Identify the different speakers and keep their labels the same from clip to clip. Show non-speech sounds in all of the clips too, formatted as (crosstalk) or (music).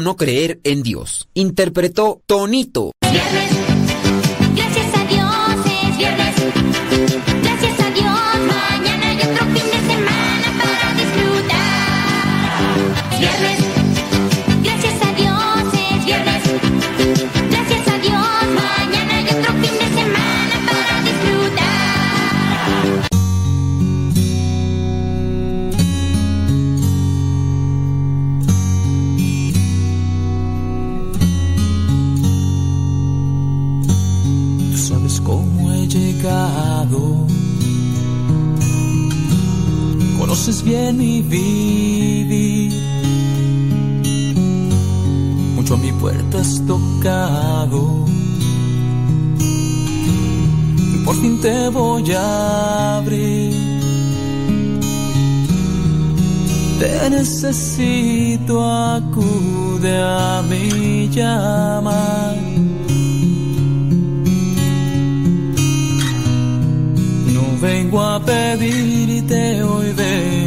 Speaker 1: ¿Cómo no creer en Dios? Interpretó Tonito.
Speaker 2: Te necesito, acude a mi llamar vengo a pedirte, hoy vengo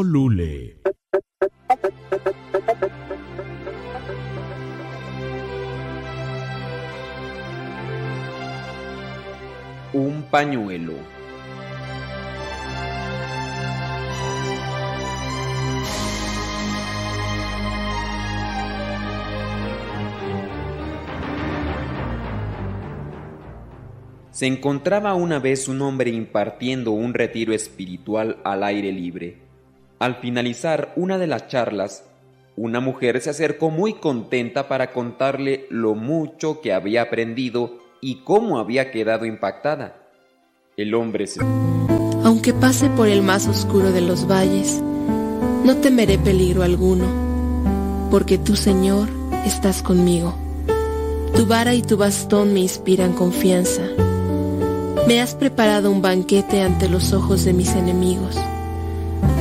Speaker 3: Lule.
Speaker 4: Un pañuelo. Se encontraba una vez un hombre impartiendo un retiro espiritual al aire libre. Al finalizar una de las charlas, una mujer se acercó muy contenta para contarle lo mucho que había aprendido y cómo había quedado impactada. El hombre se...
Speaker 5: Aunque pase por el más oscuro de los valles, no temeré peligro alguno, porque tú, Señor, estás conmigo. Tu vara y tu bastón me inspiran confianza. Me has preparado un banquete ante los ojos de mis enemigos.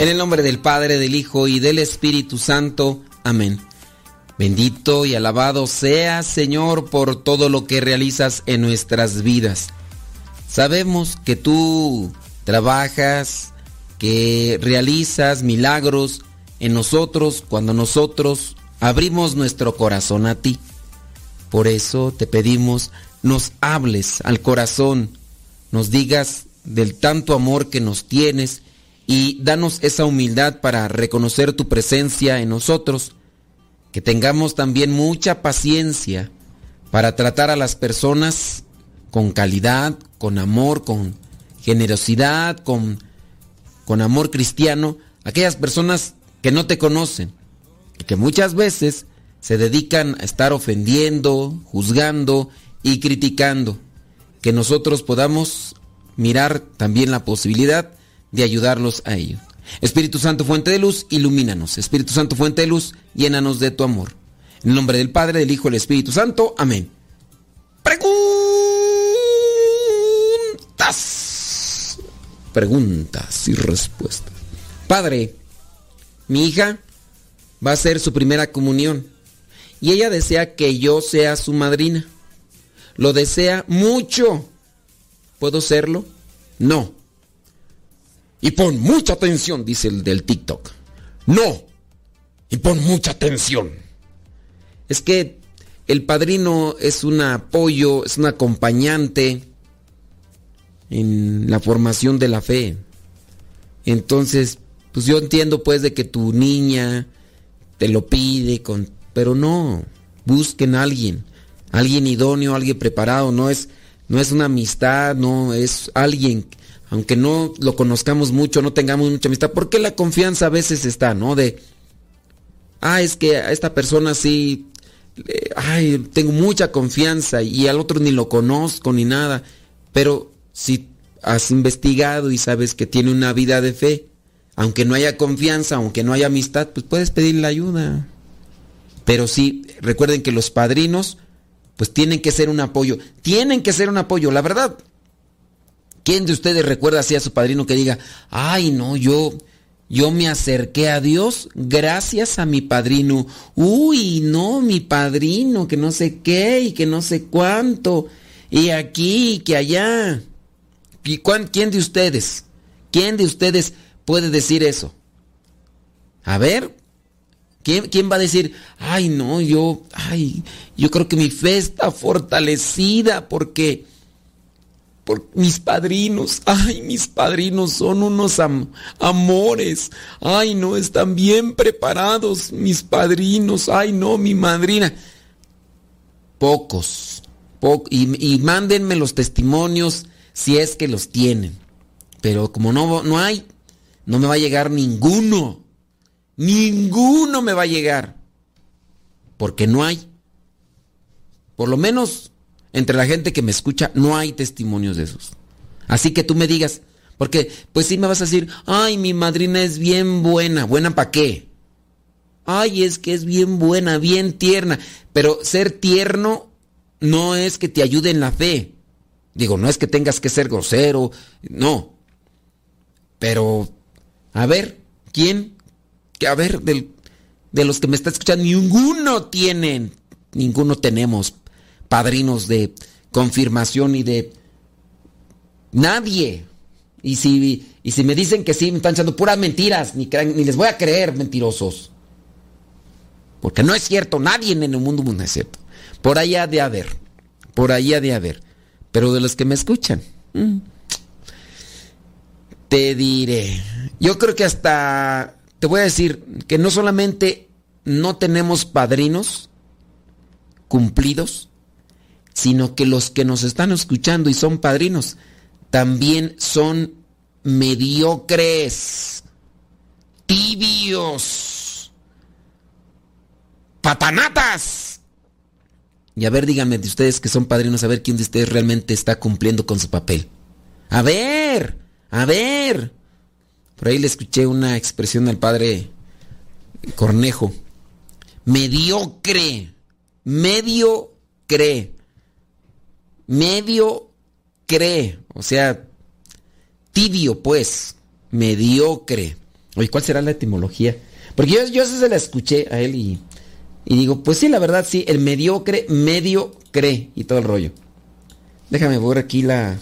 Speaker 4: En el nombre del Padre, del Hijo y del Espíritu Santo. Amén. Bendito y alabado sea Señor por todo lo que realizas en nuestras vidas. Sabemos que tú trabajas, que realizas milagros en nosotros cuando nosotros abrimos nuestro corazón a ti. Por eso te pedimos, nos hables al corazón, nos digas del tanto amor que nos tienes y danos esa humildad para reconocer tu presencia en nosotros, que tengamos también mucha paciencia para tratar a las personas con calidad, con amor, con generosidad, con, con amor cristiano, aquellas personas que no te conocen y que muchas veces se dedican a estar ofendiendo, juzgando y criticando, que nosotros podamos mirar también la posibilidad de ayudarlos a ello. Espíritu Santo, fuente de luz, ilumínanos. Espíritu Santo, fuente de luz, llénanos de tu amor. En el nombre del Padre, del Hijo y del Espíritu Santo. Amén. Preguntas. Preguntas y respuestas. Padre, mi hija va a hacer su primera comunión y ella desea que yo sea su madrina. Lo desea mucho. ¿Puedo serlo? No. Y pon mucha atención, dice el del TikTok. No. Y pon mucha atención. Es que el padrino es un apoyo, es un acompañante en la formación de la fe. Entonces, pues yo entiendo pues de que tu niña te lo pide, con, pero no, busquen a alguien, alguien idóneo, alguien preparado, no es, no es una amistad, no, es alguien aunque no lo conozcamos mucho, no tengamos mucha amistad, porque la confianza a veces está, ¿no? De, ah, es que a esta persona sí, ay, tengo mucha confianza y al otro ni lo conozco ni nada, pero si has investigado y sabes que tiene una vida de fe, aunque no haya confianza, aunque no haya amistad, pues puedes pedirle ayuda. Pero sí, recuerden que los padrinos, pues tienen que ser un apoyo, tienen que ser un apoyo, la verdad ¿Quién de ustedes recuerda así a su padrino que diga, ay no, yo, yo me acerqué a Dios gracias a mi padrino. Uy, no, mi padrino, que no sé qué y que no sé cuánto. Y aquí y que allá. ¿Y ¿Quién de ustedes? ¿Quién de ustedes puede decir eso? A ver, ¿Quién, va a decir, ay no, yo, ay, yo creo que mi fe está fortalecida porque mis padrinos, ay, mis padrinos son unos amores, ay no, están bien preparados mis padrinos, ay no, mi madrina. Pocos, y, y mándenme los testimonios si es que los tienen. Pero como no, no hay, no me va a llegar ninguno. Ninguno me va a llegar. Porque no hay. Por lo menos entre la gente que me escucha no hay testimonios de esos. Así que tú me digas, porque pues sí me vas a decir, ay, mi madrina es bien buena. ¿Buena para qué? Ay, es que es bien buena, bien tierna. Pero ser tierno no es que te ayude en la fe. Digo, no es que tengas que ser grosero, no. Pero, a ver, ¿quién? A ver, de los que me están escuchando, ninguno tienen, ninguno tenemos padrinos de confirmación y de... Nadie. Y si, y si me dicen que sí, me están echando puras mentiras, ni, ni les voy a creer mentirosos. Porque no es cierto, nadie en el mundo no es. Por allá de haber, por allá de haber. Pero de los que me escuchan, mm, te diré. Yo creo que hasta, te voy a decir que no solamente no tenemos padrinos cumplidos, sino que los que nos están escuchando y son padrinos también son mediocres, tibios, patanatas. Y a ver, díganme de ustedes que son padrinos, a ver quién de ustedes realmente está cumpliendo con su papel. A ver. A ver. Por ahí le escuché una expresión al padre Cornejo. Mediocre. Medio cree. Medio cree. O sea, tibio, pues. Mediocre. Oye, ¿cuál será la etimología? Porque yo, yo se la escuché a él y, digo, pues sí, la verdad, sí, el mediocre, medio cree y todo el rollo. Déjame ver aquí la,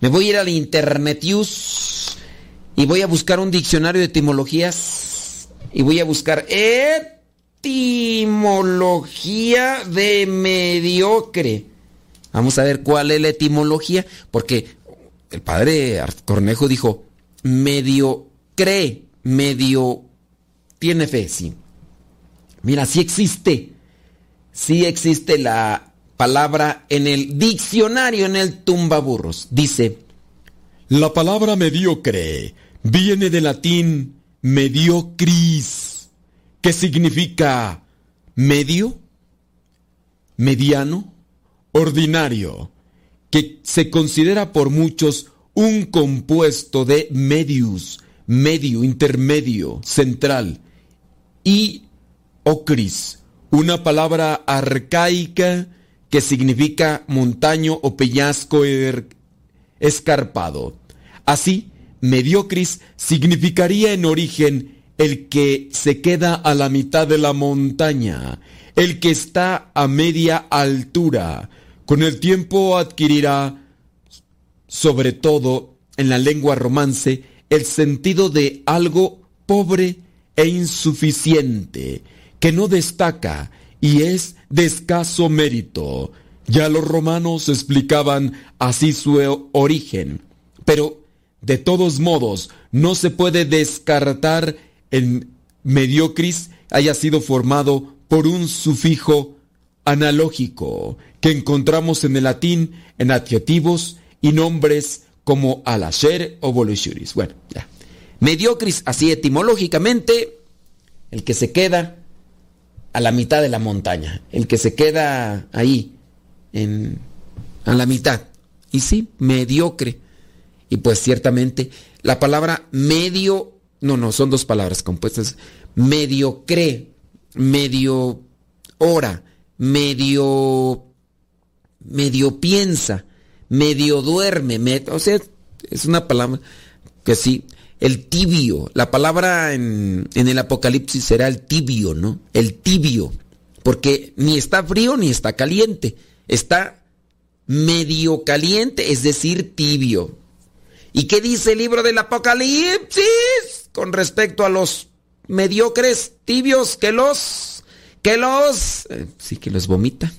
Speaker 4: me voy a ir al Internet Use y voy a buscar un diccionario de etimologías y voy a buscar etimología de mediocre. Vamos a ver cuál es la etimología, porque el padre Cornejo dijo, medio cree, medio tiene fe, sí. Mira, sí existe, sí existe la palabra en el diccionario, en el tumbaburros. Dice, la palabra mediocre viene del latín mediocris, que significa medio, mediano, ordinario, que se considera por muchos un compuesto de medius, medio, intermedio, central, y ocris, una palabra arcaica que significa montaño o peñasco er, escarpado. Así, mediocris significaría en origen el que se queda a la mitad de la montaña, el que está a media altura. Con el tiempo adquirirá, sobre todo en la lengua romance, el sentido de algo pobre e insuficiente, que no destaca y es de escaso mérito. Ya los romanos explicaban así su origen, pero de todos modos no se puede descartar en mediocris haya sido formado por un sufijo analógico que encontramos en el latín en adjetivos y nombres como alasher o volusuris. Bueno, ya. Mediocris, así etimológicamente, el que se queda a la mitad de la montaña, el que se queda ahí, en, a la mitad. Y sí, mediocre. Y pues ciertamente la palabra medio, no, no, son dos palabras compuestas. Mediocre, medio hora, medio, medio piensa, medio duerme, o sea, es una palabra que sí, el tibio. La palabra en, el Apocalipsis será el tibio, ¿no? El tibio. Porque ni está frío ni está caliente. Está medio caliente, es decir, tibio. ¿Y qué dice el libro del Apocalipsis con respecto a los mediocres, tibios, que los, que los, eh, sí que los vomita.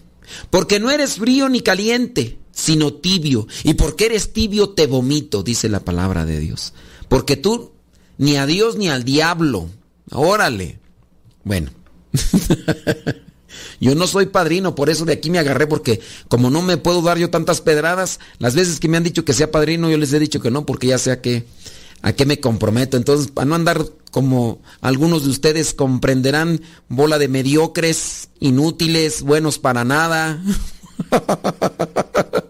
Speaker 4: Porque no eres frío ni caliente, sino tibio. Y porque eres tibio te vomito, dice la palabra de Dios. Porque tú ni a Dios ni al diablo. Órale. Bueno. (laughs) yo no soy padrino, por eso de aquí me agarré, porque como no me puedo dar yo tantas pedradas, las veces que me han dicho que sea padrino, yo les he dicho que no, porque ya sé a qué, a qué me comprometo. Entonces, para no andar como algunos de ustedes comprenderán, bola de mediocres, inútiles, buenos para nada. (laughs)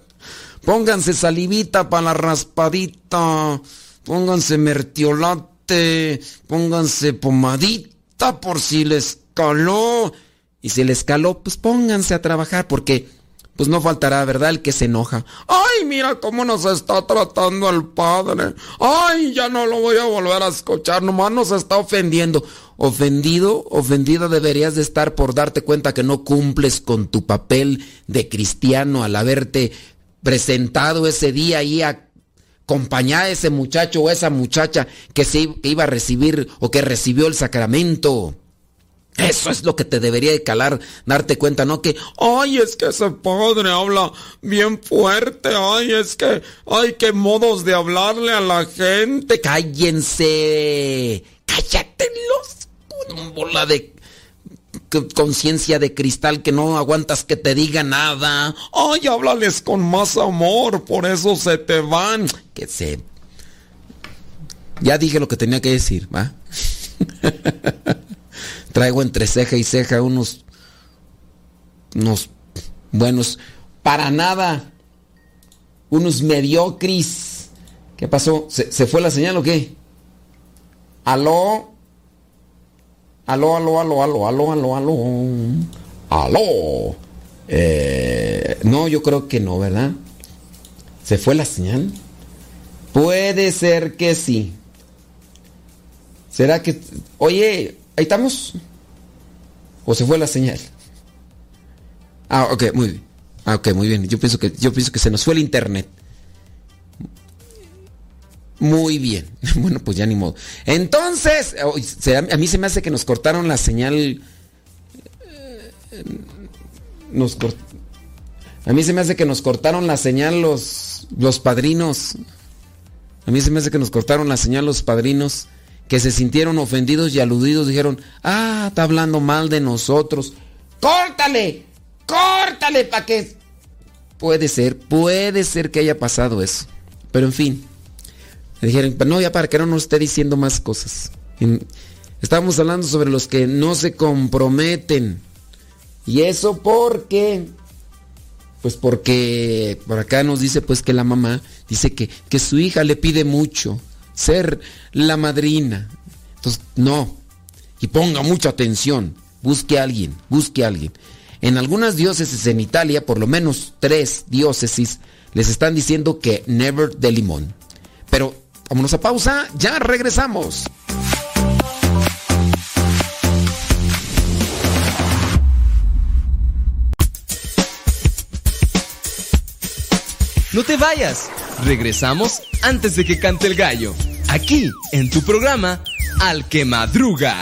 Speaker 4: Pónganse salivita para la raspadita, pónganse mertiolate, pónganse pomadita por si les caló. Y si les caló, pues pónganse a trabajar porque pues no faltará, ¿verdad? El que se enoja. Ay, mira cómo nos está tratando el padre. Ay, ya no lo voy a volver a escuchar, nomás nos está ofendiendo. Ofendido, ofendida deberías de estar por darte cuenta que no cumples con tu papel de cristiano al haberte presentado ese día ahí a acompañar a ese muchacho o esa muchacha que, que iba a recibir o que recibió el sacramento. Eso es lo que te debería de calar, darte cuenta, ¿no? Que, ay, es que ese padre habla bien fuerte, ay, es que, ay, qué modos de hablarle a la gente. Cállense, cállate los, bola de conciencia de cristal que no aguantas que te diga nada. Ay, háblales con más amor, por eso se te van. Que se... Ya dije lo que tenía que decir, ¿va? (laughs) Traigo entre ceja y ceja unos, unos buenos, para nada, unos mediocris. ¿Qué pasó? ¿Se, ¿Se, fue la señal o qué? ¿Aló? ¿Aló, aló, aló, aló, aló, aló, aló? ¿Aló? Eh, no, yo creo que no, ¿verdad? ¿Se fue la señal? Puede ser que sí. ¿Será que... Oye, Ahí estamos. ¿O se fue la señal? Ah, ok, muy bien. Ah, ok, muy bien. Yo pienso que, yo pienso que se nos fue el internet. Muy bien. (laughs) Bueno, pues ya ni modo. Entonces, a mí se me hace que nos cortaron la señal. Nos a mí se me hace que nos cortaron la señal los, los padrinos. A mí se me hace que nos cortaron la señal los padrinos que se sintieron ofendidos y aludidos dijeron, ah, está hablando mal de nosotros. Córtale, córtale para que... Puede ser, puede ser que haya pasado eso. Pero en fin, dijeron, no, ya para que no nos esté diciendo más cosas. Estábamos hablando sobre los que no se comprometen. Y eso porque, pues porque por acá nos dice pues que la mamá dice que, que su hija le pide mucho ser la madrina. Entonces, no. Y ponga mucha atención. Busque a alguien, busque a alguien. En algunas diócesis en Italia, por lo menos tres diócesis, les están diciendo que never de limón. Pero vámonos a pausa, ya regresamos.
Speaker 6: No te vayas. Regresamos antes de que cante el gallo. Aquí, en tu programa, Al que Madruga.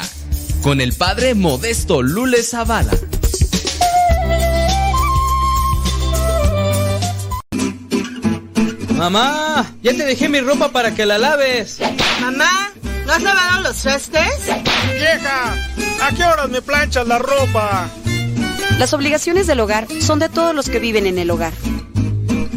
Speaker 6: Con el padre Modesto Lule Zavala.
Speaker 7: Mamá, ya te dejé mi ropa para que la laves.
Speaker 8: Mamá, ¿no has lavado los trastes?
Speaker 9: Vieja, ¿a qué horas me planchas la ropa?
Speaker 10: Las obligaciones del hogar son de todos los que viven en el hogar.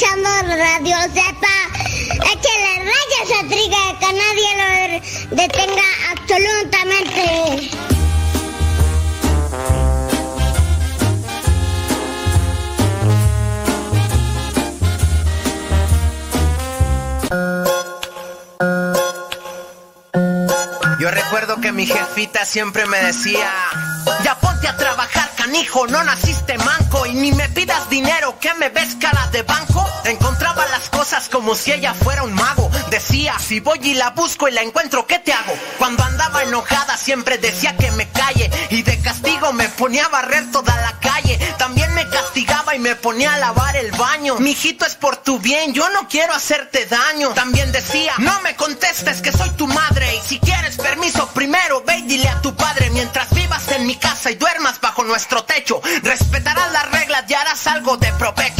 Speaker 11: escuchando Radio Sepa. Es que la raya se triga, que nadie lo detenga absolutamente.
Speaker 12: Yo recuerdo que mi jefita siempre me decía, ya ponte a trabajar, canijo, no naciste man y ni me pidas dinero, que me ves cara de banco. Encontraba las cosas como si ella fuera un mago. Decía, si voy y la busco y la encuentro, ¿qué te hago? Cuando andaba enojada siempre decía que me calle y de castigo me ponía a barrer toda la calle. También castigaba y me ponía a lavar el baño. Mijito es por tu bien, yo no quiero hacerte daño. También decía, no me contestes que soy tu madre y si quieres permiso primero ve y dile a tu padre mientras vivas en mi casa y duermas bajo nuestro techo. Respetarás las reglas y harás algo de provecho.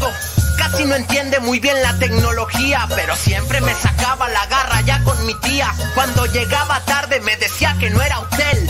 Speaker 12: Casi no entiende muy bien la tecnología, pero siempre me sacaba la garra ya con mi tía. Cuando llegaba tarde me decía que no era hotel.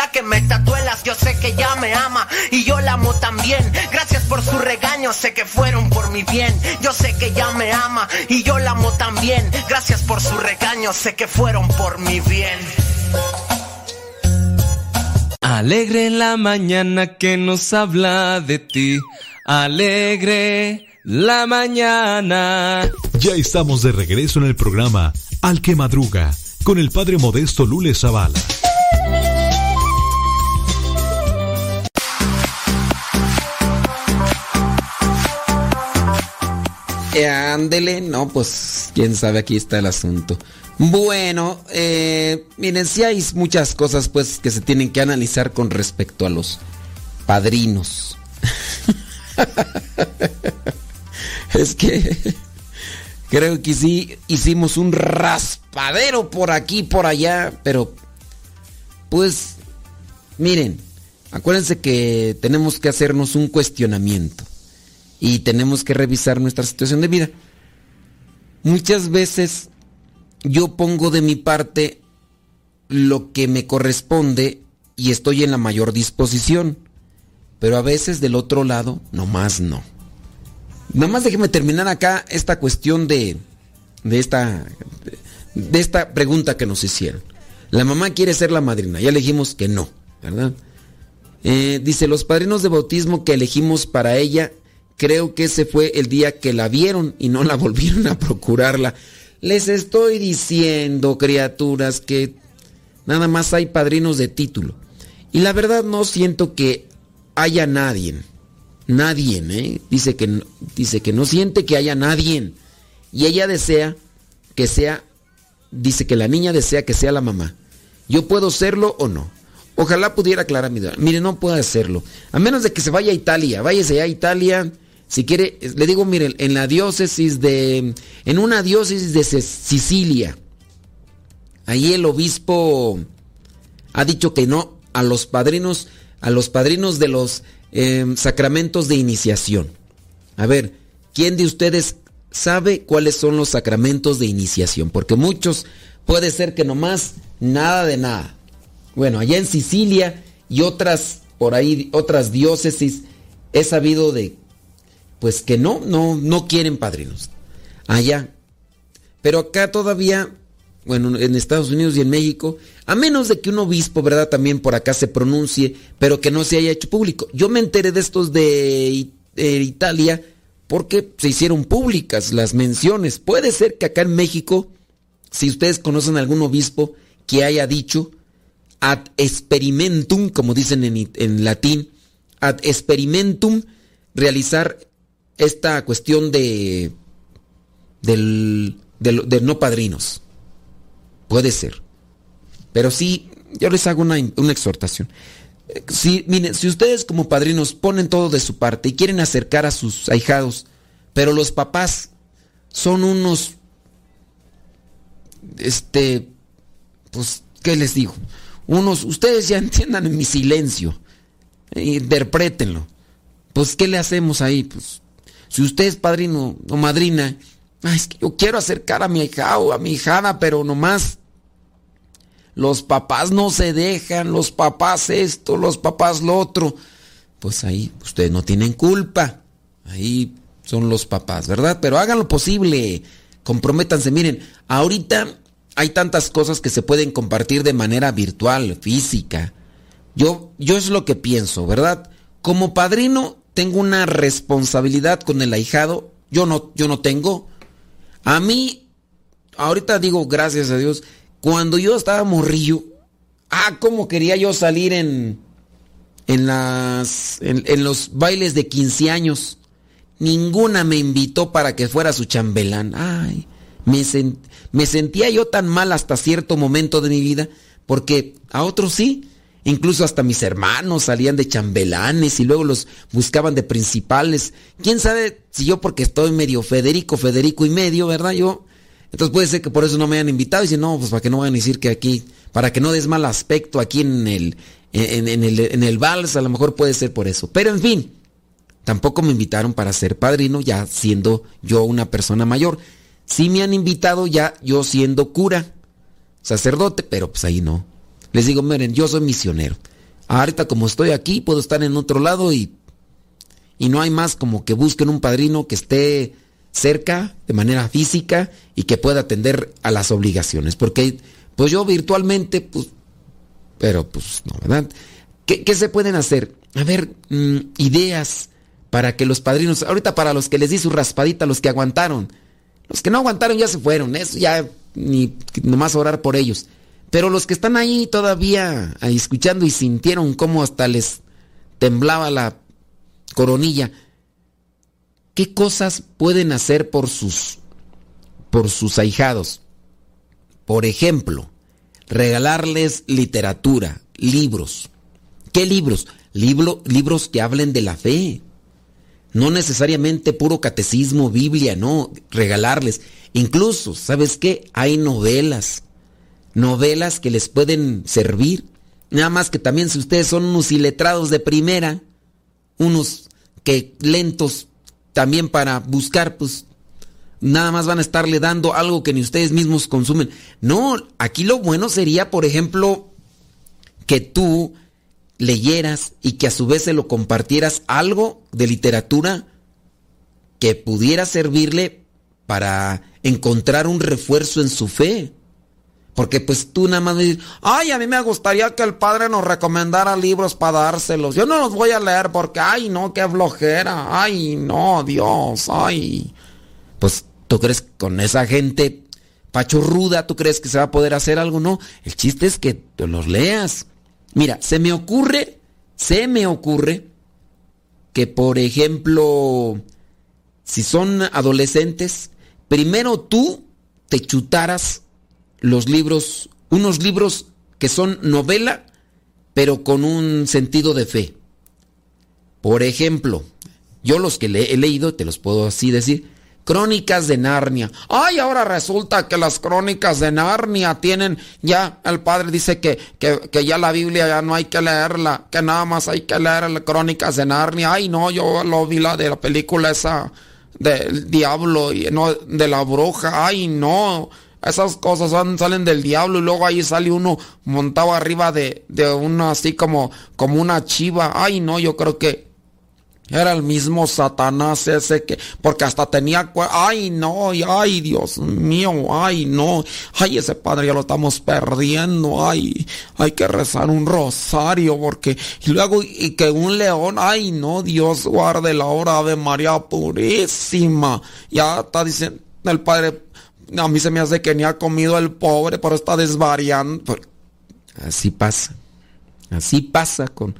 Speaker 12: que me tatuelas. Yo sé que ya me ama y yo la amo también. Gracias por su regaño, sé que fueron por mi bien. Yo sé que ya me ama y yo la amo también. Gracias por su regaño, sé que fueron por mi bien.
Speaker 6: Alegre la mañana que nos habla de ti. Alegre la mañana.
Speaker 3: Ya estamos de regreso en el programa Al que Madruga con el padre modesto Lule Zavala.
Speaker 4: Eh, ándele, no, pues quién sabe, aquí está el asunto. Bueno, eh, miren, sí hay muchas cosas pues que se tienen que analizar con respecto a los padrinos. (laughs) es que creo que sí hicimos un raspadero por aquí, por allá, pero pues miren, acuérdense que tenemos que hacernos un cuestionamiento y tenemos que revisar nuestra situación de vida. Muchas veces yo pongo de mi parte lo que me corresponde y estoy en la mayor disposición, pero a veces del otro lado, nomás no. Nomás déjeme terminar acá esta cuestión de, de esta, de esta pregunta que nos hicieron. La mamá quiere ser la madrina, ya le dijimos que no, ¿verdad? Eh, dice, los padrinos de bautismo que elegimos para ella Creo que ese fue el día que la vieron y no la (laughs) volvieron a procurarla. Les estoy diciendo, criaturas, que nada más hay padrinos de título. Y la verdad no siento que haya nadie. Nadie, ¿eh? Dice que, dice que no siente que haya nadie. Y ella desea que sea, dice que la niña desea que sea la mamá. ¿Yo puedo serlo o no? Ojalá pudiera aclarar mi duda. Mire, no puedo hacerlo. A menos de que se vaya a Italia. Váyase a Italia si quiere, le digo, miren, en la diócesis de, en una diócesis de Sicilia, ahí el obispo ha dicho que no a los padrinos, a los padrinos de los em, sacramentos de iniciación. A ver, ¿quién de ustedes sabe cuáles son los sacramentos de iniciación? Porque muchos puede ser que nomás nada de nada. Bueno, allá en Sicilia y otras por ahí otras diócesis he sabido de pues que no, no, no quieren padrinos. Allá. Pero acá todavía bueno, en Estados Unidos y en México, a menos de que un obispo, ¿verdad? También por acá se pronuncie, pero que no se haya hecho público. Yo me enteré de estos de, Italia porque se hicieron públicas las menciones. Puede ser que acá en México, si ustedes conocen algún obispo que haya dicho ad experimentum, como dicen en, en latín, ad experimentum, realizar esta cuestión de del, de no padrinos. Puede ser. Pero sí, yo les hago una, exhortación. Si, miren, si ustedes como padrinos ponen todo de su parte y quieren acercar a sus ahijados, pero los papás son unos, este, pues, ¿qué les digo? Unos, ustedes ya (laughs) entiendan en mi silencio, interpretenlo. Pues, ¿qué le hacemos ahí? Pues, si usted es padrino o madrina, es que yo quiero acercar a mi hijado, a mi hijada, pero nomás los papás no se dejan, los papás esto, los papás lo otro. Pues ahí ustedes no tienen culpa. Ahí son los papás, ¿verdad? Pero hagan lo posible, comprométanse. Miren, ahorita hay tantas cosas que se pueden compartir de manera virtual, física. Yo, yo es lo que pienso, ¿verdad? Como padrino tengo una responsabilidad con el ahijado. Yo no, yo no tengo. A mí, ahorita digo gracias a Dios, cuando yo estaba morrillo, ah, cómo quería yo salir en, en, las, en, los bailes de 15 años. Ninguna me invitó para que fuera su chambelán. Ay, me, me sentía yo tan mal hasta cierto momento de mi vida, porque a otros sí. Incluso hasta mis hermanos salían de chambelanes y luego los buscaban de principales. ¿Quién sabe si yo porque estoy medio Federico, Federico y medio, ¿verdad? Yo entonces puede ser que por eso no me hayan invitado. Y si no, pues para que no vayan a decir que aquí, para que no des mal aspecto aquí en el, en, el, en el vals, a lo mejor puede ser por eso. Pero en fin, tampoco me invitaron para ser padrino, ya siendo yo una persona mayor. Sí me han invitado ya yo siendo cura, sacerdote, pero pues ahí no. Les digo, miren, yo soy misionero. Ahorita como estoy aquí, puedo estar en otro lado y, y no hay más como que busquen un padrino que esté cerca de manera física y que pueda atender a las obligaciones. Porque pues yo virtualmente, pues, pero pues no, ¿verdad? ¿Qué, se pueden hacer? A ver, mm, ideas para que los padrinos, ahorita para los que les di su raspadita, los que aguantaron, los que no aguantaron ya se fueron, eso ya ni nomás orar por ellos. Pero los que están ahí todavía escuchando y sintieron cómo hasta les temblaba la coronilla, ¿Qué cosas pueden hacer por sus, por sus ahijados? Por ejemplo, regalarles literatura, libros. ¿Qué libros? libros que hablen de la fe. No necesariamente puro catecismo, Biblia, no, regalarles. Incluso, ¿sabes qué? Hay novelas, novelas que les pueden servir. Nada más que también si ustedes son unos iletrados de primera, unos que lentos también para buscar, pues nada más van a estarle dando algo que ni ustedes mismos consumen. No, aquí lo bueno sería, por ejemplo, que tú leyeras y que a su vez se lo compartieras algo de literatura que pudiera servirle para encontrar un refuerzo en su fe. Porque pues tú nada más me dices, ay, a mí me gustaría que el padre nos recomendara libros para dárselos. Yo no los voy a leer porque, ay, no, qué flojera. Ay, no, Dios, ay. Pues tú crees que con esa gente pachorruda, tú crees que se va a poder hacer algo, no. El chiste es que te los leas. Mira, se me ocurre, se me ocurre que, por ejemplo, si son adolescentes, primero tú te chutaras los libros, unos libros que son novela, pero con un sentido de fe. Por ejemplo, yo los que he leído, te los puedo así decir, Crónicas de Narnia. Ay, ahora resulta que las crónicas de Narnia tienen, ya el padre dice que, que, ya la Biblia ya no hay que leerla, que nada más hay que leer las crónicas de Narnia. Ay, no, yo lo vi la de la película esa del diablo y no de la bruja. Ay, no. Esas cosas salen del diablo y luego ahí sale uno montado arriba de, de uno así como, como una chiva. Ay, no, yo creo que Era el mismo Satanás ese que, porque hasta tenía, ay no, ay Dios mío, ay no, ay ese padre ya lo estamos perdiendo, ay, hay que rezar un rosario porque, y luego, y que un león, ay no, Dios guarde la hora de María Purísima. Ya está diciendo el padre, a mí se me hace que ni ha comido el pobre, pero está desvariando. Así pasa, así pasa con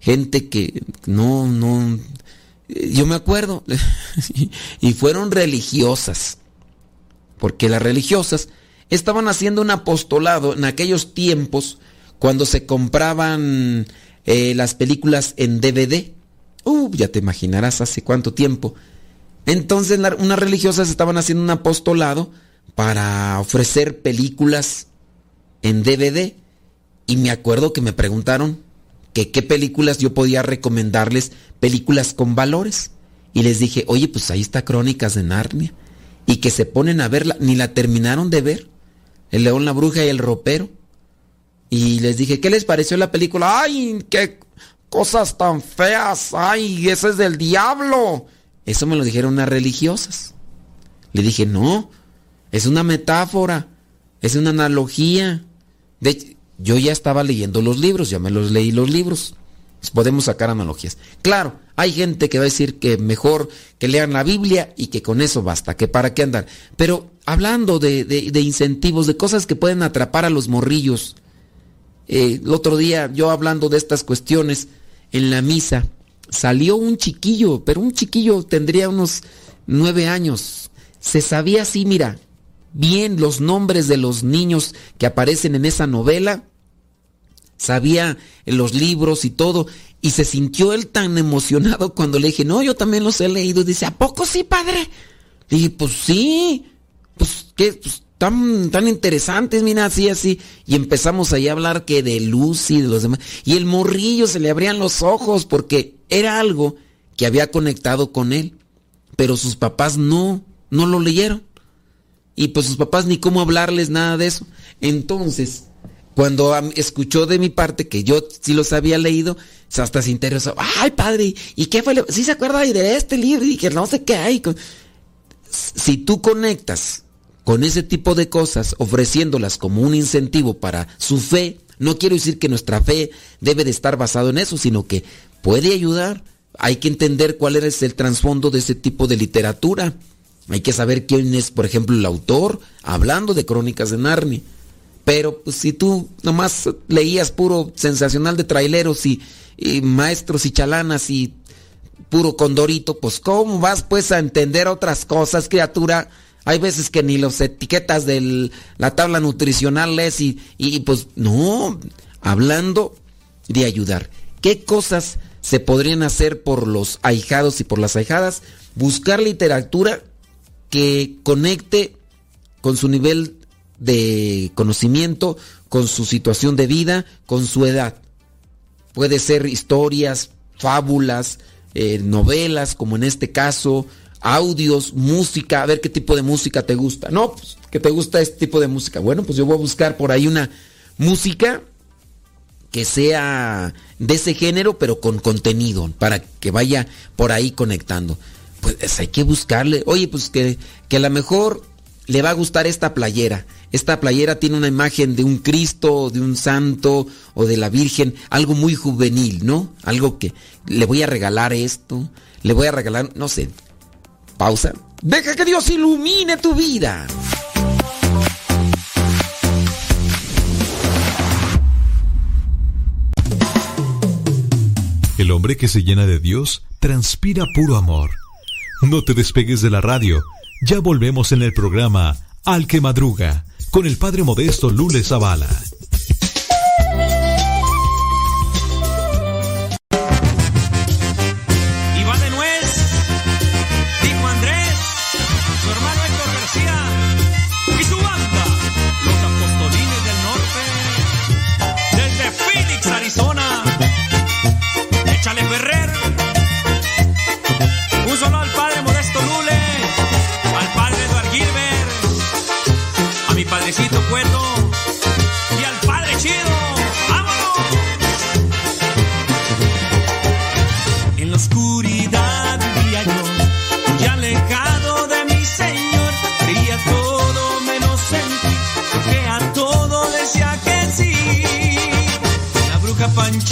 Speaker 4: gente que no, no, yo me acuerdo, (laughs) y fueron religiosas, porque las religiosas estaban haciendo un apostolado en aquellos tiempos cuando se compraban eh, las películas en DVD. Uh, ya te imaginarás hace cuánto tiempo. Entonces unas religiosas estaban haciendo un apostolado para ofrecer películas en DVD. Y me acuerdo que me preguntaron, que qué películas yo podía recomendarles, películas con valores. Y les dije, oye, pues ahí está Crónicas de Narnia. Y que se ponen a verla, ni la terminaron de ver. El león, la bruja y el ropero. Y les dije, ¿qué les pareció la película? ¡Ay, qué cosas tan feas! ¡Ay, ese es del diablo! Eso me lo dijeron unas religiosas. Le dije, no, es una metáfora, es una analogía. De, yo ya estaba leyendo los libros, ya me los leí los libros. Podemos sacar analogías. Claro, hay gente que va a decir que mejor que lean la Biblia y que con eso basta, que para qué andar. Pero hablando de, incentivos, de cosas que pueden atrapar a los morrillos. Eh, el otro día, yo hablando de estas cuestiones en la misa, salió un chiquillo, pero un chiquillo tendría unos nueve años. Se sabía así, mira, bien los nombres de los niños que aparecen en esa novela sabía los libros y todo, y se sintió él tan emocionado (laughs) cuando le dije, no, yo también los he leído. dice, ¿a poco sí, padre? Le dije, pues sí, pues qué, pues, tan, tan interesantes, mira, así, así. Y empezamos ahí a hablar que de Lucy y de los demás. Y el morrillo se le abrían los ojos porque era algo que había conectado con él. Pero sus papás no, no lo leyeron. Y pues sus papás ni cómo hablarles nada de eso. Entonces, cuando escuchó de mi parte que yo sí los había leído, hasta se interesó. Ay, padre, ¿y qué fue? ¿Sí se acuerda de este libro? Y que no sé qué hay. Si tú conectas con ese tipo de cosas, ofreciéndolas como un incentivo para su fe, no quiero decir que nuestra fe debe de estar basado en eso, sino que puede ayudar. Hay que entender cuál es el trasfondo de ese tipo de literatura. Hay que saber quién es, por ejemplo, el autor, hablando de Crónicas de Narnia. Pero pues, si tú nomás leías puro sensacional de traileros y, maestros y chalanas y puro condorito, pues ¿cómo vas pues a entender otras cosas, criatura? Hay veces que ni las etiquetas de la tabla nutricional lees y, y pues no, hablando de ayudar. ¿Qué cosas se podrían hacer por los ahijados y por las ahijadas? Buscar literatura que conecte con su nivel de conocimiento, con su situación de vida, con su edad. Puede ser historias, fábulas, eh, novelas, como en este caso, audios, música, a ver qué tipo de música te gusta. No, pues que te gusta este tipo de música. Bueno, pues yo voy a buscar por ahí una música que sea de ese género, pero con contenido, para que vaya por ahí conectando. Pues hay que buscarle. Oye, pues que, que a lo mejor le va a gustar esta playera. Esta playera tiene una imagen de un Cristo, de un santo o de la Virgen, algo muy juvenil, ¿no? Algo que le voy a regalar esto, le voy a regalar, no sé. Pausa. Deja que Dios ilumine tu vida.
Speaker 3: El hombre que se llena de Dios transpira puro amor. No te despegues de la radio. Ya volvemos en el programa Al que Madruga con el padre modesto Lule Zavala.
Speaker 13: Japan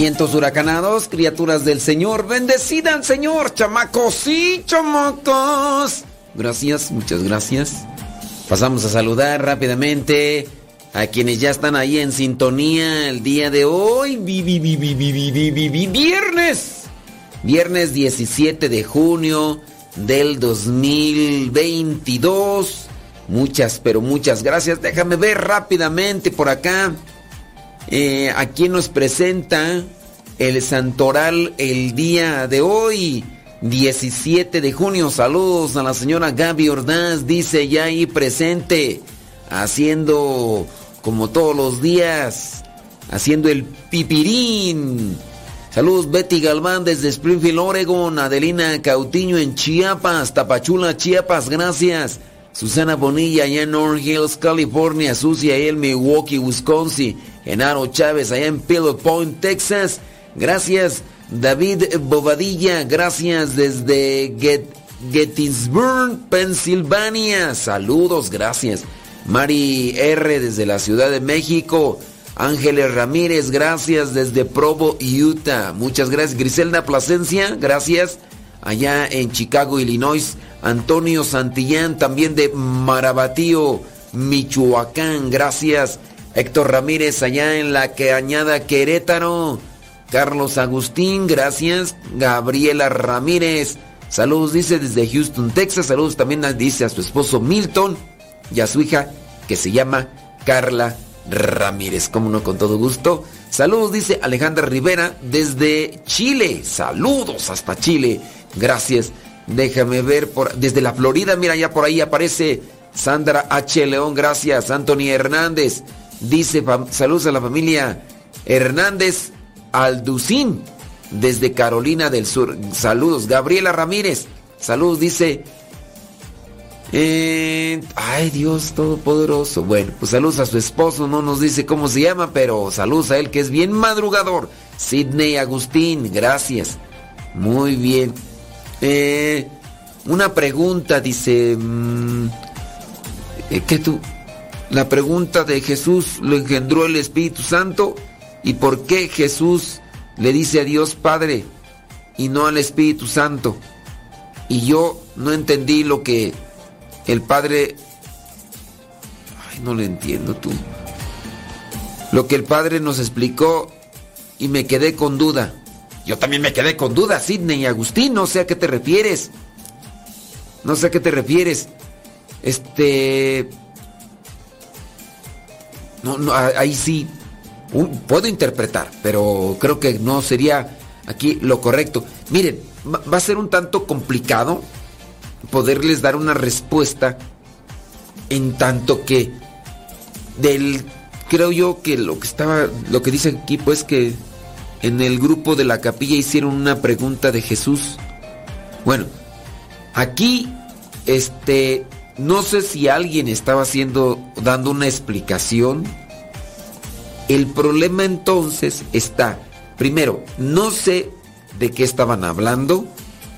Speaker 4: Vientos huracanados, criaturas del Señor, bendecidan Señor, chamacos y chamacos. Gracias, muchas gracias. Pasamos a saludar rápidamente a quienes ya están ahí en sintonía el día de hoy, viernes. Viernes 17 de junio del 2022. Muchas, pero muchas gracias. Déjame ver rápidamente por acá. Eh, a quien nos presenta el santoral el día de hoy, 17 de junio. Saludos a la señora Gaby Ordaz, dice ya ahí presente, haciendo como todos los días, haciendo el pipirín. Saludos Betty Galván desde Springfield, Oregon, Adelina Cautiño en Chiapas, Tapachula, Chiapas, gracias. Susana Bonilla allá en Orange Hills, California, Susi allá en Milwaukee, Wisconsin, Genaro Chávez allá en Pillow Point, Texas. Gracias David Bobadilla, gracias desde Get- Gettysburg, Pensilvania. Saludos, gracias. Mari R desde la Ciudad de México. Ángeles Ramírez, gracias desde Provo, Utah. Muchas gracias. Griselda Plasencia, gracias. Allá en Chicago, Illinois. Antonio Santillán, también de Marabatío, Michoacán, gracias. Héctor Ramírez, allá en la que añada Querétaro. Carlos Agustín, gracias. Gabriela Ramírez, saludos, dice desde Houston, Texas. Saludos también dice a su esposo Milton y a su hija que se llama Carla Ramírez. Como no, con todo gusto. Saludos, dice Alejandra Rivera desde Chile. Saludos hasta Chile. Gracias. Déjame ver por desde la Florida, mira ya por ahí aparece Sandra H. León, gracias. Anthony Hernández dice saludos a la familia Hernández Alducín desde Carolina del Sur. Saludos. Gabriela Ramírez, saludos, dice. eh, ay Dios Todopoderoso. Bueno, pues saludos a su esposo, no nos dice cómo se llama, pero saludos a él que es bien madrugador. Sidney Agustín, gracias. Muy bien. Eh, una pregunta, dice. mm, eh, ¿Qué tú? La pregunta de Jesús lo engendró el Espíritu Santo y por qué Jesús le dice a Dios Padre y no al Espíritu Santo. Y yo no entendí lo que el Padre... Ay, no le entiendo tú. Lo que el Padre nos explicó y me quedé con duda. Yo también me quedé con duda, Sidney y Agustín, no sé a qué te refieres. No sé a qué te refieres. Este... No, no, ahí sí. puedo interpretar, pero creo que no sería aquí lo correcto. Miren, va a ser un tanto complicado poderles dar una respuesta en tanto que del creo yo que lo que estaba lo que dice aquí pues que en el grupo de la capilla hicieron una pregunta de Jesús. Bueno, aquí este no sé si alguien estaba haciendo dando una explicación. El problema entonces está primero, no sé de qué estaban hablando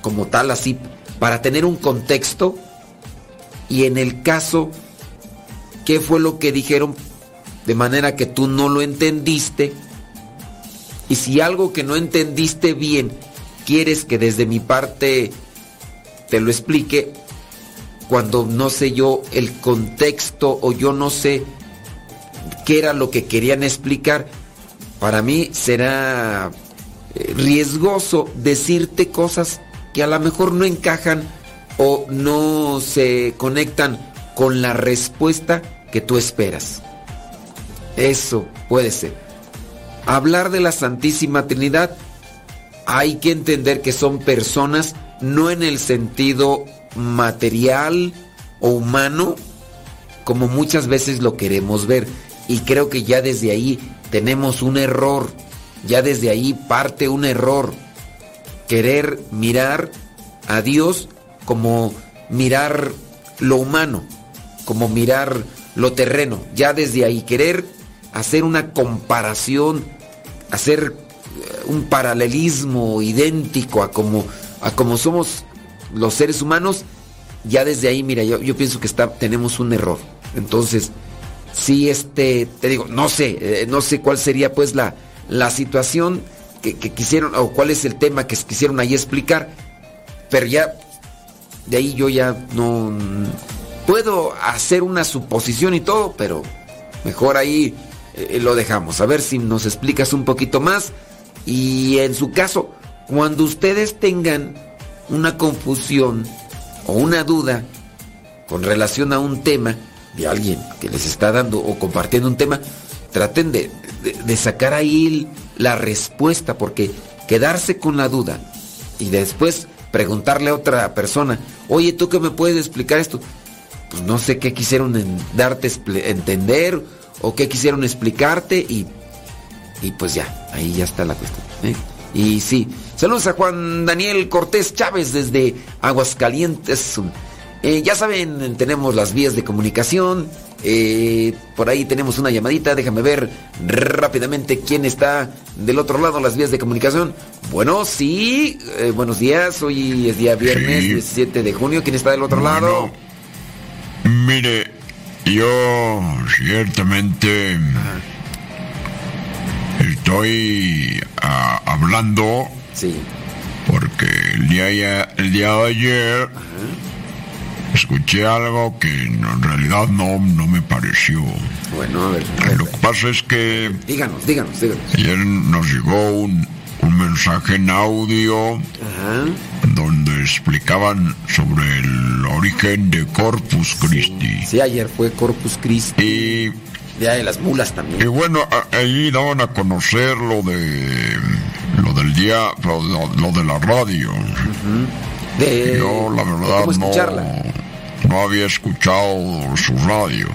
Speaker 4: como tal así para tener un contexto y en el caso qué fue lo que dijeron de manera que tú no lo entendiste y si algo que no entendiste bien quieres que desde mi parte te lo explique, cuando no sé yo el contexto o yo no sé qué era lo que querían explicar, para mí será eh, riesgoso decirte cosas que a lo mejor no encajan o no se conectan con la respuesta que tú esperas. Eso puede ser hablar de la Santísima Trinidad, hay que entender que son personas no en el sentido material o humano, como muchas veces lo queremos ver. Y creo que ya desde ahí tenemos un error, ya desde ahí parte un error. Querer mirar a Dios como mirar lo humano, como mirar lo terreno, ya desde ahí querer hacer una comparación, hacer eh, un paralelismo idéntico a como, a como somos los seres humanos, ya desde ahí, mira, yo, pienso que está, tenemos un error. Entonces, sí, este, te digo, no sé, eh, no sé cuál sería pues la, la situación que, quisieron, o cuál es el tema que quisieron ahí explicar, pero ya, de ahí yo ya no puedo hacer una suposición y todo, pero mejor ahí eh, lo dejamos. A ver si nos explicas un poquito más. Y en su caso, cuando ustedes tengan una confusión o una duda con relación a un tema de alguien que les está dando o compartiendo un tema, traten de, de sacar ahí la respuesta, porque quedarse con la duda y después preguntarle a otra persona, oye, ¿tú qué me puedes explicar esto? Pues no sé qué quisieron darte entender o qué quisieron explicarte y, y pues ya, ahí ya está la cuestión. ¿eh? Y sí, saludos a Juan Daniel Cortés Chávez desde Aguascalientes. Eh, ya saben, tenemos las vías de comunicación. Eh, por ahí tenemos una llamadita. Déjame ver rápidamente quién está del otro lado, las vías de comunicación. Bueno, sí. buenos días. Hoy es día viernes, 17 de junio. ¿Quién está del otro lado?
Speaker 14: Mire, yo ciertamente estoy ah, hablando
Speaker 4: sí.
Speaker 14: porque el día, el día de ayer escuché algo que en realidad no, no me pareció.
Speaker 4: Bueno, a ver.
Speaker 14: Lo que pasa es que...
Speaker 4: Díganos, díganos, díganos.
Speaker 14: Ayer nos llegó un, un mensaje en audio donde explicaban sobre el origen de Corpus Christi.
Speaker 4: Sí, ayer fue Corpus Christi.
Speaker 14: Y
Speaker 4: Día de las mulas también.
Speaker 14: Y bueno, ahí daban a conocer lo de lo del día, lo, de la radio.
Speaker 4: de,
Speaker 14: Yo la verdad no, no había escuchado su radio.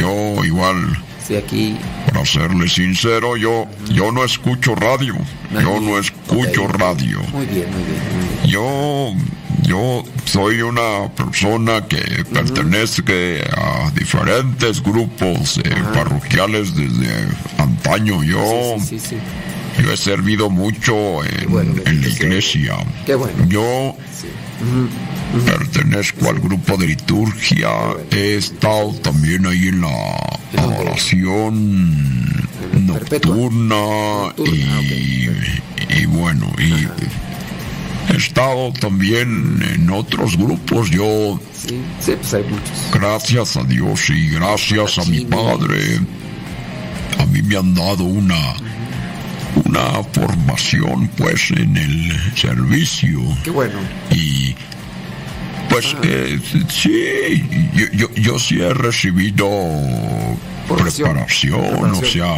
Speaker 14: Yo igual
Speaker 4: aquí.
Speaker 14: Para serle sincero, yo, yo no escucho radio. Yo no escucho radio.
Speaker 4: Muy bien, muy bien,
Speaker 14: Yo, yo soy una persona que pertenece a diferentes grupos eh, parroquiales desde antaño. Yo, yo he servido mucho en, la iglesia. Yo Pertenezco al grupo de liturgia. He estado también ahí en la adoración nocturna, y, y bueno, y he estado también en otros grupos. Yo,
Speaker 4: Sí, sí, pues hay muchos.
Speaker 14: gracias a Dios y gracias a mi padre, a mí me han dado una una formación pues en el servicio
Speaker 4: Qué bueno.
Speaker 14: y pues eh, sí yo, yo, yo sí he recibido preparación, o sea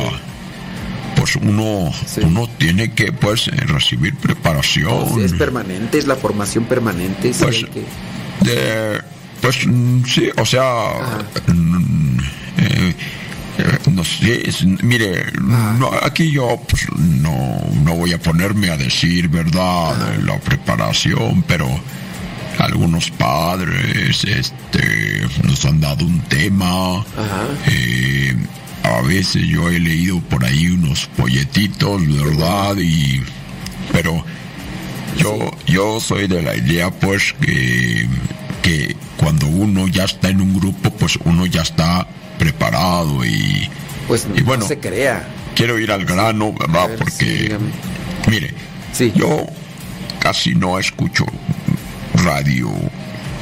Speaker 14: pues uno uno tiene que pues recibir preparación
Speaker 4: es permanente, es la formación permanente.
Speaker 14: Pues,
Speaker 4: que-
Speaker 14: de, pues sí, o sea, eh, eh, no sé, es- mire, no, aquí yo pues, no, no voy a ponerme a decir, ¿verdad?, de la preparación, pero algunos padres este, nos han dado un tema. eh, a veces yo he leído por ahí unos folletitos, ¿verdad? Y, pero yo, yo soy de la idea, pues, que, que cuando uno ya está en un grupo, pues uno ya está preparado y,
Speaker 4: Pues
Speaker 14: y bueno,
Speaker 4: no se crea.
Speaker 14: quiero ir al grano, ¿verdad? Porque, mire, yo casi no escucho radio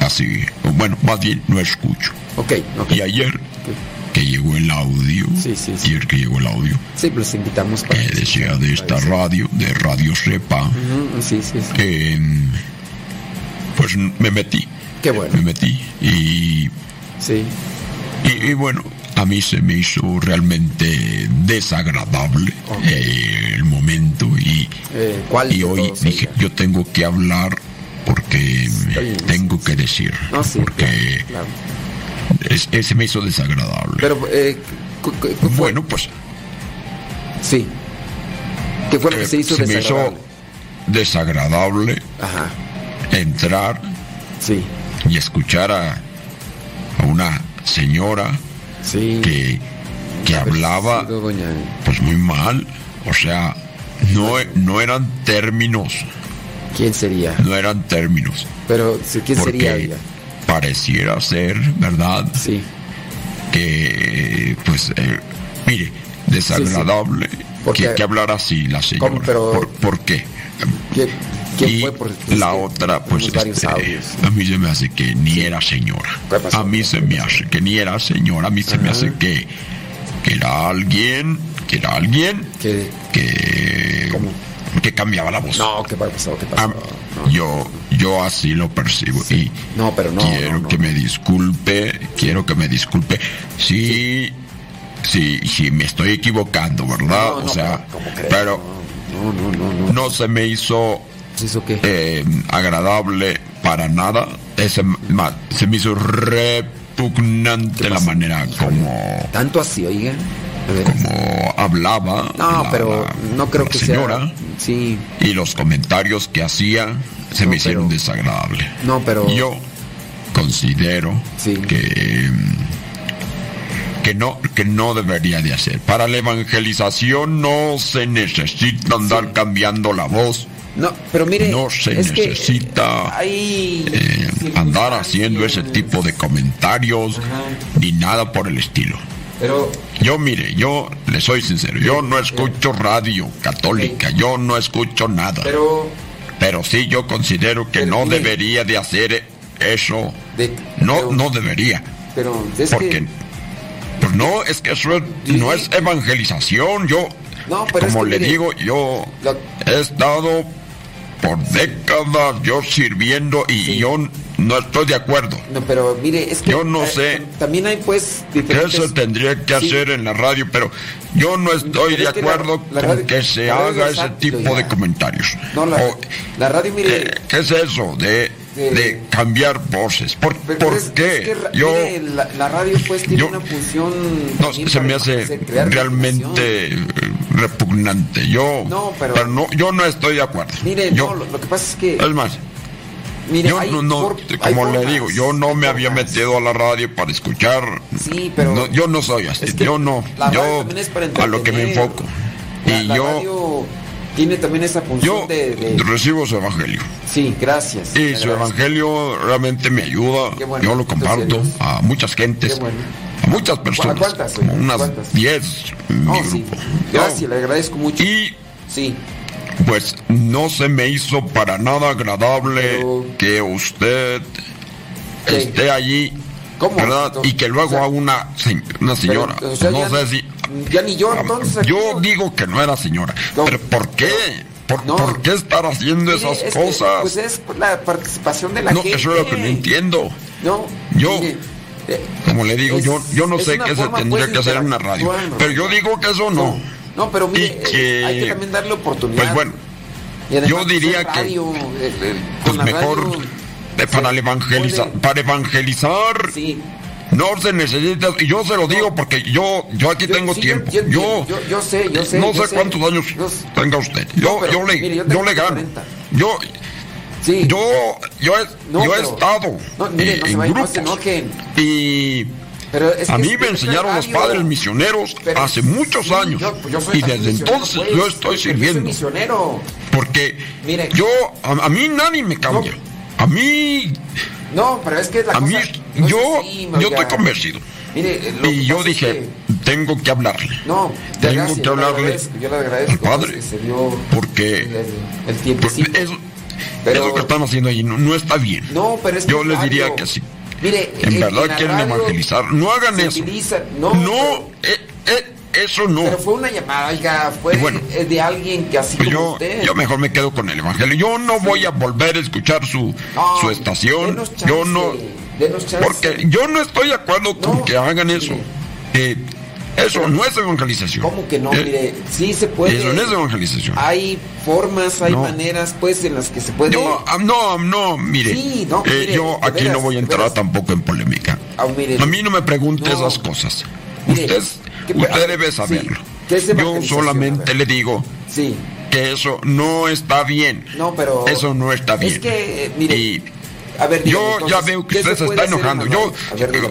Speaker 14: así, bueno, más bien no escucho.
Speaker 4: Ok,
Speaker 14: Y ayer que llegó el audio, ayer que llegó el audio,
Speaker 4: Sí, los invitamos para.
Speaker 14: que decía de esta radio, de Radio Sepa,
Speaker 4: Sí, sí, sí.
Speaker 14: que pues me metí.
Speaker 4: Qué bueno.
Speaker 14: Me metí y
Speaker 4: Sí.
Speaker 14: y, y bueno, a mí se me hizo realmente desagradable eh, el momento y,
Speaker 4: Eh, ¿Cuál
Speaker 14: y hoy dije, yo tengo que hablar porque tengo que decir,
Speaker 4: No, sí,
Speaker 14: porque
Speaker 4: claro.
Speaker 14: Es- eh, se me hizo desagradable.
Speaker 4: Pero, eh,
Speaker 14: bueno, pues
Speaker 4: Sí. ¿Qué fue lo que
Speaker 14: eh,
Speaker 4: se hizo
Speaker 14: me hizo
Speaker 4: desagradable?
Speaker 14: desagradable
Speaker 4: Ajá.
Speaker 14: entrar
Speaker 4: sí.
Speaker 14: y escuchar a, a una señora que, que hablaba pues muy mal. O sea, no, e- no eran términos.
Speaker 4: ¿Quién sería?
Speaker 14: No eran términos.
Speaker 4: Pero, sí, ¿quién sería ella?
Speaker 14: Pareciera ser, ¿verdad?
Speaker 4: Sí.
Speaker 14: Que, pues, eh, mire, desagradable
Speaker 4: Porque-
Speaker 14: que, que hablara así la señora.
Speaker 4: ¿Cómo? Pero-
Speaker 14: ¿Por, por qué?
Speaker 4: ¿Quién, quién
Speaker 14: y
Speaker 4: fue?
Speaker 14: La otra, pues, este, a mí se me hace que ni era señora. A mí se me hace que ni era señora, a mí se me hace que, que era alguien, que era alguien
Speaker 4: que,
Speaker 14: que cambiaba la voz.
Speaker 4: No, ¿qué pasó? ¿Qué pasó?
Speaker 14: Yo, yo así lo percibo y
Speaker 4: no, pero no,
Speaker 14: quiero
Speaker 4: no, no.
Speaker 14: que me disculpe, quiero que me disculpe. Sí, sí, sí, me estoy equivocando, ¿verdad? O sea,
Speaker 4: pero,
Speaker 14: pero
Speaker 4: No, no, no, no.
Speaker 14: no se me hizo eh, agradable para nada. Ese ma- se me hizo repugnante la manera como,
Speaker 4: Tanto así, oiga.
Speaker 14: Como hablaba.
Speaker 4: No,
Speaker 14: la-
Speaker 4: pero
Speaker 14: la-
Speaker 4: no creo
Speaker 14: la
Speaker 4: que
Speaker 14: señora.
Speaker 4: sea. Sí.
Speaker 14: Y los comentarios que hacía se me hicieron desagradables.
Speaker 4: No, pero.
Speaker 14: Yo considero que mm, que no que no debería de hacer. Para la evangelización no se necesita andar cambiando la voz.
Speaker 4: No, pero mire,
Speaker 14: no se
Speaker 4: es
Speaker 14: necesita
Speaker 4: Hay.
Speaker 14: eh, andar haciendo ese tipo de comentarios ni nada por el estilo.
Speaker 4: Pero.
Speaker 14: Yo mire, yo le soy sincero, yo no escucho radio católica, yo no escucho nada.
Speaker 4: Pero.
Speaker 14: Pero sí yo considero que no debería de hacer eso. no, no debería.
Speaker 4: Pero es
Speaker 14: Porque
Speaker 4: que.
Speaker 14: pues no, es que eso es- no es evangelización. Yo,
Speaker 4: No, pero es
Speaker 14: como le digo, yo he estado por décadas yo sirviendo y yo no estoy de acuerdo.
Speaker 4: No, pero mire, es que.
Speaker 14: Yo no
Speaker 4: eh,
Speaker 14: sé
Speaker 4: También hay, pues. diferentes-
Speaker 14: se tendría que
Speaker 4: Sí.
Speaker 14: hacer en la radio, pero yo no estoy de
Speaker 4: es que la-
Speaker 14: acuerdo con que se haga
Speaker 4: es
Speaker 14: ese tipo de comentarios.
Speaker 4: No, la,
Speaker 14: O-
Speaker 4: la radio, mire.
Speaker 14: eh, ¿Qué es eso de, de cambiar voces? ¿Por,
Speaker 4: pero
Speaker 14: por
Speaker 4: es-
Speaker 14: qué?
Speaker 4: es que
Speaker 14: yo
Speaker 4: mire, la, radio, pues, tiene
Speaker 14: yo-
Speaker 4: una función.
Speaker 14: no se me hace realmente eh, repugnante. Yo
Speaker 4: No, pero-
Speaker 14: no, yo no estoy de acuerdo.
Speaker 4: Mire,
Speaker 14: yo,
Speaker 4: no, lo, lo que pasa es que.
Speaker 14: es más,
Speaker 4: Mire,
Speaker 14: yo
Speaker 4: hay
Speaker 14: no, no, como le
Speaker 4: formas.
Speaker 14: digo, yo no me había metido a la radio para escuchar.
Speaker 4: Sí, pero-
Speaker 14: no, yo no soy así.
Speaker 4: Es que
Speaker 14: yo no.
Speaker 4: la radio
Speaker 14: Yo
Speaker 4: también es para
Speaker 14: a lo que me enfoco.
Speaker 4: La,
Speaker 14: y
Speaker 4: la
Speaker 14: yo
Speaker 4: radio tiene también esa función de, de-
Speaker 14: recibo su evangelio.
Speaker 4: Sí, gracias.
Speaker 14: Y su evangelio realmente me ayuda.
Speaker 4: Qué bueno,
Speaker 14: yo lo comparto a muchas gentes.
Speaker 4: Qué bueno.
Speaker 14: a muchas personas.
Speaker 4: ¿Cuántas?
Speaker 14: Como unas
Speaker 4: ¿Cuántas?
Speaker 14: 10 en mi
Speaker 4: sí.
Speaker 14: grupo.
Speaker 4: Gracias, le agradezco mucho.
Speaker 14: Y
Speaker 4: sí.
Speaker 14: Pues no se me hizo para nada agradable que usted esté allí. ¿verdad? Y que luego a una, una señora,
Speaker 4: Pero, o sea,
Speaker 14: no sé si...
Speaker 4: Ya ni yo entonces. aquí,
Speaker 14: Yo digo que no era señora. ¿Pero por qué? ¿Por, por qué estar haciendo
Speaker 4: mire,
Speaker 14: esas
Speaker 4: es que,
Speaker 14: cosas?
Speaker 4: pues es la participación de la
Speaker 14: no,
Speaker 4: gente.
Speaker 14: eso es lo que no entiendo.
Speaker 4: No,
Speaker 14: Yo,
Speaker 4: mire, eh,
Speaker 14: como le digo,
Speaker 4: es-
Speaker 14: yo, yo no sé qué se tendría
Speaker 4: pues,
Speaker 14: que hacer en una radio. Pero yo digo que eso no.
Speaker 4: No, pero mire,
Speaker 14: Y que-
Speaker 4: eh, hay que también darle oportunidad.
Speaker 14: Pues bueno, yo diría
Speaker 4: es
Speaker 14: que
Speaker 4: radio, eh, eh,
Speaker 14: pues mejor
Speaker 4: radio,
Speaker 14: eh, para, el evangelizar, para evangelizar no se necesita, y yo se lo digo porque yo, yo aquí tengo
Speaker 4: sí,
Speaker 14: tiempo.
Speaker 4: yo-
Speaker 14: Yo,
Speaker 4: yo- yo sé, yo sé,
Speaker 14: no
Speaker 4: yo
Speaker 14: sé cuántos años tenga usted. Yo,
Speaker 4: pero,
Speaker 14: yo le,
Speaker 4: mire, yo
Speaker 14: yo, le gano.
Speaker 4: 40.
Speaker 14: Yo, yo, yo he,
Speaker 4: No,
Speaker 14: yo he
Speaker 4: pero-
Speaker 14: estado
Speaker 4: No, mire,
Speaker 14: eh,
Speaker 4: no se
Speaker 14: en
Speaker 4: no
Speaker 14: grupos
Speaker 4: se enojen.
Speaker 14: y
Speaker 4: Pero es
Speaker 14: a mí
Speaker 4: es-
Speaker 14: me
Speaker 4: es
Speaker 14: enseñaron los padres misioneros
Speaker 4: Pero-
Speaker 14: hace muchos
Speaker 4: sí,
Speaker 14: años
Speaker 4: yo- pues yo soy
Speaker 14: y desde entonces
Speaker 4: pues,
Speaker 14: yo estoy
Speaker 4: pero yo
Speaker 14: sirviendo.
Speaker 4: misionero.
Speaker 14: porque
Speaker 4: Mire.
Speaker 14: yo a, a mí nadie me cambia. A mí
Speaker 4: No, pero es que la
Speaker 14: a mí
Speaker 4: no es
Speaker 14: yo
Speaker 4: así,
Speaker 14: yo estoy convencido.
Speaker 4: Mire, lo
Speaker 14: y yo
Speaker 4: es
Speaker 14: dije tengo que hablarle.
Speaker 4: No,
Speaker 14: tengo
Speaker 4: gracias,
Speaker 14: que hablarle
Speaker 4: yo le agradezco,
Speaker 14: al padre
Speaker 4: que se dio
Speaker 14: porque
Speaker 4: el, el tiempecito.
Speaker 14: eso, eso que están haciendo allí no, no está bien.
Speaker 4: No, pero es que
Speaker 14: yo
Speaker 4: es
Speaker 14: les diría que sí
Speaker 4: Mire,
Speaker 14: en verdad quieren evangelizar no hagan eso
Speaker 4: no,
Speaker 14: no eh, eh, eso no
Speaker 4: Pero fue una llamada, oiga, fue
Speaker 14: bueno,
Speaker 4: de alguien que así
Speaker 14: Pues
Speaker 4: como
Speaker 14: yo,
Speaker 4: usted.
Speaker 14: yo mejor me quedo con el evangelio. Yo no voy a volver a escuchar su,
Speaker 4: No,
Speaker 14: su estación.
Speaker 4: chance,
Speaker 14: Yo no. Porque yo no estoy de acuerdo con que hagan eso. Eh, eso no es evangelización.
Speaker 4: ¿Cómo que no?
Speaker 14: Eh,
Speaker 4: Mire, sí se puede.
Speaker 14: Eso no es evangelización.
Speaker 4: Hay formas, hay
Speaker 14: No.
Speaker 4: maneras, pues, en las que se puede.
Speaker 14: No, ah, no, no, mire.
Speaker 4: Sí, no,
Speaker 14: eh,
Speaker 4: mire,
Speaker 14: yo
Speaker 4: de
Speaker 14: aquí
Speaker 4: veras,
Speaker 14: no voy a entrar tampoco en polémica.
Speaker 4: Ah, mire,
Speaker 14: a mí no me pregunte
Speaker 4: no.
Speaker 14: esas cosas.
Speaker 4: Mire,
Speaker 14: usted
Speaker 4: ¿qué-
Speaker 14: usted debe
Speaker 4: sí,
Speaker 14: saberlo.
Speaker 4: ¿qué es
Speaker 14: yo solamente le digo
Speaker 4: Sí.
Speaker 14: que eso no está bien.
Speaker 4: No, pero.
Speaker 14: Eso no está bien.
Speaker 4: Es que, eh, mire.
Speaker 14: Y
Speaker 4: a ver,
Speaker 14: yo ya veo que
Speaker 4: ¿qué
Speaker 14: usted
Speaker 4: se
Speaker 14: está enojando. Yo,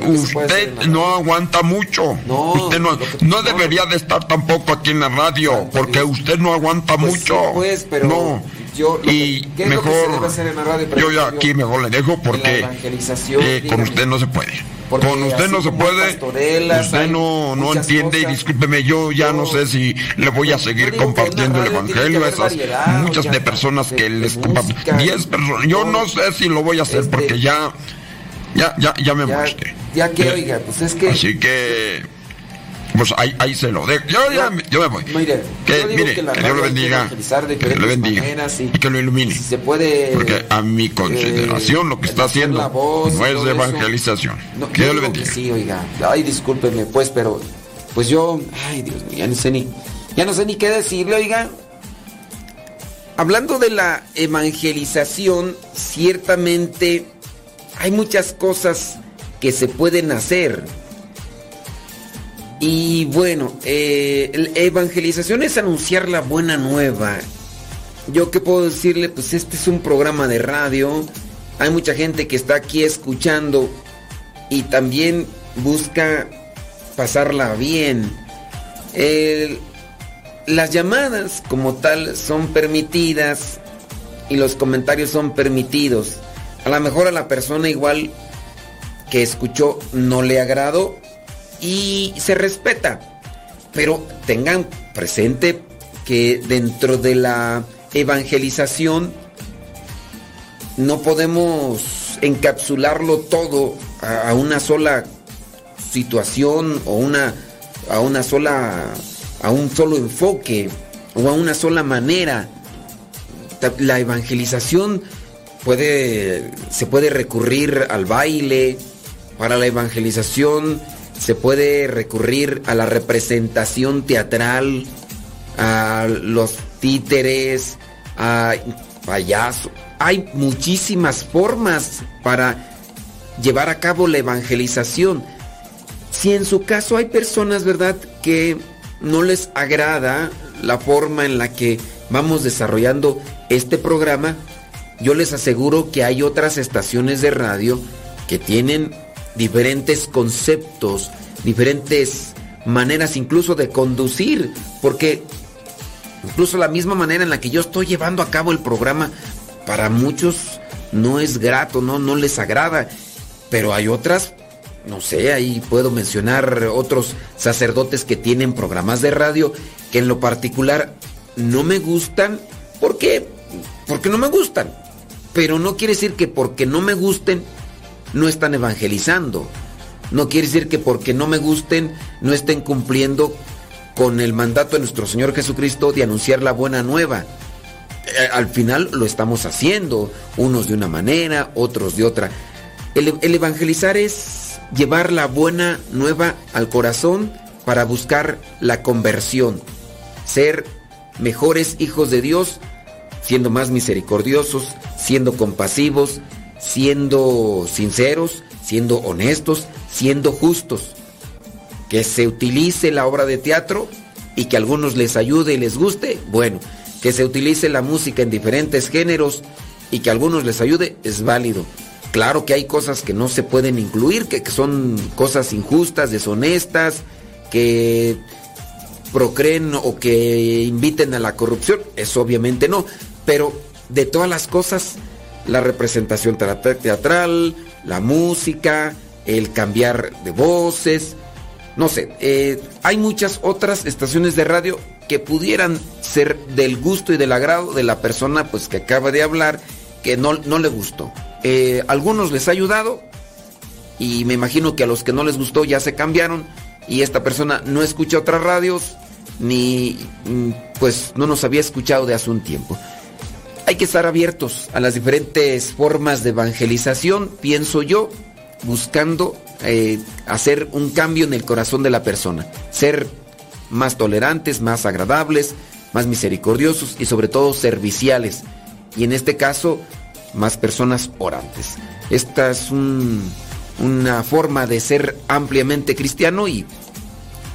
Speaker 14: usted no aguanta mucho.
Speaker 4: No,
Speaker 14: usted no, no debería de estar tampoco aquí en la radio, porque usted no aguanta
Speaker 4: Pues
Speaker 14: mucho.
Speaker 4: sí, pues, pero
Speaker 14: no.
Speaker 4: Yo
Speaker 14: y
Speaker 4: que- ¿qué es lo que se
Speaker 14: mejor, yo ya aquí mejor le dejo porque eh, con usted no se puede.
Speaker 4: Porque
Speaker 14: con usted no se puede. Usted no, no entiende y discúlpeme, yo ya no sé si le voy a seguir compartiendo el evangelio a esas muchas de personas que les comparto. 10 personas. Yo no sé si lo voy a hacer porque ya, ya, ya, ya me molesté.
Speaker 4: Ya que,
Speaker 14: Eh,
Speaker 4: oiga, pues es que.
Speaker 14: Así que, pues ahí, ahí se lo dejo. Yo, ya, me- yo me voy.
Speaker 4: Mire,
Speaker 14: Que, mire,
Speaker 4: que
Speaker 14: que Dios lo
Speaker 4: que
Speaker 14: bendiga. Que Dios lo bendiga.
Speaker 4: y-
Speaker 14: Y que lo ilumine.
Speaker 4: Se puede.
Speaker 14: Porque a mi consideración lo que está haciendo
Speaker 4: voz
Speaker 14: no es de evangelización.
Speaker 4: No,
Speaker 14: que Dios
Speaker 4: que
Speaker 14: bendiga.
Speaker 4: sí, oiga. Ay, discúlpeme, pues, pero. Pues yo. Ay, Dios mío, ya no sé ni. Ya no sé ni qué decirle, oiga. Hablando de la evangelización, ciertamente hay muchas cosas que se pueden hacer. Y bueno, eh, evangelización es anunciar la buena nueva. Yo qué puedo decirle, pues este es un programa de radio. Hay mucha gente que está aquí escuchando y también busca pasarla bien. Las llamadas como tal son permitidas y los comentarios son permitidos. A lo mejor a la persona igual que escuchó no le agradó y se respeta. Pero tengan presente que dentro de la evangelización no podemos encapsularlo todo a, una sola situación o una a una sola a un solo enfoque o a una sola manera. La evangelización puede se puede recurrir al baile, para la evangelización se puede recurrir a la representación teatral, a los títeres, a payaso. Hay muchísimas formas para llevar a cabo la evangelización. Si en su caso hay personas, ¿verdad?, que no les agrada la forma en la que vamos desarrollando este programa, yo les aseguro que hay otras estaciones de radio que tienen diferentes conceptos, diferentes maneras incluso de conducir, porque incluso la misma manera en la que yo estoy llevando a cabo el programa, para muchos no es grato, no, no les agrada, pero hay otras no sé, ahí puedo mencionar otros sacerdotes que tienen programas de radio que en lo particular no me gustan. ¿Por qué? Porque no me gustan. Pero no quiere decir que porque no me gusten no están evangelizando. No quiere decir que porque no me gusten no estén cumpliendo con el mandato de nuestro Señor Jesucristo de anunciar la buena nueva. Eh, al final lo estamos haciendo, unos de una manera, otros de otra. El, el evangelizar es llevar la buena nueva al corazón para buscar la conversión, ser mejores hijos de Dios, siendo más misericordiosos, siendo compasivos, siendo sinceros, siendo honestos, siendo justos. Que se utilice la obra de teatro y que a algunos les ayude y les guste, bueno, que se utilice la música en diferentes géneros y que a algunos les ayude, es válido. Claro que hay cosas que no se pueden incluir, que, que son cosas injustas, deshonestas, que procreen o que inviten a la corrupción, eso obviamente no, pero de todas las cosas, la representación teatral, la música, el cambiar de voces, no sé, eh, hay muchas otras estaciones de radio que pudieran ser del gusto y del agrado de la persona pues que acaba de hablar que no, no le gustó. Eh, algunos les ha ayudado y me imagino que a los que no les gustó ya se cambiaron y esta persona no escucha otras radios ni mm, pues no nos había escuchado de hace un tiempo. Hay que estar abiertos a las diferentes formas de evangelización, pienso yo, buscando eh, hacer un cambio en el corazón de la persona, ser más tolerantes, más agradables, más misericordiosos y sobre todo serviciales. Y en este caso, más personas orantes. Esta es una forma de ser ampliamente cristiano y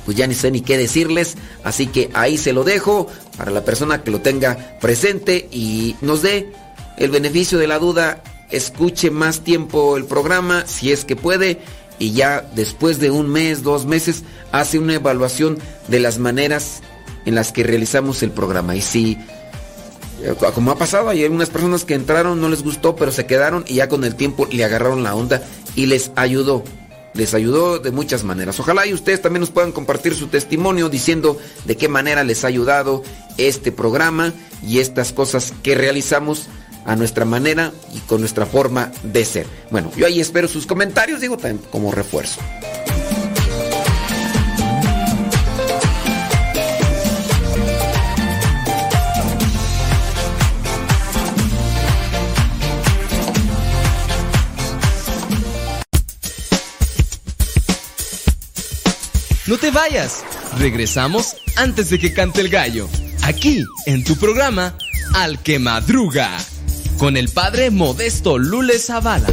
Speaker 4: pues ya ni sé ni qué decirles. Así que ahí se lo dejo para la persona que lo tenga presente y nos dé el beneficio de la duda. Escuche más tiempo el programa si es que puede y ya después de un mes, dos meses, hace una evaluación de las maneras en las que realizamos el programa. Y si, eh, como ha pasado, hay algunas personas que entraron, no les gustó, pero se quedaron y ya con el tiempo le agarraron la onda y les ayudó. Les ayudó de muchas maneras. Ojalá y ustedes también nos puedan compartir su testimonio diciendo de qué manera les ha ayudado este programa y estas cosas que realizamos a nuestra manera y con nuestra forma de ser. Bueno, yo ahí espero sus comentarios, digo, también como refuerzo.
Speaker 6: No te vayas, regresamos antes de que cante el gallo, aquí en tu programa Al que Madruga con el padre Modesto Lule Zavala.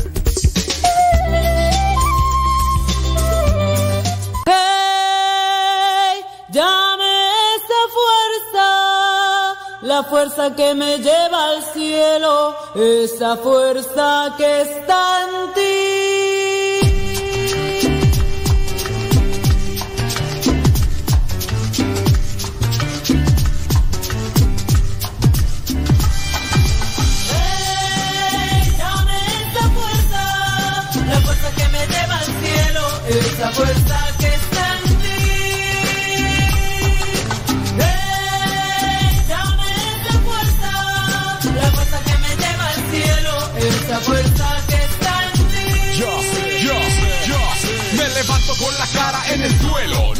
Speaker 15: Hey, llame esa fuerza, la fuerza que me lleva al cielo, esa fuerza que está en ti. Esa fuerza que está en ti. Hey, llame esa fuerza, la fuerza que me lleva al cielo, esa fuerza que está en ti.
Speaker 16: Yo, yo, yo, me levanto con la cara en el suelo.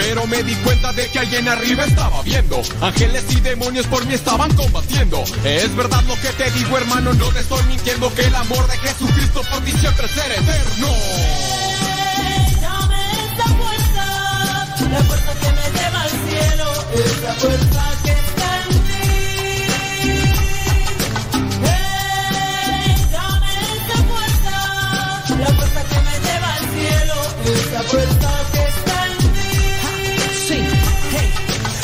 Speaker 16: Pero me di cuenta de que alguien arriba estaba viendo. Ángeles y demonios por mí estaban combatiendo. Es verdad lo que te digo, hermano, no te estoy mintiendo. Que el amor de Jesucristo por ti siempre será eterno.
Speaker 15: Dame esa fuerza, la fuerza que me lleva al cielo, esa fuerza que está en. Hey, dame esa fuerza, la fuerza que me lleva al cielo,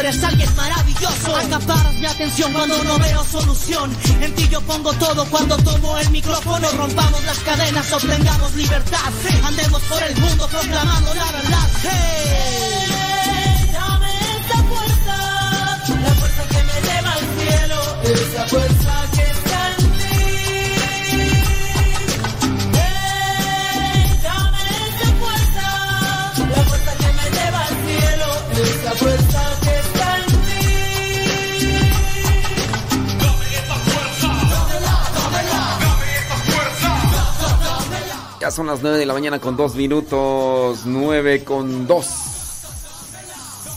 Speaker 17: eres alguien maravilloso. Acaparas mi atención cuando no veo solución. En ti yo pongo todo cuando tomo el micrófono. Rompamos las cadenas, obtengamos libertad. Andemos por el mundo proclamando la verdad. Hey.
Speaker 15: Dame esa fuerza, la fuerza que me lleva al cielo, esa fuerza que está en ti. Hey, dame esa fuerza, la fuerza que me lleva al cielo, esa fuerza que
Speaker 4: Ya son las 9 de la mañana con 2 minutos. 9 con 2.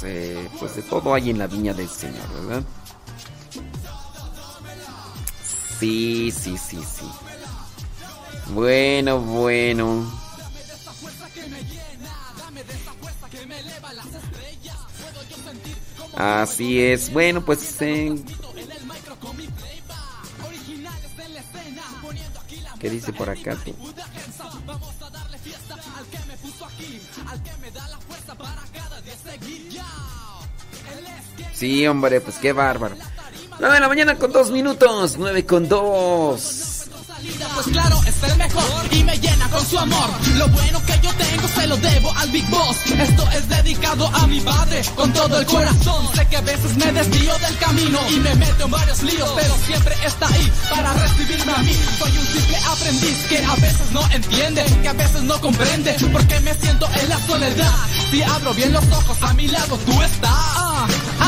Speaker 4: Eh, pues de todo hay en la viña del Señor, ¿verdad? Sí, sí, sí, sí. Bueno, bueno. Así es. Bueno, pues... eh, ¿Qué dice por acá tú? Sí, hombre, pues qué bárbaro. 9 de la mañana con 2 minutos. 9 con 2.
Speaker 18: Pues claro, es el mejor y me llena con su amor. Lo bueno que yo tengo se lo debo al Big Boss. Esto es dedicado a mi padre con todo el corazón. Sé que a veces me desvío del camino y me meto en varios líos, pero siempre está ahí para recibirme a mí. Soy un simple aprendiz que a veces no entiende, que a veces no comprende por qué me siento en la soledad. Si abro bien los ojos, a mi lado tú estás.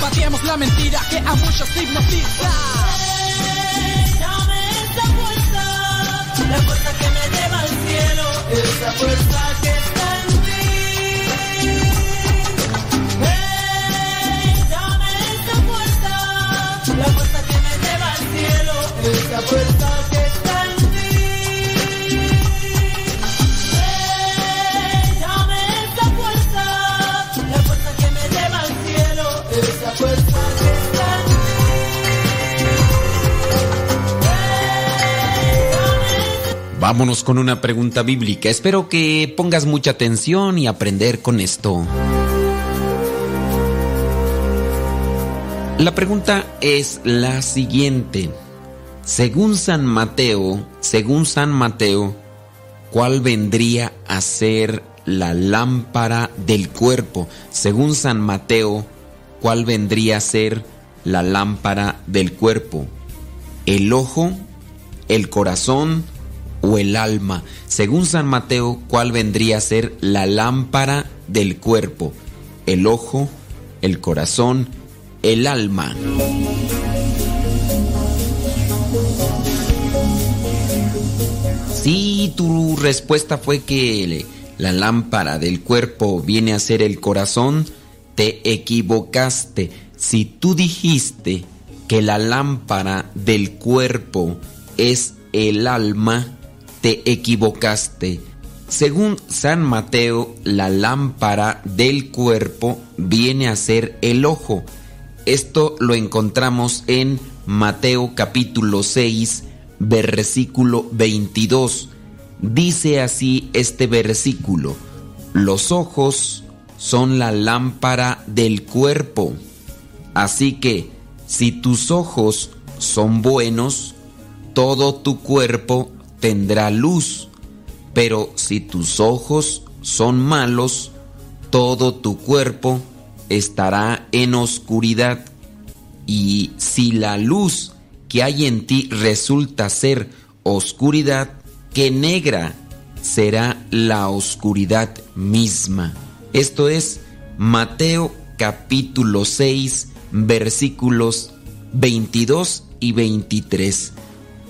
Speaker 18: Pateemos la mentira que a muchos hipnotiza.
Speaker 15: Dame esa fuerza, la fuerza que me lleva al cielo, esa fuerza que está en ti. Hey, dame esa fuerza, la fuerza que me lleva al cielo, esa fuerza
Speaker 4: Vámonos con una pregunta bíblica. Espero que pongas mucha atención y aprender con esto. La pregunta es la siguiente. Según San Mateo, según San Mateo, ¿cuál vendría a ser la lámpara del cuerpo? Según San Mateo, ¿cuál vendría a ser la lámpara del cuerpo? ¿El ojo, el corazón o el alma? Según San Mateo, ¿cuál vendría a ser la lámpara del cuerpo? ¿El ojo, el corazón, el alma? Si tu respuesta fue que la lámpara del cuerpo viene a ser el corazón, te equivocaste. Si tú dijiste que la lámpara del cuerpo es el alma, te equivocaste. Según San Mateo, la lámpara del cuerpo viene a ser el ojo. Esto lo encontramos en Mateo capítulo 6, versículo 22. Dice así este versículo, los ojos son la lámpara del cuerpo. Así que, si tus ojos son buenos, todo tu cuerpo tendrá luz. Pero si tus ojos son malos, todo tu cuerpo estará en oscuridad. Y si la luz que hay en ti resulta ser oscuridad, que negra será la oscuridad misma. Esto es Mateo capítulo 6 versículos 22 y 23.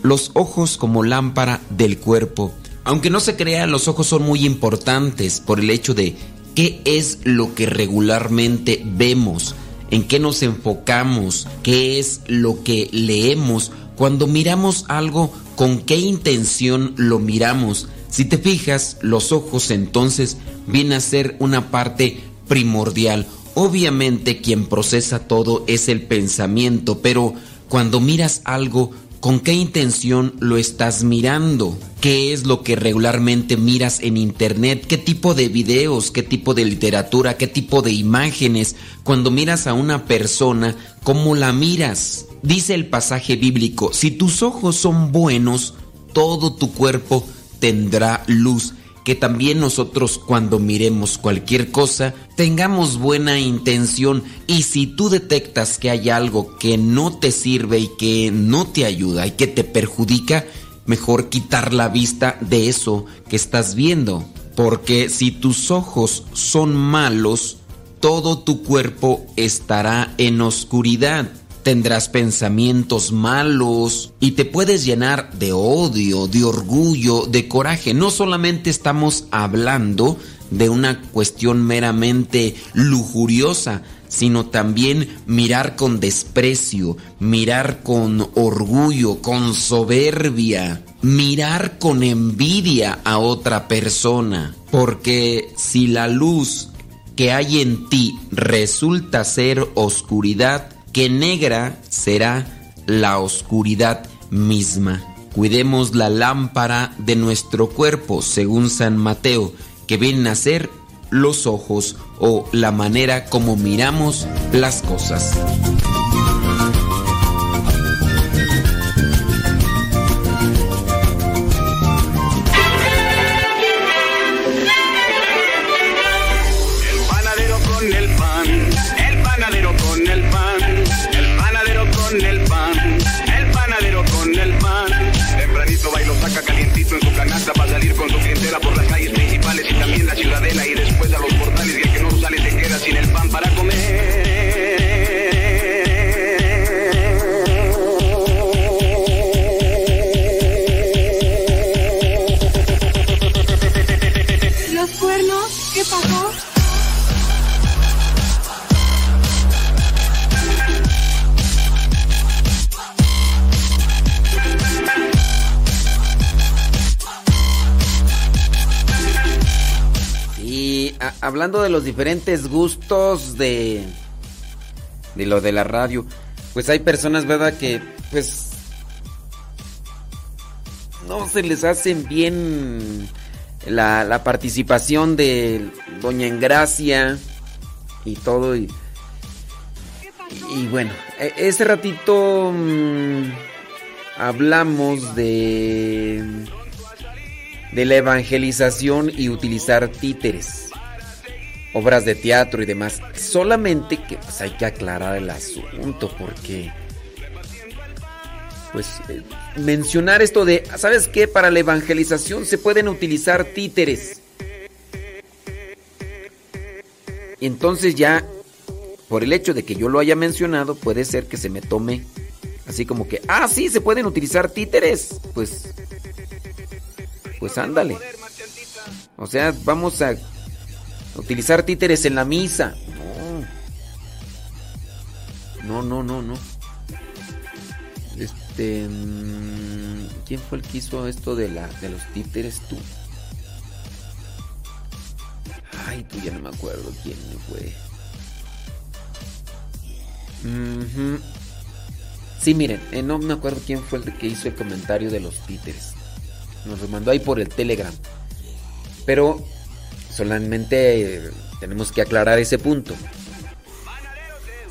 Speaker 4: Los ojos como lámpara del cuerpo. Aunque no se crea, los ojos son muy importantes por el hecho de qué es lo que regularmente vemos, en qué nos enfocamos, qué es lo que leemos. Cuando miramos algo, con qué intención lo miramos. Si te fijas, los ojos entonces vienen a ser una parte primordial. Obviamente quien procesa todo es el pensamiento, pero cuando miras algo, ¿con qué intención lo estás mirando? ¿Qué es lo que regularmente miras en internet? ¿Qué tipo de videos? ¿Qué tipo de literatura? ¿Qué tipo de imágenes? Cuando miras a una persona, ¿cómo la miras? Dice el pasaje bíblico, si tus ojos son buenos, todo tu cuerpo tendrá luz que también nosotros cuando miremos cualquier cosa tengamos buena intención y si tú detectas que hay algo que no te sirve y que no te ayuda y que te perjudica, mejor quitar la vista de eso que estás viendo. Porque si tus ojos son malos, todo tu cuerpo estará en oscuridad tendrás pensamientos malos y te puedes llenar de odio, de orgullo, de coraje. No solamente estamos hablando de una cuestión meramente lujuriosa, sino también mirar con desprecio, mirar con orgullo, con soberbia, mirar con envidia a otra persona. Porque si la luz que hay en ti resulta ser oscuridad, que negra será la oscuridad misma. Cuidemos la lámpara de nuestro cuerpo, según San Mateo, que vienen a ser los ojos o la manera como miramos las cosas.
Speaker 19: el panadero con el pan. Tempranito bailo, saca calientito en su canasta para salir con su clientela por
Speaker 4: hablando de los diferentes gustos de de lo de la radio, pues hay personas, ¿verdad? Que pues no se les hacen bien la, la participación de Doña Engracia y todo. Y, y bueno, e, ese ratito mmm, hablamos de de la evangelización y utilizar títeres obras de teatro y demás. Solamente que pues, hay que aclarar el asunto porque pues eh, mencionar esto de, ¿sabes qué? Para la evangelización se pueden utilizar títeres. Y entonces ya, por el hecho de que yo lo haya mencionado, puede ser que se me tome así como que, ah, sí, se pueden utilizar títeres. Pues, pues ándale. O sea, vamos a Utilizar títeres en la misa. No. No, no, no, Este. Mm, ¿Quién fue el que hizo esto de, la, de los títeres? Tú. Ay, tú ya no me acuerdo quién fue. Sí, miren, eh, no me acuerdo quién fue el que hizo el comentario de los títeres. Nos lo mandó ahí por el Telegram. Pero Solamente eh, tenemos que aclarar ese punto.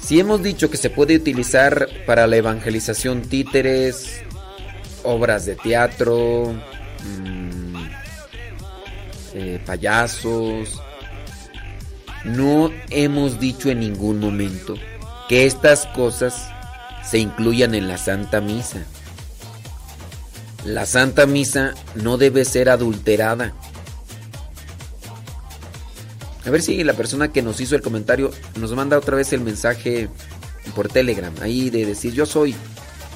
Speaker 4: Si hemos dicho que se puede utilizar para la evangelización títeres, obras de teatro, mm, eh, payasos, no hemos dicho en ningún momento que estas cosas se incluyan en la Santa Misa. La Santa Misa no debe ser adulterada. A ver si la persona que nos hizo el comentario nos manda otra vez el mensaje por Telegram, ahí de decir yo soy.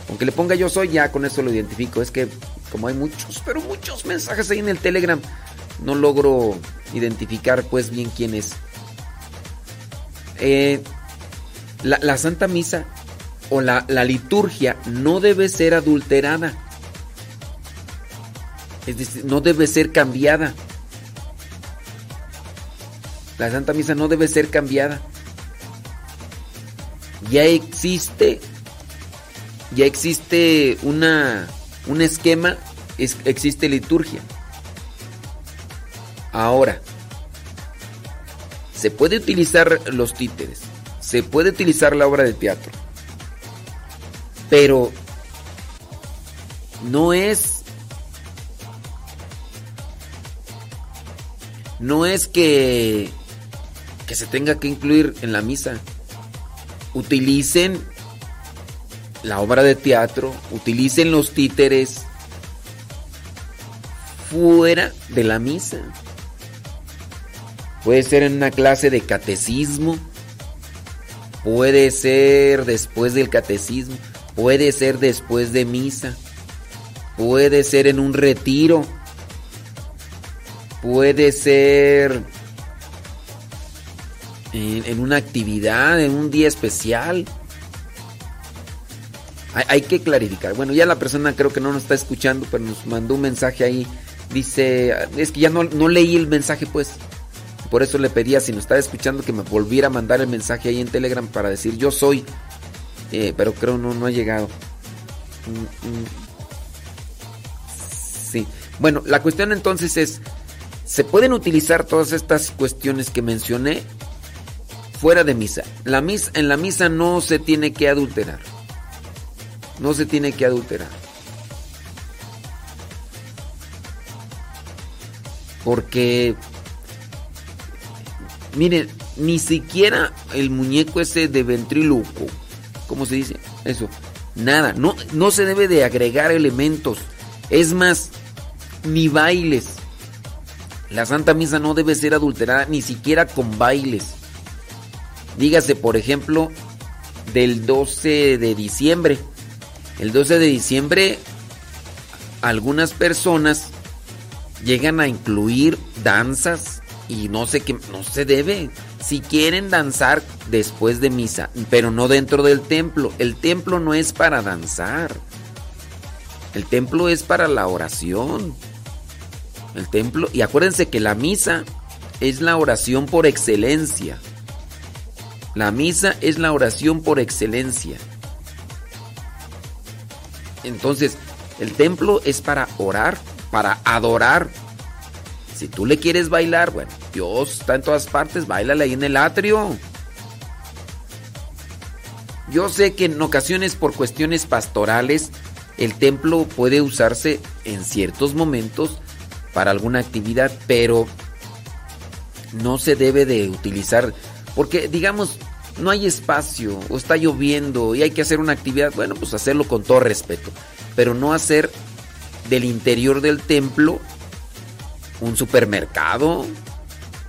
Speaker 4: Aunque le ponga yo soy, ya con eso lo identifico. Es que como hay muchos, pero muchos mensajes ahí en el Telegram, no logro identificar pues bien quién es. Eh, la, Santa Misa o la, la liturgia no debe ser adulterada. Es decir, no debe ser cambiada. La Santa Misa no debe ser cambiada. Ya existe, ya existe una, un esquema, existe liturgia. Ahora, se puede utilizar los títeres, se puede utilizar la obra de teatro, pero no es no es que que se tenga que incluir en la misa. Utilicen la obra de teatro, utilicen los títeres fuera de la misa. Puede ser en una clase de catecismo, puede ser después del catecismo, puede ser después de misa, puede ser en un retiro, puede ser en, una actividad, en un día especial. Hay, que clarificar. Bueno, ya la persona creo que no nos está escuchando, pero nos mandó un mensaje ahí. Dice, es que ya no, leí el mensaje pues. Por eso le pedía, si nos estaba escuchando, que me volviera a mandar el mensaje ahí en Telegram para decir yo soy. Eh, pero creo no, no ha llegado. Mm, mm. Sí. Bueno, la cuestión entonces es, ¿se pueden utilizar todas estas cuestiones que mencioné fuera de misa. La misa. En la misa no se tiene que adulterar. No se tiene que adulterar. Porque, miren, ni siquiera el muñeco ese de ventríloco, ¿cómo se dice? Eso, nada, no, no se debe de agregar elementos. Es más, ni bailes. La Santa Misa no debe ser adulterada ni siquiera con bailes. Dígase, por ejemplo, del 12 de diciembre. El 12 de diciembre algunas personas llegan a incluir danzas y no sé qué, no se debe. Si quieren danzar después de misa, pero no dentro del templo. El templo no es para danzar. El templo es para la oración. El templo, y acuérdense que la misa es la oración por excelencia. La misa es la oración por excelencia. Entonces, el templo es para orar, para adorar. Si tú le quieres bailar, bueno, Dios está en todas partes, bailale ahí en el atrio. Yo sé que en ocasiones por cuestiones pastorales el templo puede usarse en ciertos momentos para alguna actividad, pero no se debe de utilizar porque, digamos, no hay espacio o está lloviendo y hay que hacer una actividad, bueno, pues hacerlo con todo respeto. Pero no hacer del interior del templo un supermercado.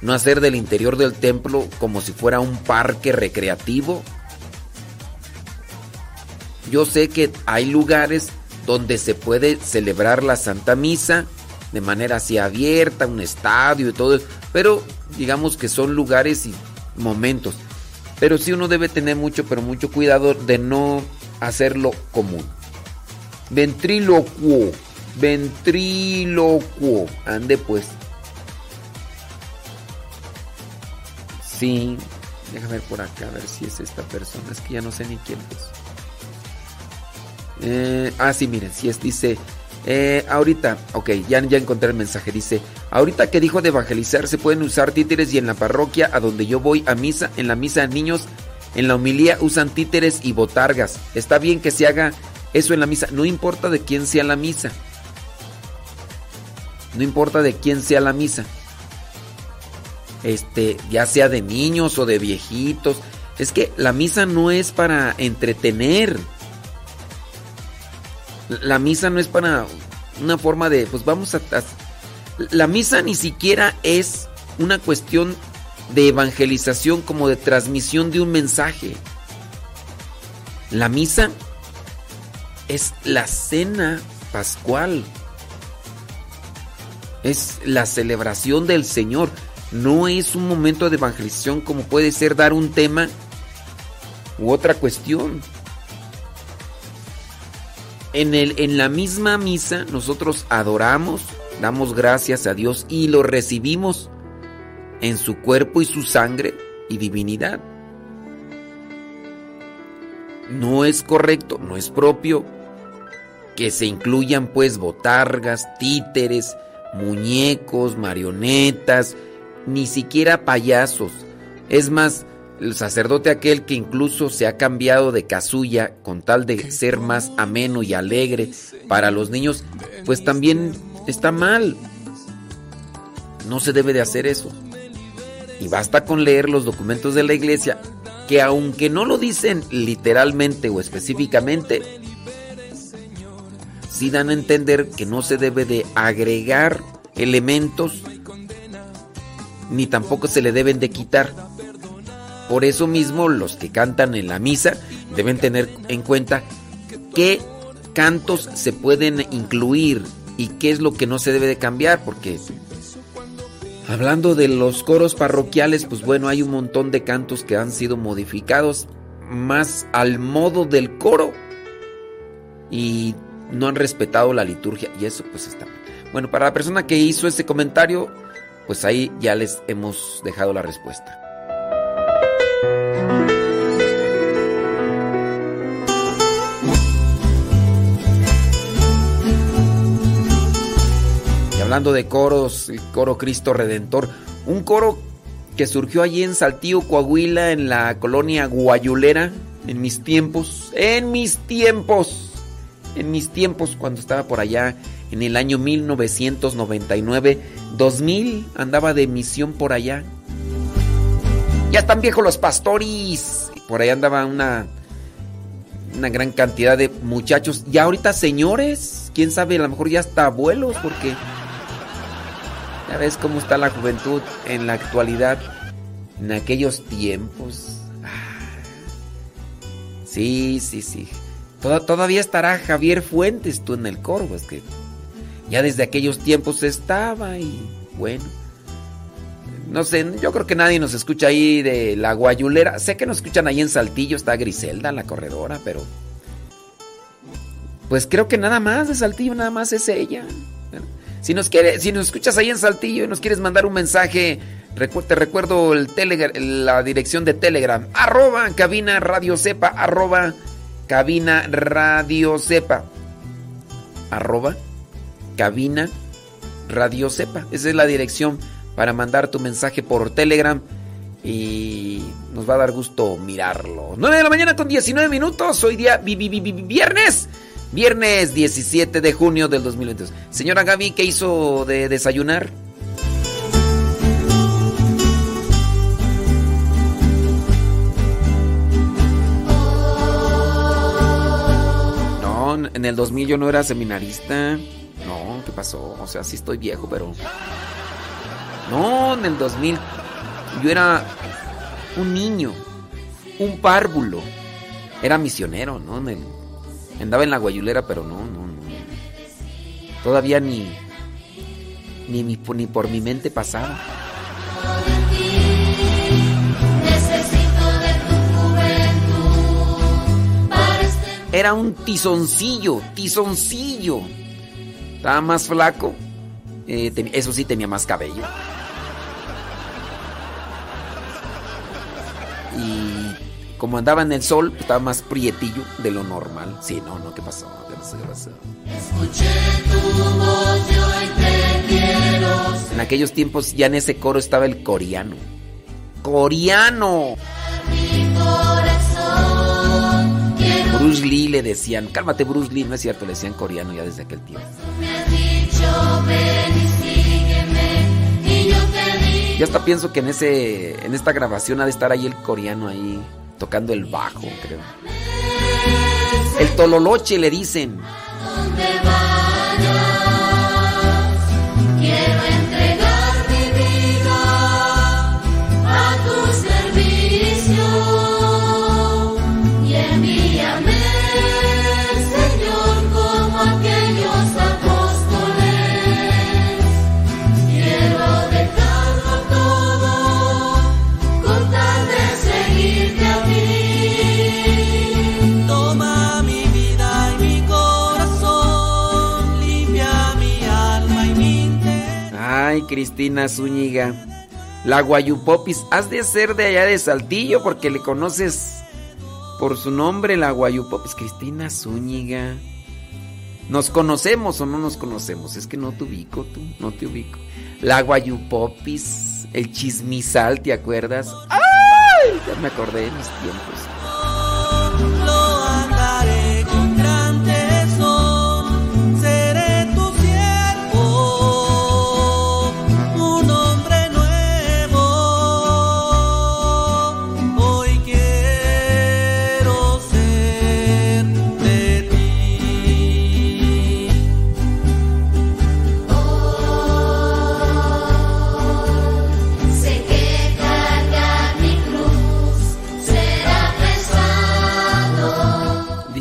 Speaker 4: No hacer del interior del templo como si fuera un parque recreativo. Yo sé que hay lugares donde se puede celebrar la Santa Misa de manera así abierta, un estadio y todo, pero digamos que son lugares y momentos. Pero sí uno debe tener mucho, pero mucho cuidado de no hacerlo común. Ventrílocuo. Ventrílocuo. Ande pues. Sí. Déjame ver por acá a ver si es esta persona. Es que ya no sé ni quién es. Eh, ah, sí, miren, si es, dice eh, ahorita, ok, ya, ya encontré el mensaje. Dice, ahorita que dijo de evangelizar, se pueden usar títeres y en la parroquia a donde yo voy a misa, en la misa niños, en la homilía usan títeres y botargas. Está bien que se haga eso en la misa, no importa de quién sea la misa. No importa de quién sea la misa. Este, ya sea de niños o de viejitos. Es que la misa no es para entretener. La misa no es para una forma de, pues vamos a... la misa ni siquiera es una cuestión de evangelización como de transmisión de un mensaje. La misa es la cena pascual. Es la celebración del Señor. No es un momento de evangelización como puede ser dar un tema u otra cuestión. En, el, en la misma misa nosotros adoramos, damos gracias a Dios y lo recibimos en su cuerpo y su sangre y divinidad. No es correcto, no es propio que se incluyan pues botargas, títeres, muñecos, marionetas, ni siquiera payasos. Es más, el sacerdote aquel que incluso se ha cambiado de casulla con tal de ser más ameno y alegre para los niños, pues también está mal. No se debe de hacer eso. Y basta con leer los documentos de la iglesia que aunque no lo dicen literalmente o específicamente, sí dan a entender que no se debe de agregar elementos ni tampoco se le deben de quitar. Por eso mismo los que cantan en la misa deben tener en cuenta qué cantos se pueden incluir y qué es lo que no se debe de cambiar, porque hablando de los coros parroquiales, pues bueno, hay un montón de cantos que han sido modificados más al modo del coro y no han respetado la liturgia y eso pues está. Bueno, para la persona que hizo ese comentario, pues ahí ya les hemos dejado la respuesta. Hablando de coros, el coro Cristo Redentor, un coro que surgió allí en Saltillo, Coahuila, en la colonia Guayulera, en mis tiempos, en mis tiempos, en mis tiempos cuando estaba por allá en el año 1999, 2000 andaba de misión por allá. Ya están viejos los pastores. Por ahí andaba una una gran cantidad de muchachos. Ya ahorita señores, quién sabe, a lo mejor ya hasta abuelos porque ya ves cómo está la juventud en la actualidad, en aquellos tiempos. Ah. Sí, sí, sí. Toda- todavía estará Javier Fuentes tú en el coro, pues que ya desde aquellos tiempos estaba y bueno. No sé, yo creo que nadie nos escucha ahí de la guayulera. Sé que nos escuchan ahí en Saltillo, está Griselda, la corredora, pero... Pues creo que nada más de Saltillo, nada más es ella. Si nos, quiere, si nos escuchas ahí en Saltillo y nos quieres mandar un mensaje, te recuerdo el la dirección de Telegram, arroba cabina radio sepa, arroba cabina radio sepa, arroba cabina radio sepa. Esa es la dirección para mandar tu mensaje por Telegram y nos va a dar gusto mirarlo. 9 de la mañana con 19 minutos, hoy día vi- viernes. Viernes 17 de junio del 2022. Señora Gaby, ¿qué hizo de desayunar? No, en el 2000 yo no era seminarista. No, ¿qué pasó? O sea, sí estoy viejo, pero... No, en el 2000 yo era un niño, un párvulo. Era misionero, ¿no? En el- andaba en la guayulera, pero no, no, no. Todavía ni, ni, ni por mi mente pasaba. Era un tizoncillo, tizoncillo. Estaba más flaco. eh, eso sí, tenía más cabello. Y como andaba en el sol, pues, estaba más prietillo de lo normal. Sí, no, no, ¿qué pasó? ¿Qué pasó? ¿Qué pasó?
Speaker 13: Escuché tu voz y hoy te quiero.
Speaker 4: En aquellos tiempos ya en ese coro estaba el coreano. ¡Coreano!
Speaker 13: Mi corazón quiero.
Speaker 4: Bruce Lee le decían, cálmate Bruce Lee, no es cierto, le decían coreano ya desde aquel tiempo.
Speaker 13: Me has dicho ven y sígueme y yo te digo.
Speaker 4: Yo hasta pienso que en ese en esta grabación ha de estar ahí el coreano ahí tocando el bajo, creo. El tololoche le dicen.
Speaker 13: donde vayas.
Speaker 4: Cristina Zúñiga. La Guayupopis, has de ser de allá de Saltillo porque le conoces por su nombre, la Guayupopis. Cristina Zúñiga. ¿Nos conocemos o no nos conocemos? Es que no te ubico, tú, no te ubico. La Guayupopis, el chismizal, ¿te acuerdas? ¡Ay! Ya me acordé de mis tiempos.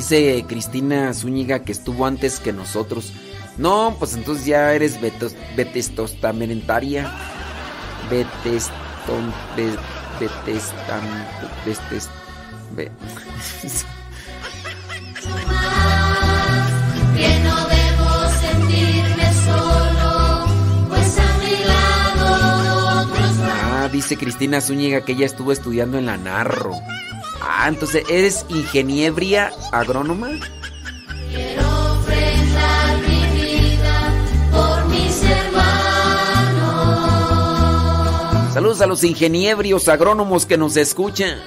Speaker 4: Dice Cristina Zúñiga que estuvo antes que nosotros. No, pues entonces ya eres Vetestam. Vestes. ve-
Speaker 13: Que no debo
Speaker 4: Ah, dice Cristina Zúñiga que ella estuvo estudiando en la Narro. Ah, entonces eres ingeniebria agrónoma.
Speaker 13: Quiero ofrendar mi vida por mis hermanos.
Speaker 4: Saludos a los ingeniebrios agrónomos que nos escuchan.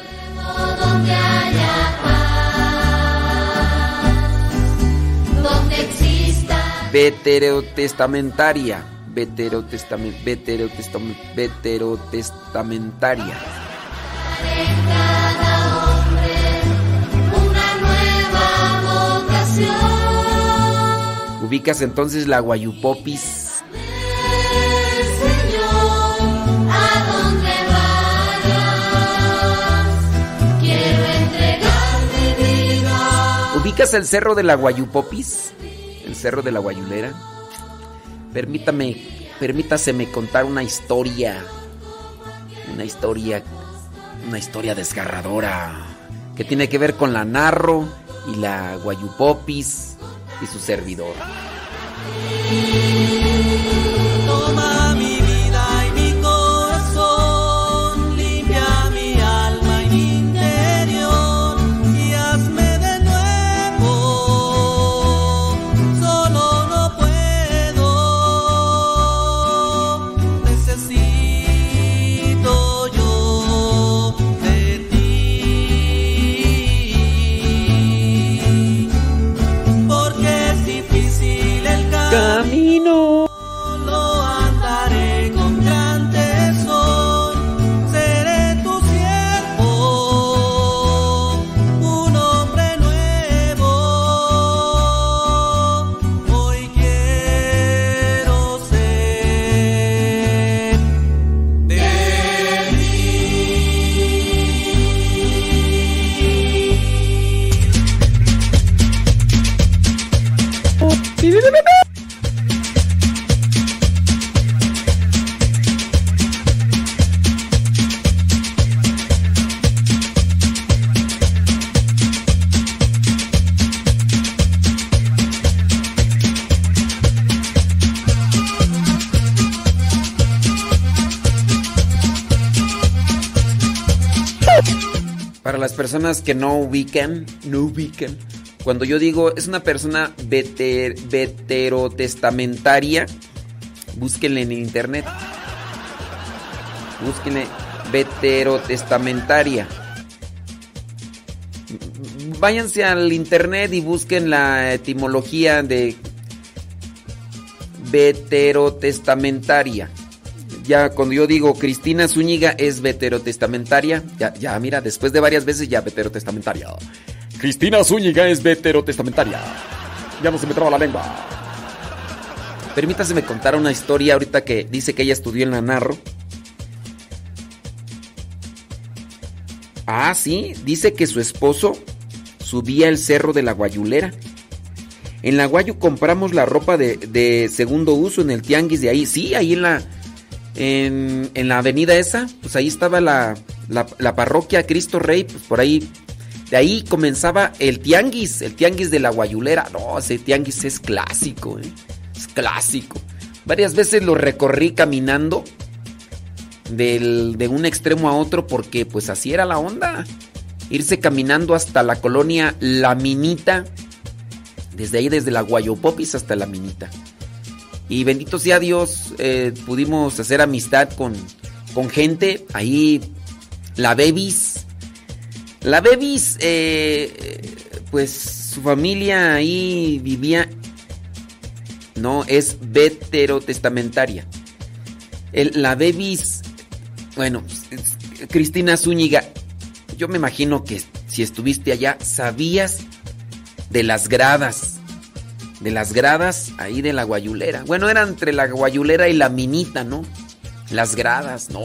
Speaker 13: Donde haya paz, donde exista
Speaker 4: Veterotestamentaria. Veterotestamen- veterotestamen- veterotestamentaria. Ubicas entonces la Guayupopis. ¿Ubicas el cerro de la Guayupopis? El cerro de la Guayulera. Permítame, permítaseme contar una historia. Una historia, una historia desgarradora. Que tiene que ver con la Narro y la Guayupopis y su servidor. Personas que no ubican, no ubican. Cuando yo digo es una persona veter- veterotestamentaria, búsquenle en internet. Búsquenle veterotestamentaria. Váyanse al internet y busquen la etimología de veterotestamentaria. Ya cuando yo digo Cristina Zúñiga es veterotestamentaria, ya, ya mira, después de varias veces ya veterotestamentaria. Cristina Zúñiga es veterotestamentaria.
Speaker 9: Ya no se me traba la lengua.
Speaker 4: Permítaseme contar una historia ahorita que dice que ella estudió en la Narro. Ah, sí, dice que su esposo subía el cerro de la Guayulera. En la Guayu compramos la ropa de, de segundo uso en el tianguis de ahí. Sí, ahí en la, en, la avenida esa, pues ahí estaba la, la, la parroquia Cristo Rey, pues por ahí. De ahí comenzaba el tianguis, el tianguis de la Guayulera. No, ese tianguis es clásico, ¿eh? es clásico. Varias veces lo recorrí caminando del, de un extremo a otro porque pues así era la onda. Irse caminando hasta la colonia La Minita. Desde ahí, desde la Guayopopis hasta La Minita. Y bendito sea Dios, eh, pudimos hacer amistad con, con gente. Ahí la Bebis. La Bebis, eh, pues su familia ahí vivía. No, es veterotestamentaria. El, la Bebis, bueno, Cristina Zúñiga, yo me imagino que si estuviste allá, sabías de las gradas. De las gradas ahí de la guayulera. Bueno, era entre la guayulera y la minita, ¿no? Las gradas, no.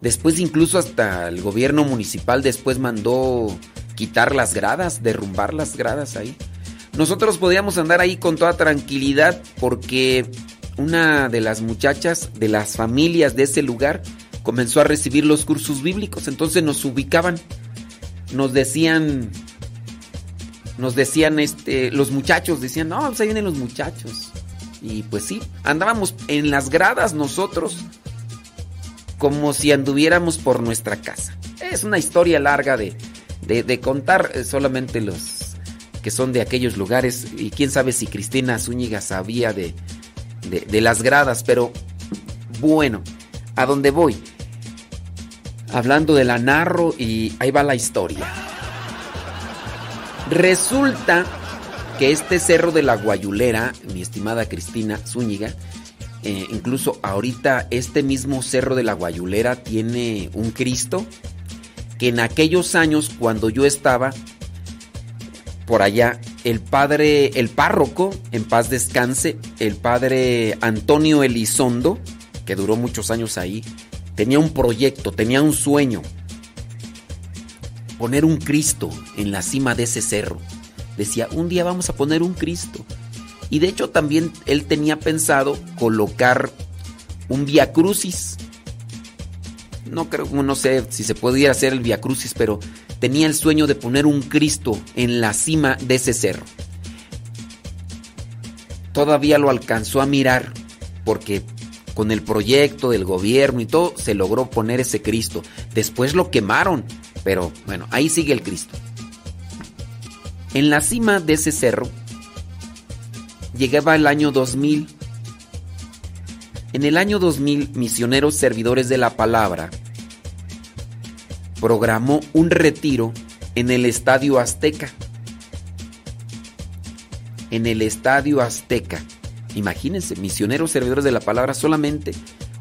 Speaker 4: Después incluso hasta el gobierno municipal después mandó quitar las gradas, derrumbar las gradas ahí. Nosotros podíamos andar ahí con toda tranquilidad porque una de las muchachas de las familias de ese lugar comenzó a recibir los cursos bíblicos. Entonces nos ubicaban, nos decían, nos decían, este, los muchachos decían, no, pues ahí vienen los muchachos. Y pues sí, andábamos en las gradas nosotros como si anduviéramos por nuestra casa. Es una historia larga de, de, contar eh, solamente los que son de aquellos lugares y quién sabe si Cristina Zúñiga sabía de, de, de las gradas, pero bueno, a dónde voy. Hablando de la narro y ahí va la historia. Resulta que este cerro de la Guayulera, mi estimada Cristina Zúñiga, eh, incluso ahorita este mismo cerro de la Guayulera tiene un Cristo que en aquellos años cuando yo estaba por allá, el padre, el párroco, en paz descanse, el padre Antonio Elizondo, que duró muchos años ahí, tenía un proyecto, tenía un sueño, poner un Cristo en la cima de ese cerro. Decía, un día vamos a poner un Cristo. Y de hecho también él tenía pensado colocar un Via Crucis. No creo, no sé si se pudiera hacer el Via Crucis, pero tenía el sueño de poner un Cristo en la cima de ese cerro. Todavía lo alcanzó a mirar porque con el proyecto del gobierno y todo se logró poner ese Cristo. Después lo quemaron, pero bueno, ahí sigue el Cristo. En la cima de ese cerro llegaba el año 2000. En el año 2000, Misioneros Servidores de la Palabra programó un retiro en el Estadio Azteca. En el Estadio Azteca. Imagínense, Misioneros Servidores de la Palabra solamente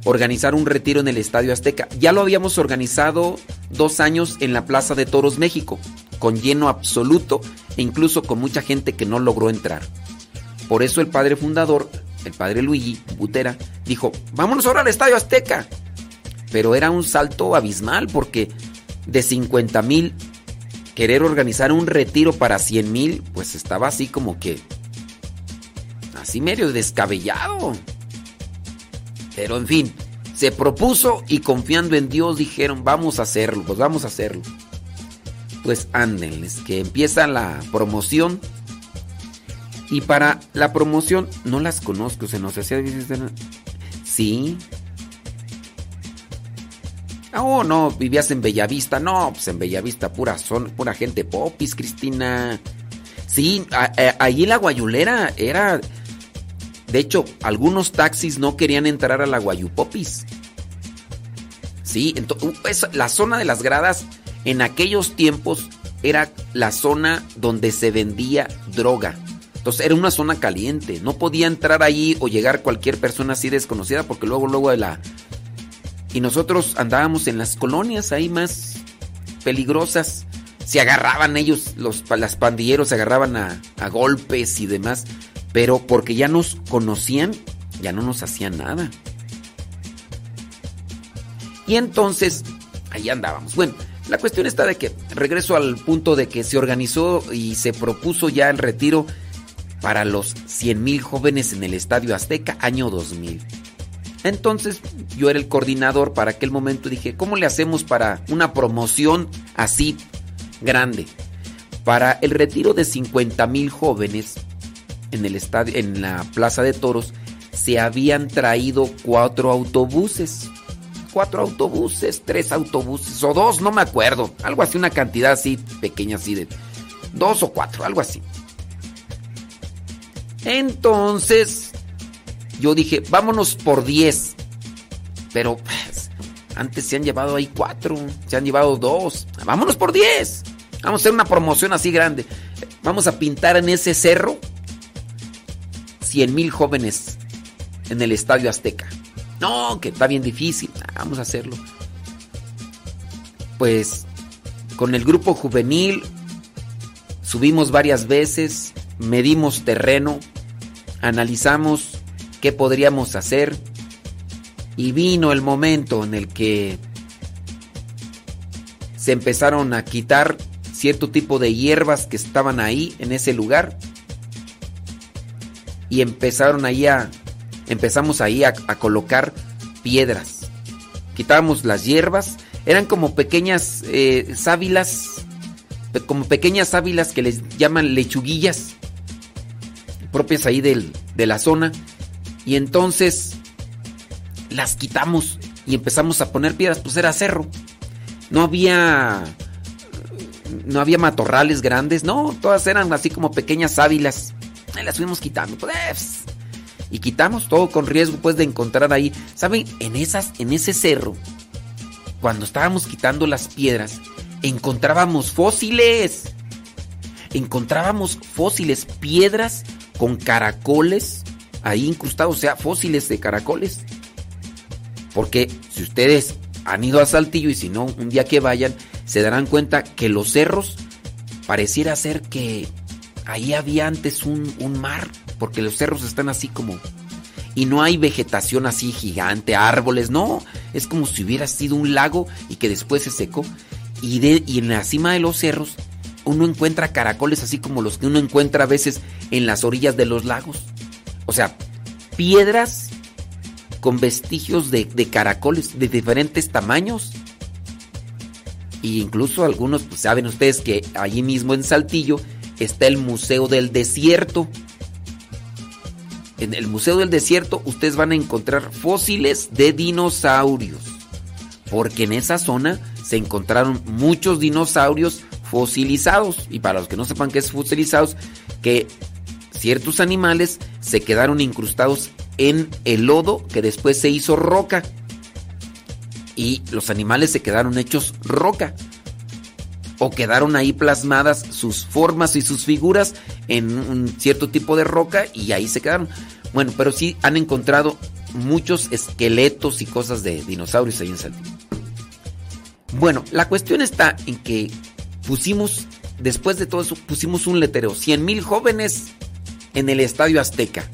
Speaker 4: organizar un retiro en el Estadio Azteca. Ya lo habíamos organizado dos años en la Plaza de Toros México, con lleno absoluto e incluso con mucha gente que no logró entrar. Por eso el padre fundador, el padre Luigi Butera, dijo, vámonos ahora al Estadio Azteca. Pero era un salto abismal porque de 50 mil querer organizar un retiro para 100 mil, pues estaba así como que, así medio descabellado. Pero en fin, se propuso y confiando en Dios dijeron, vamos a hacerlo, pues vamos a hacerlo. Pues ándenles, que empieza la promoción. Y para la promoción, no las conozco, se nos hacía Sí. Oh, no, vivías en Bellavista. No, pues en Bellavista, pura son, pura gente popis, Cristina. Sí, ahí la guayulera era de hecho, algunos taxis no querían entrar a la Guayupopis. Sí, entonces, la zona de las gradas en aquellos tiempos era la zona donde se vendía droga. Entonces era una zona caliente. No podía entrar ahí o llegar cualquier persona así desconocida porque luego, luego de la... Y nosotros andábamos en las colonias ahí más peligrosas. se agarraban ellos, los las pandilleros se agarraban a, a golpes y demás, pero porque ya nos conocían, ya no nos hacían nada. Y entonces, ahí andábamos. Bueno, la cuestión está de que regreso al punto de que se organizó y se propuso ya el retiro para los 100.000 jóvenes en el Estadio Azteca año 2000. Entonces yo era el coordinador para aquel momento dije, ¿cómo le hacemos para una promoción así grande? Para el retiro de 50.000 jóvenes en el estadio en la Plaza de Toros se habían traído cuatro autobuses cuatro autobuses, tres autobuses o dos, no me acuerdo. Algo así, una cantidad así pequeña, así de dos o cuatro, algo así. Entonces, yo dije, vámonos por diez. Pero pues, antes se han llevado ahí cuatro, se han llevado dos. Vámonos por diez. Vamos a hacer una promoción así grande. Vamos a pintar en ese cerro cien mil jóvenes en el Estadio Azteca. No, que está bien difícil. Vamos a hacerlo. Pues con el grupo juvenil subimos varias veces, medimos terreno, analizamos qué podríamos hacer y vino el momento en el que se empezaron a quitar cierto tipo de hierbas que estaban ahí en ese lugar y empezaron ahí a empezamos ahí a, colocar piedras. Quitábamos las hierbas, eran como pequeñas eh, sábilas, como pequeñas sábilas que les llaman lechuguillas, propias ahí de la zona. Y entonces las quitamos y empezamos a poner piedras, pues era cerro. No había no había matorrales grandes, no, todas eran así como pequeñas las fuimos quitando. Pues, y quitamos todo con riesgo pues de encontrar ahí, ¿saben? En esas en ese cerro cuando estábamos quitando las piedras encontrábamos fósiles. Encontrábamos fósiles, piedras con caracoles ahí incrustados, o sea, fósiles de caracoles. Porque si ustedes han ido a Saltillo y si no, un día que vayan, se darán cuenta que los cerros pareciera ser que ahí había antes un, un mar porque los cerros están así como... Y no hay vegetación así gigante, árboles, no. Es como si hubiera sido un lago y que después se secó. Y, de, y en la cima de los cerros uno encuentra caracoles así como los que uno encuentra a veces en las orillas de los lagos. O sea, piedras con vestigios de, de caracoles de diferentes tamaños. E incluso algunos, pues saben ustedes que allí mismo en Saltillo está el Museo del Desierto en el Museo del Desierto ustedes van a encontrar fósiles de dinosaurios. Porque en esa zona se encontraron muchos dinosaurios fosilizados. Y para los que no sepan qué es fosilizados, que ciertos animales se quedaron incrustados en el lodo que después se hizo roca. Y los animales se quedaron hechos roca. O quedaron ahí plasmadas sus formas y sus figuras en un cierto tipo de roca y ahí se quedaron. Bueno, pero sí han encontrado muchos esqueletos y cosas de dinosaurios ahí en Saltillo. Bueno, la cuestión está en que pusimos, después de todo eso, pusimos un letrero, 100 mil jóvenes en el Estadio Azteca.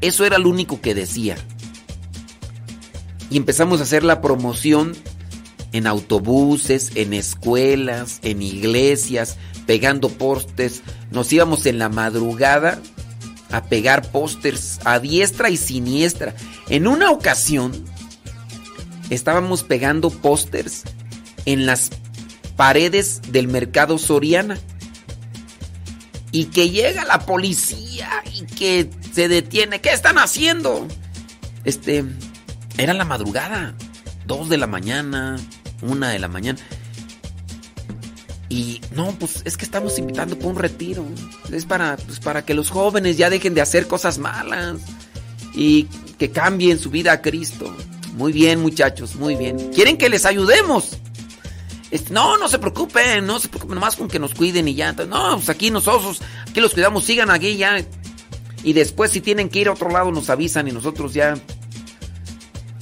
Speaker 4: Eso era lo único que decía. Y empezamos a hacer la promoción en autobuses, en escuelas, en iglesias, pegando postes. Nos íbamos en la madrugada a pegar pósters a diestra y siniestra. En una ocasión estábamos pegando pósters en las paredes del mercado Soriana. Y que llega la policía y que se detiene. ¿Qué están haciendo? Este, era la madrugada, dos de la mañana, una de la mañana. Y no, pues es que estamos invitando por un retiro. Es para, pues, para que los jóvenes ya dejen de hacer cosas malas y que cambien su vida a Cristo. Muy bien, muchachos, muy bien. ¿Quieren que les ayudemos? Este, no, no se preocupen, no se preocupen, nomás con que nos cuiden y ya. No, pues aquí nosotros, aquí los cuidamos, sigan aquí ya. Y después si tienen que ir a otro lado nos avisan y nosotros ya...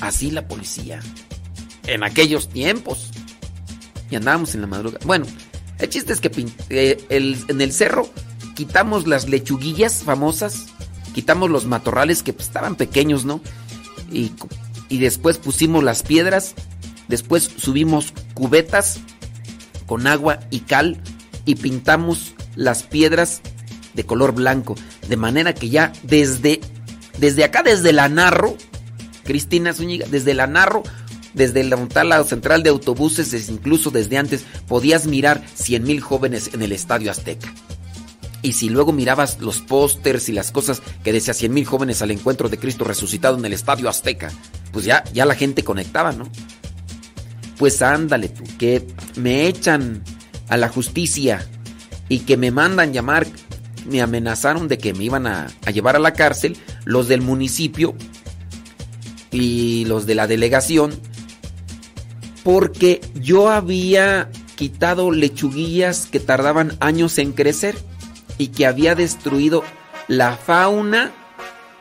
Speaker 4: Así la policía. En aquellos tiempos. Y andábamos en la madrugada. Bueno, El chiste es que eh, en el cerro quitamos las lechuguillas famosas, quitamos los matorrales que pues, estaban pequeños, ¿no? Y, y después pusimos las piedras, después subimos cubetas con agua y cal y pintamos las piedras de color blanco, de manera que ya desde desde acá desde la Narro, Cristina Zúñiga, desde la Narro, desde la central de autobuses, es- incluso desde antes podías mirar 100 mil jóvenes en el Estadio Azteca. Y si luego mirabas los pósters y las cosas que decía 100 mil jóvenes al encuentro de Cristo resucitado en el Estadio Azteca, pues ya, ya la gente conectaba, ¿no? Pues ándale tú, que me echan a la justicia y que me mandan llamar, me amenazaron de que me iban a llevar a la cárcel los del municipio y los de la delegación porque yo había quitado lechuguillas que tardaban años en crecer y que había destruido la fauna,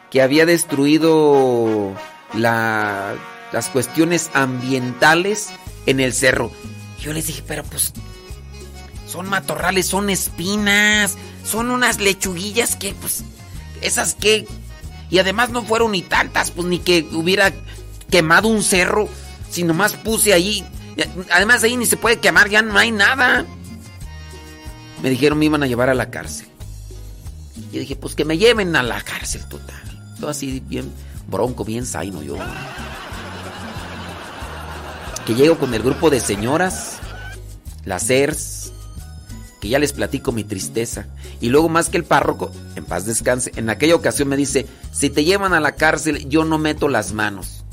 Speaker 4: que había destruido la- las cuestiones ambientales en el cerro. Yo les dije, pero pues son matorrales, son espinas, son unas lechuguillas que pues esas que y además no fueron ni tantas, pues ni que hubiera quemado un cerro, si nomás puse ahí. Además ahí ni se puede quemar, ya no hay nada. Me dijeron me iban a llevar a la cárcel. Y dije, pues que me lleven a la cárcel total. Todo así bien bronco, bien zaino yo. Que llego con el grupo de señoras, las ERS, que ya les platico mi tristeza. Y luego más que el párroco, en paz descanse, en aquella ocasión me dice, si te llevan a la cárcel, yo no meto las manos.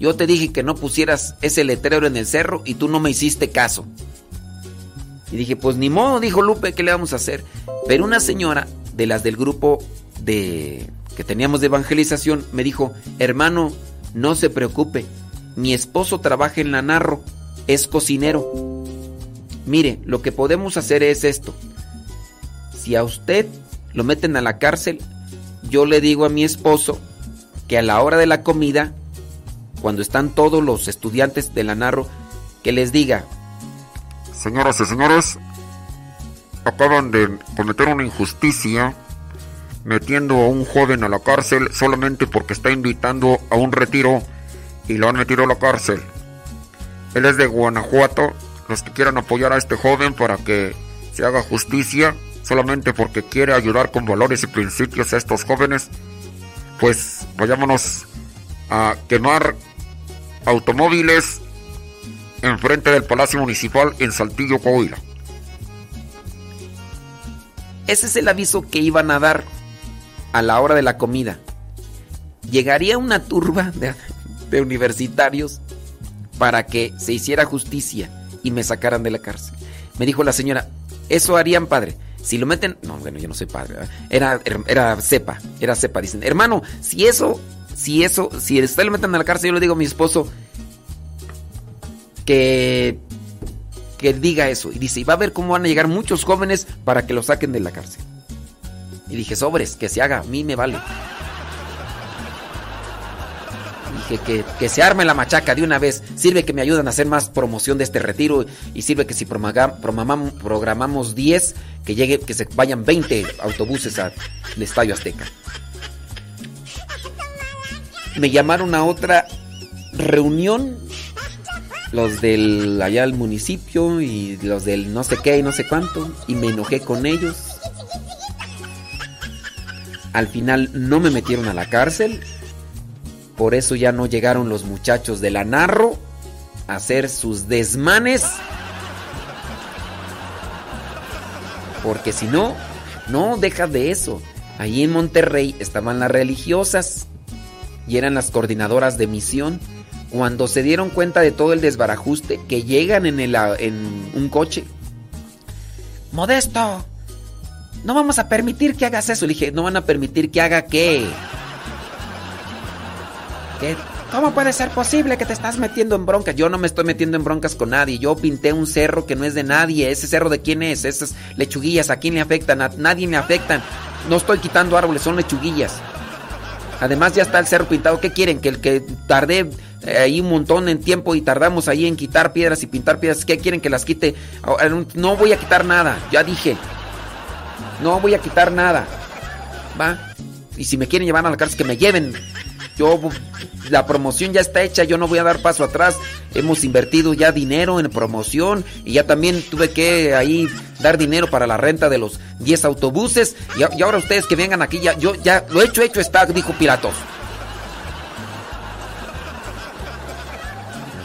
Speaker 4: Yo te dije que no pusieras ese letrero en el cerro y tú no me hiciste caso. Y dije, pues ni modo, dijo Lupe, ¿qué le vamos a hacer? Pero una señora de las del grupo de que teníamos de evangelización me dijo, hermano, no se preocupe, mi esposo trabaja en la Narro, es cocinero. Mire, lo que podemos hacer es esto. Si a usted lo meten a la cárcel, yo le digo a mi esposo que a la hora de la comida, cuando están todos los estudiantes de la Narro, que les diga,
Speaker 20: Señoras y señores, acaban de cometer una injusticia metiendo a un joven a la cárcel solamente porque está invitando a un retiro y lo han metido a la cárcel. Él es de Guanajuato. Los que quieran apoyar a este joven para que se haga justicia solamente porque quiere ayudar con valores y principios a estos jóvenes, pues vayámonos a quemar automóviles enfrente del Palacio Municipal en Saltillo, Coahuila.
Speaker 4: ese es el aviso que iban a dar a la hora de la comida. Llegaría una turba de, universitarios para que se hiciera justicia y me sacaran de la cárcel. Me dijo la señora, eso harían padre. Si lo meten, no, bueno, yo no soy padre, era era cepa, era cepa, dicen, hermano, si eso, si eso, si usted lo meten a la cárcel, yo le digo a mi esposo que que diga eso y dice, y va a ver cómo van a llegar muchos jóvenes para que lo saquen de la cárcel. Y dije, sobres, que se haga, a mí me vale. Dije que, que se arme la machaca de una vez. Sirve que me ayudan a hacer más promoción de este retiro. Y sirve que si programamos 10, que llegue, que se vayan 20 autobuses al Estadio Azteca. Me llamaron a otra reunión. Los del allá al municipio y los del no sé qué y no sé cuánto. Y me enojé con ellos. Al final no me metieron a la cárcel. Por eso ya no llegaron los muchachos de la Narro a hacer sus desmanes. Porque si no, no deja de eso. Allí en Monterrey estaban las religiosas y eran las coordinadoras de misión. Cuando se dieron cuenta de todo el desbarajuste, que llegan en, el, en un coche. Modesto, no vamos a permitir que hagas eso. Le dije, no van a permitir que haga qué. ¿Cómo puede ser posible que te estás metiendo en broncas? Yo no me estoy metiendo en broncas con nadie. Yo pinté un cerro que no es de nadie. ¿Ese cerro de quién es? Esas lechuguillas, ¿a quién le afectan? A nadie le afectan. No estoy quitando árboles, son lechuguillas. Además ya está el cerro pintado. ¿Qué quieren? Que el que tardé eh, ahí un montón en tiempo y tardamos ahí en quitar piedras y pintar piedras. ¿Qué quieren que las quite? No voy a quitar nada, ya dije. No voy a quitar nada. ¿Va? Y si me quieren llevar a la cárcel, que me lleven. Yo, la promoción ya está hecha, yo no voy a dar paso atrás. Hemos invertido ya dinero en promoción y ya también tuve que ahí dar dinero para la renta de los 10 autobuses. Y, ahora ustedes que vengan aquí, ya, yo ya lo hecho, hecho está, dijo Pilatos.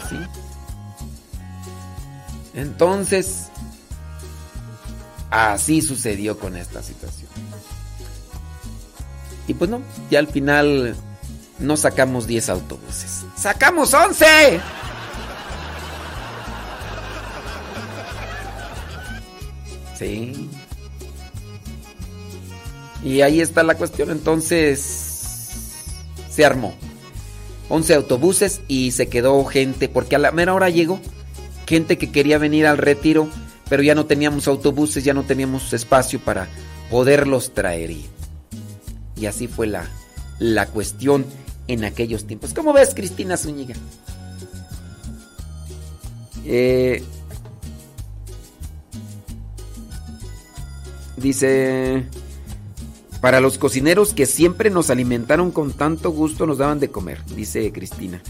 Speaker 4: Así. Entonces, así sucedió con esta situación. Y pues no, ya al final no sacamos 10 autobuses. ¡Sacamos 11! Sí. Y ahí está la cuestión. Entonces se armó. 11 autobuses y se quedó gente, porque a la mera hora llegó gente que quería venir al retiro, pero ya no teníamos autobuses, ya no teníamos espacio para poderlos traer. Y así fue la, la cuestión en aquellos tiempos. ¿Cómo ves, Cristina Zúñiga? Eh, dice, para los cocineros que siempre nos alimentaron con tanto gusto nos daban de comer, dice Cristina.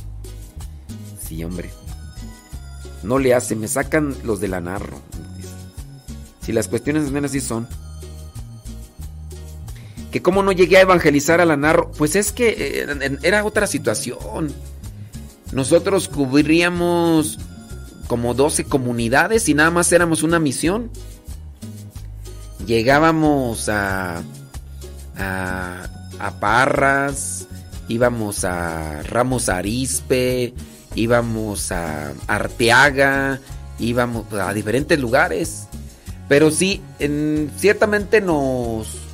Speaker 4: Sí, hombre. No le hace, me sacan los de la narro. Si las cuestiones así son que cómo no llegué a evangelizar a la narro, pues es que eh, era otra situación. Nosotros cubríamos como 12 comunidades y nada más éramos una misión. Llegábamos a, a, a Parras, íbamos a Ramos Arispe, íbamos a Arteaga, íbamos a diferentes lugares. Pero sí, en, ciertamente nos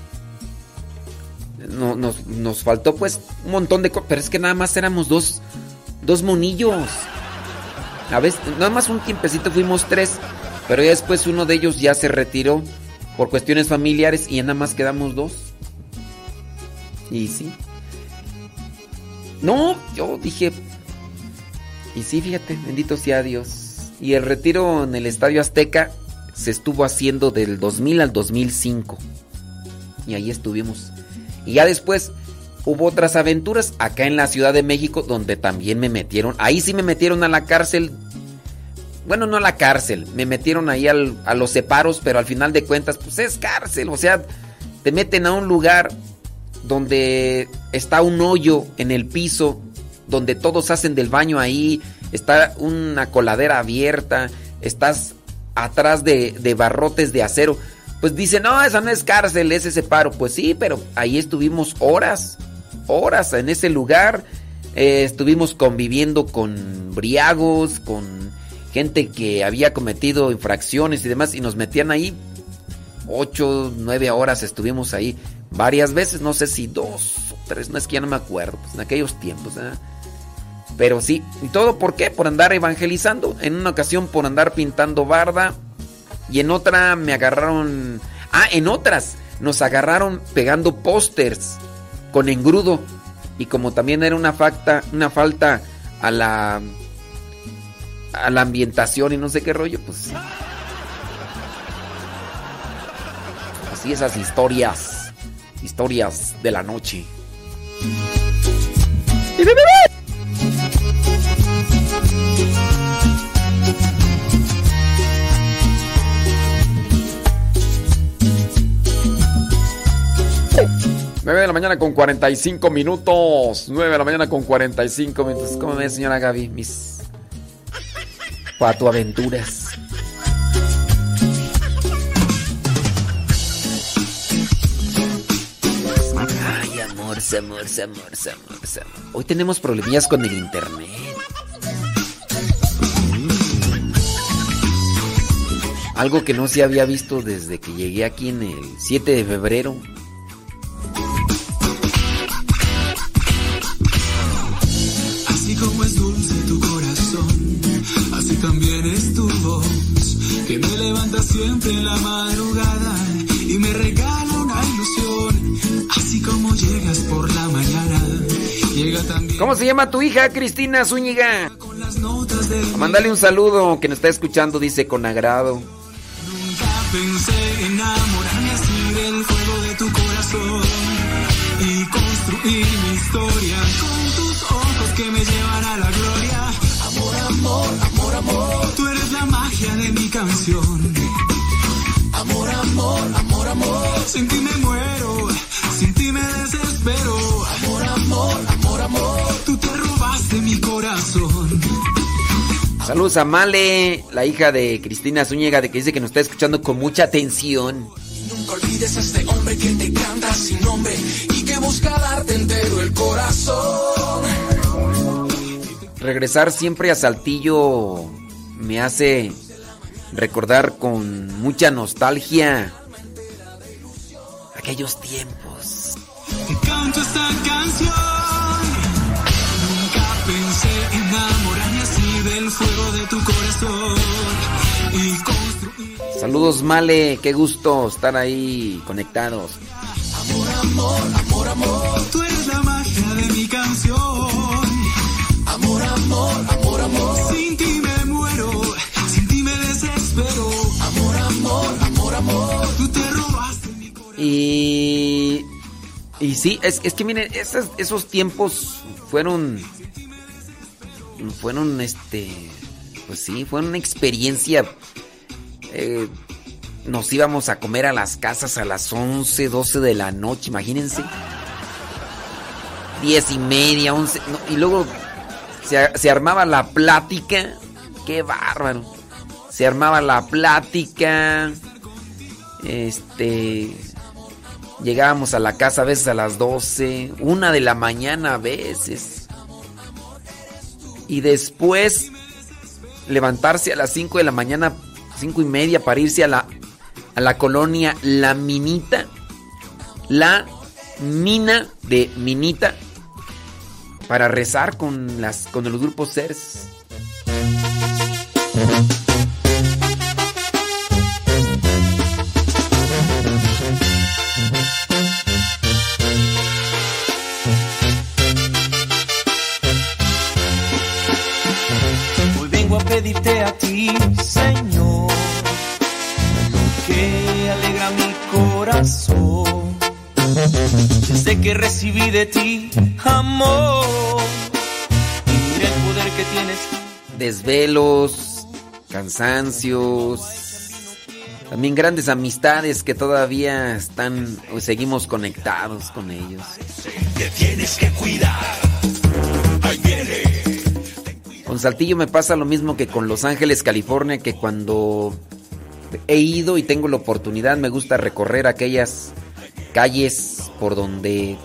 Speaker 4: no, nos, faltó pues un montón de cosas, pero es que nada más éramos dos, dos monillos. A veces, nada más un tiempecito fuimos tres, pero ya después uno de ellos ya se retiró por cuestiones familiares y ya nada más quedamos dos. Y sí. No, yo dije, y sí, fíjate, bendito sea Dios. Y el retiro en el Estadio Azteca se estuvo haciendo del 2000 al 2005. Y ahí estuvimos. Y ya después hubo otras aventuras acá en la Ciudad de México donde también me metieron. Ahí sí me metieron a la cárcel. Bueno, no a la cárcel, me metieron ahí a los separos, pero al final de cuentas, pues es cárcel. O sea, te meten a un lugar donde está un hoyo en el piso, donde todos hacen del baño ahí, está una coladera abierta, estás atrás de, de barrotes de acero pues dice, no, esa no es cárcel, es ese paro. Pues sí, pero ahí estuvimos horas, horas en ese lugar. Eh, estuvimos conviviendo con briagos, con gente que había cometido infracciones y demás, y nos metían ahí ocho, nueve horas estuvimos ahí varias veces, no sé si dos o tres, no es que ya no me acuerdo, pues en aquellos tiempos. ¿eh? Pero sí, ¿y todo por qué? Por andar evangelizando, en una ocasión por andar pintando barda y en otra me agarraron. Ah, en otras nos agarraron pegando pósters con engrudo. Y como también era una falta, una falta a la a la ambientación y no sé qué rollo, pues Así esas historias, historias de la noche. 9 de la mañana con 45 minutos. 9 de la mañana con 45 minutos. ¿Cómo ves, señora Gaby? Mis aventuras. Ay, amor, amor, amor, amor, amor. Hoy tenemos problemillas con el internet. Algo que no se había visto desde que llegué aquí en el 7 de febrero.
Speaker 21: Siempre en la madrugada y me regala una ilusión, así como llegas por la mañana
Speaker 4: ¿Cómo se llama tu hija, Cristina Zúñiga? Mándale un saludo que nos está escuchando, dice con agrado.
Speaker 2: Nunca pensé enamorarme así del fuego de tu corazón y construir mi historia con tus ojos que me llevan a la gloria. Amor, amor, amor, amor, tú eres la magia de mi canción. Amor, amor, amor, amor, sin ti me muero, sin ti me desespero. Amor, amor, amor, amor, tú te robaste mi corazón.
Speaker 4: Saludos a Male, la hija de Cristina Zúñiga, de que dice que nos está escuchando con mucha atención.
Speaker 2: Nunca olvides a este hombre que te canta sin nombre y que busca darte entero el corazón.
Speaker 4: Regresar siempre a Saltillo me hace recordar con mucha nostalgia aquellos tiempos.
Speaker 2: Te canto esta canción. Nunca pensé enamorarme así del fuego de tu corazón y construir.
Speaker 4: Saludos Male, qué gusto estar ahí conectados.
Speaker 2: Amor, amor, amor, amor, tú eres la magia de mi canción. Amor, amor, amor, amor, sin ti me muero, sin ti me desespero. Amor, amor, amor, amor, tú te robaste mi corazón.
Speaker 4: Y. Y sí, es, es que miren, esos, esos tiempos fueron. Fueron este. Pues sí, fue una experiencia. eh, nos íbamos a comer a las casas a las 11, 12 de la noche, imagínense. 10 y media, 11. no, y luego se, armaba la plática. Qué bárbaro. Se armaba la plática. Este. Llegábamos a la casa a veces a las 12, una de la mañana a veces. Y después levantarse a las 5 de la mañana, 5 y media, para irse a la, a la colonia La Minita. La Mina de Minita. Para rezar con, las, con los grupos CERS.
Speaker 22: Hoy vengo a pedirte a ti, Señor, lo que alegra mi corazón. Desde que recibí de ti amor, y mira el poder que tienes.
Speaker 4: desvelos, cansancios, también grandes amistades que todavía están, o seguimos conectados con ellos.
Speaker 2: Te tienes que cuidar. Ahí viene.
Speaker 4: Con Saltillo me pasa lo mismo que con Los Ángeles, California, que cuando he ido y tengo la oportunidad me gusta recorrer aquellas calles por donde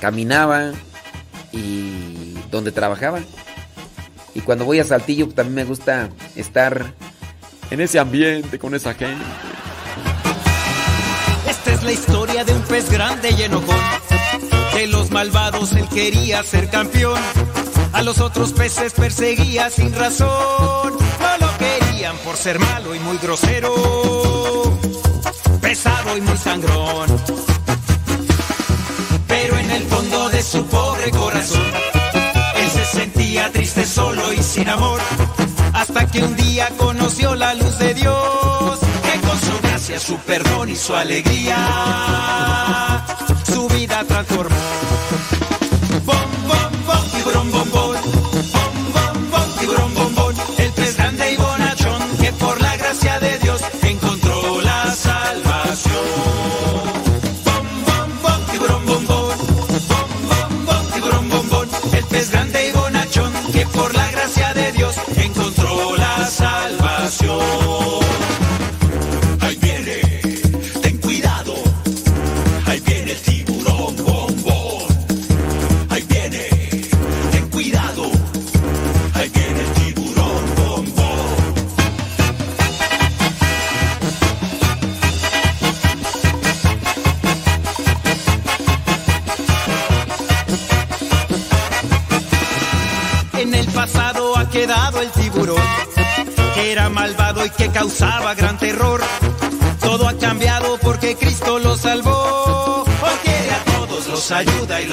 Speaker 4: caminaba y donde trabajaba. Y cuando voy a Saltillo también me gusta estar en ese ambiente con esa gente.
Speaker 22: Esta es la historia de un pez grande y enojón. De los malvados él quería ser campeón. A los otros peces perseguía sin razón. No lo querían por ser malo y muy grosero. Pesado y muy sangrón. Su pobre corazón, él se sentía triste, solo y sin amor. Hasta que un día conoció la luz de Dios, que con su gracia, su perdón y su alegría, su vida transformó.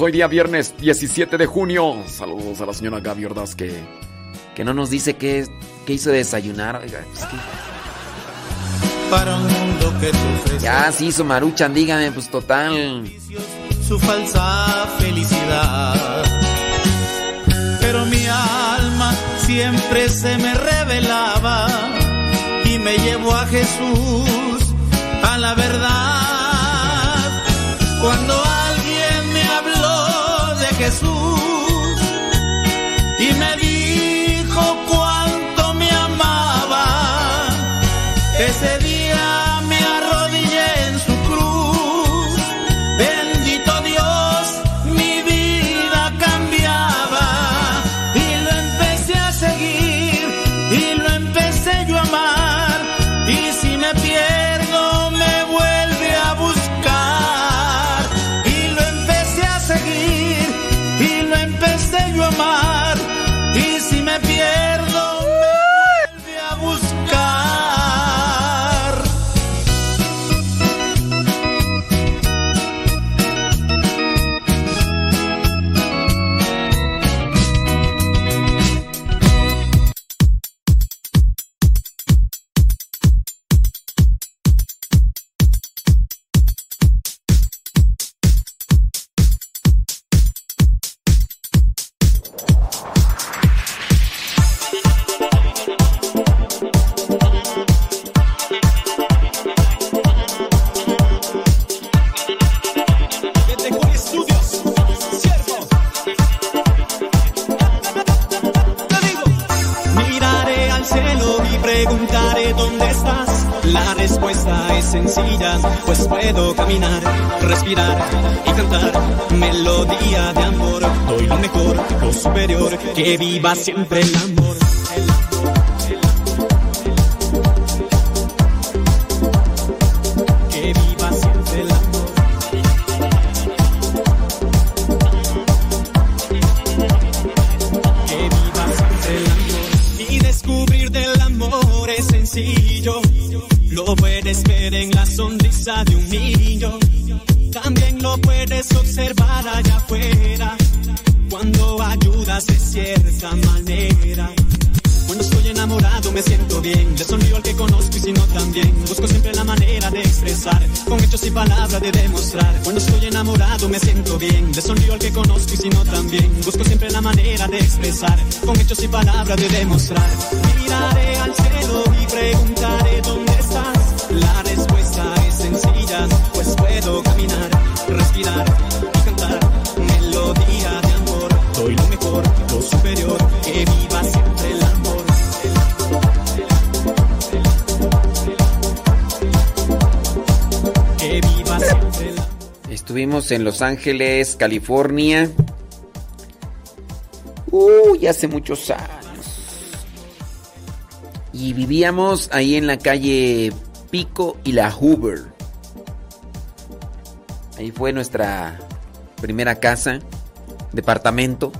Speaker 22: hoy
Speaker 23: día
Speaker 1: viernes 17 de junio. Saludos a la señora Gaby Ordaz que,
Speaker 4: que no nos dice qué, qué hizo de desayunar. Oiga, pues.
Speaker 23: Para un mundo que
Speaker 4: Ya, sí hizo maruchan, dígame, pues total.
Speaker 23: Su falsa felicidad. Pero mi alma siempre se me revelaba y me llevó a Jesús a la verdad. Cuando Jesús. Siempre Busco siempre la manera de expresar. Con hechos y palabras de demostrar. Miraré al cielo y preguntaré dónde estás. La respuesta es sencilla. Pues puedo caminar, respirar y cantar. Melodía de amor. Doy lo mejor, lo superior. Que viva siempre el amor. Que viva siempre el amor.
Speaker 4: Estuvimos en Los Ángeles, California. Hace muchos años. Y vivíamos ahí en la calle Pico y la Hoover. Ahí fue nuestra primera casa, departamento.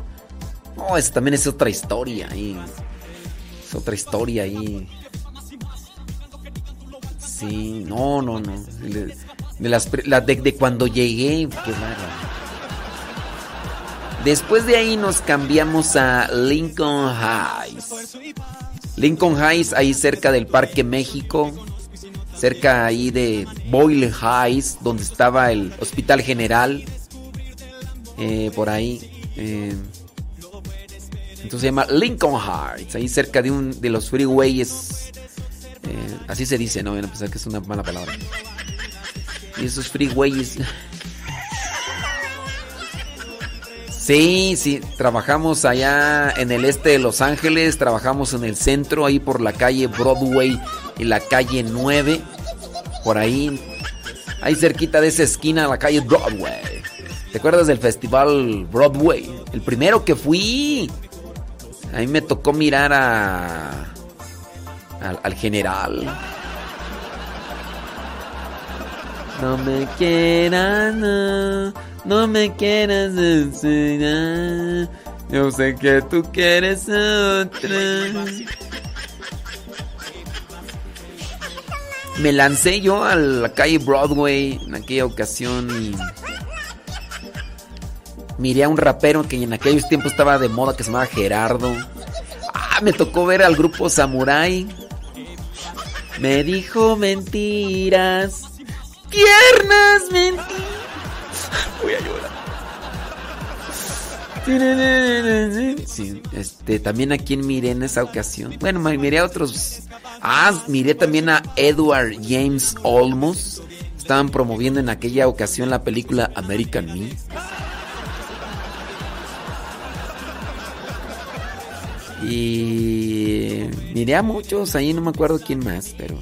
Speaker 4: No, esa también es otra historia. Es otra historia ahí. Sí, no, no, no. De, las, la- de, de cuando llegué, qué bárbaro. Después de ahí nos cambiamos a Lincoln Heights. Lincoln Heights, ahí cerca del Parque México, cerca ahí de Boyle Heights, donde estaba el Hospital General, eh, por ahí. eh, entonces se llama Lincoln Heights, ahí cerca de un de los freeways. eh, así se dice, no van a pensar que es una mala palabra. Y esos freeways. Sí, sí, trabajamos allá en el este de Los Ángeles, trabajamos en el centro, ahí por la calle Broadway y la calle 9, por ahí, ahí cerquita de esa esquina, la calle Broadway. ¿Te acuerdas del festival Broadway? El primero que fui. Ahí me tocó mirar a, al, al general. No me quieras, no, no me quieras enseñar. Yo sé que tú quieres otra. Me lancé yo a la calle Broadway en aquella ocasión y miré a un rapero que en aquellos tiempos estaba de moda que se llamaba Gerardo. Ah, me tocó ver al grupo Samurai. Me dijo mentiras. Tiernas mentiras. Voy a llorar. Sí, este, también a quien miré en esa ocasión. Bueno, miré a otros. Ah, miré también a Edward James Olmos. Estaban promoviendo en aquella ocasión la película American Me. Y miré a muchos, ahí no me acuerdo quién más, pero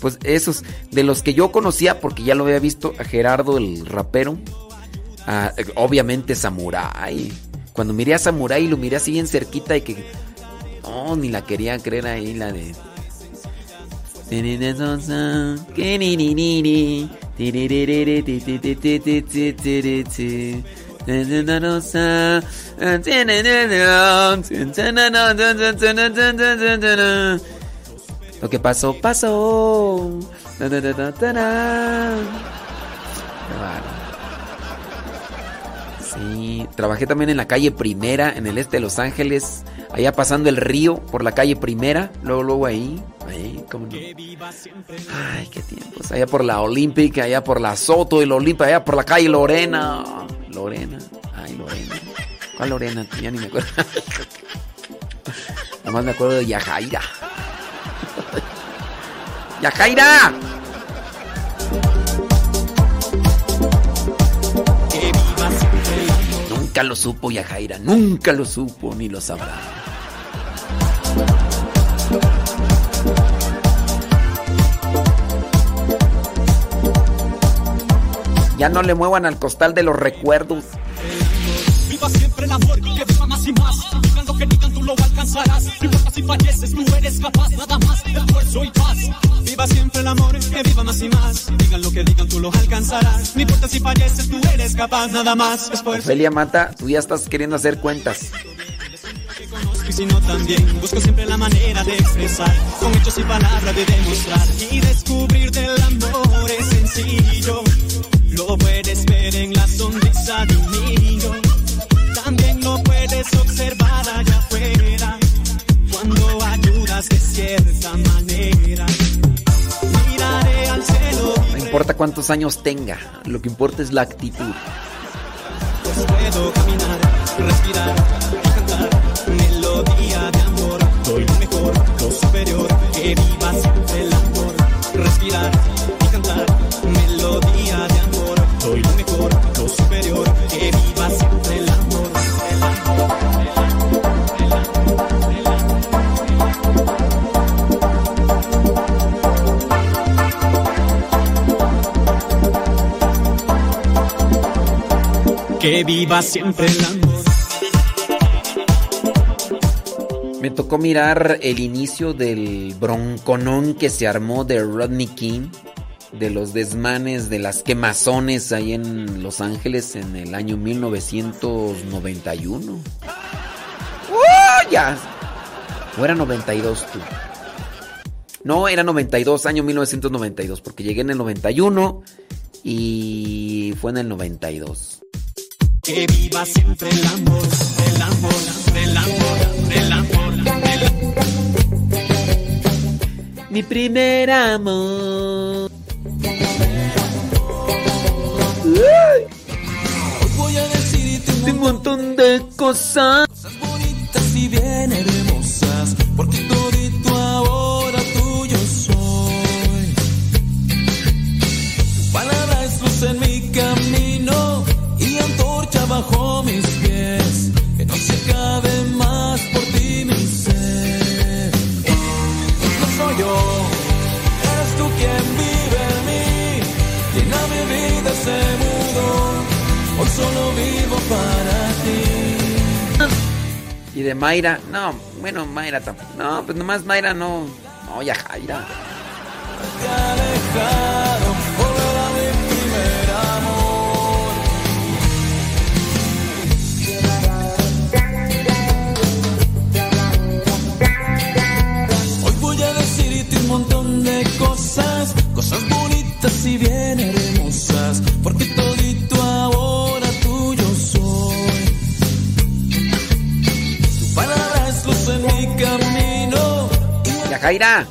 Speaker 4: pues esos, de los que yo conocía, porque ya lo había visto, a Gerardo el rapero, a, obviamente Samurai. Cuando miré a Samurai lo miré así bien cerquita y que no, ni la quería creer ahí, la de... Lo que pasó, pasó. Sí, trabajé también en la calle Primera, en el este de Los Ángeles, allá pasando el río por la calle Primera, luego, luego ahí, ahí, cómo no. Ay, qué tiempos, allá por la Olímpica, allá por la Soto y la allá por la calle Lorena, Lorena, ay, Lorena, ¿cuál Lorena? Ya ni me acuerdo. (laughs) Nomás me acuerdo de Yajaira. (laughs) ¡Yajaira! Nunca lo supo Yajaira, nunca lo supo ni lo sabrá.
Speaker 2: Ya no le muevan al costal de los recuerdos.
Speaker 23: Viva siempre el amor que viva más y más. Lo alcanzarás. No importa si falleces, tú eres capaz. Nada más, esfuerzo y paz. Viva siempre el amor, que viva más y más. Digan lo que digan, tú lo alcanzarás. No importa si falleces, tú eres capaz. Nada más, esfuerzo.
Speaker 2: Ofelia Mata, tú ya estás queriendo hacer cuentas.
Speaker 23: Y si no también, busco siempre la manera de expresar. Con hechos y palabras de demostrar. Y descubrir del amor es sencillo. Lo puedes ver en la sonrisa de un niño. También lo puedes observar allá. Cuando ayudas de cierta manera. Miraré al cielo.
Speaker 2: No importa cuántos años tenga, lo que importa es la actitud.
Speaker 23: Pues puedo caminar, respirar cantar. Melodía de amor. Soy lo mejor, lo superior. Que viva siempre el amor. Respirar Que viva siempre el amor.
Speaker 2: Me tocó mirar el inicio del bronconón que se armó de Rodney King, de los desmanes, de las quemazones ahí en Los Ángeles en el año 1991. ¡Oh, ya! ¿O era 92 tú? No, era 92, año 1992, porque llegué en el 91 y fue en el 92.
Speaker 23: Que viva siempre el amor, el amor, el amor, el amor, el amor.
Speaker 2: Mi primer amor.
Speaker 23: Voy a decirte
Speaker 2: un montón de cosas de Mayra, no, bueno, Mayra tampoco. No, pues nomás Mayra no. No, ya Jaira.
Speaker 23: Hoy voy a decirte un montón de cosas, cosas bonitas y bien hermosas, porque
Speaker 2: Jaira.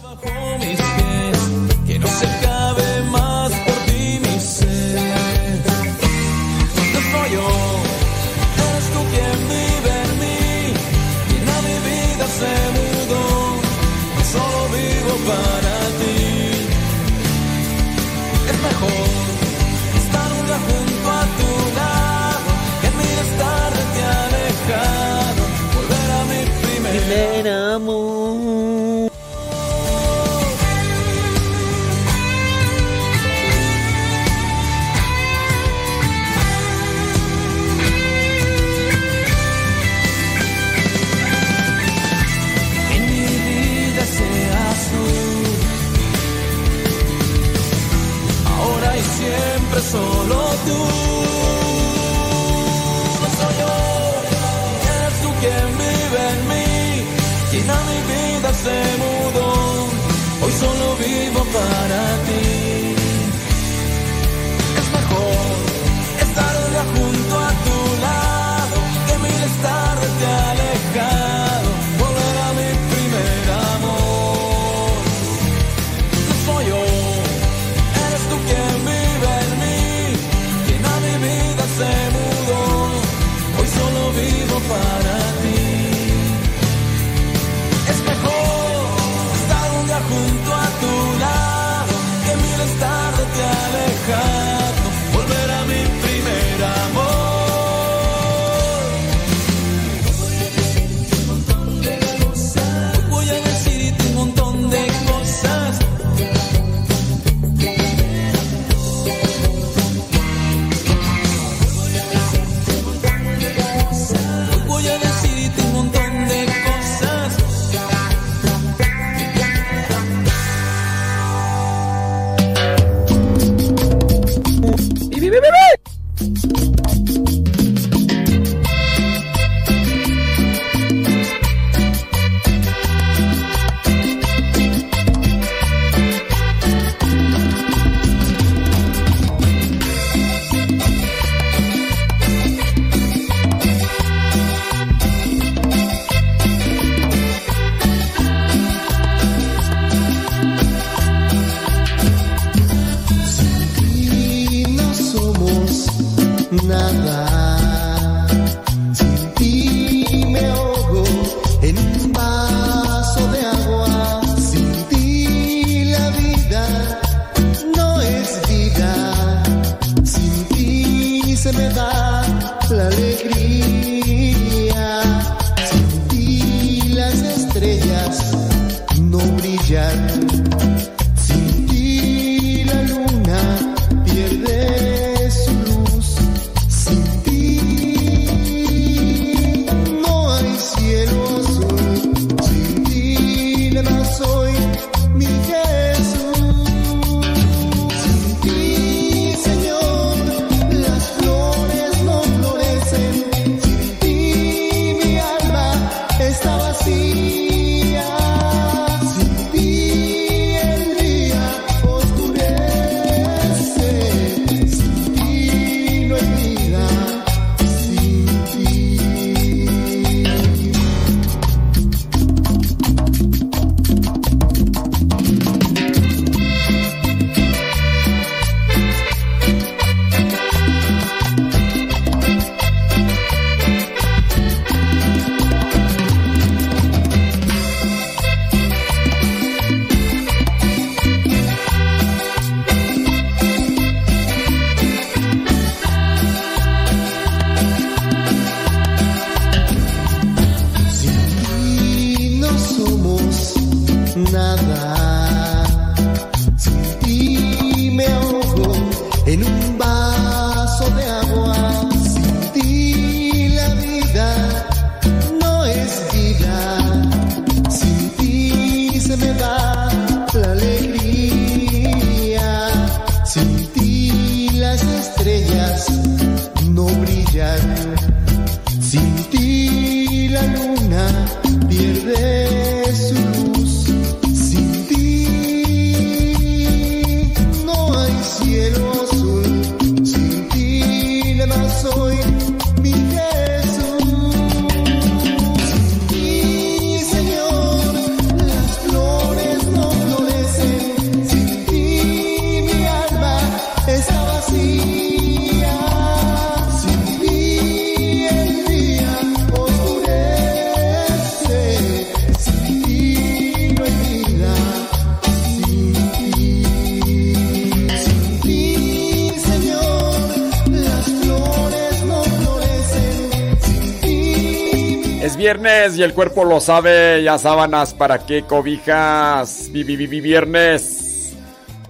Speaker 23: Y
Speaker 2: el cuerpo lo sabe. Ya sábanas, ¿para qué cobijas? Vivi, viernes.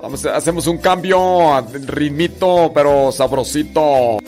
Speaker 2: Vamos, hacemos un cambio, ritmito, pero sabrosito.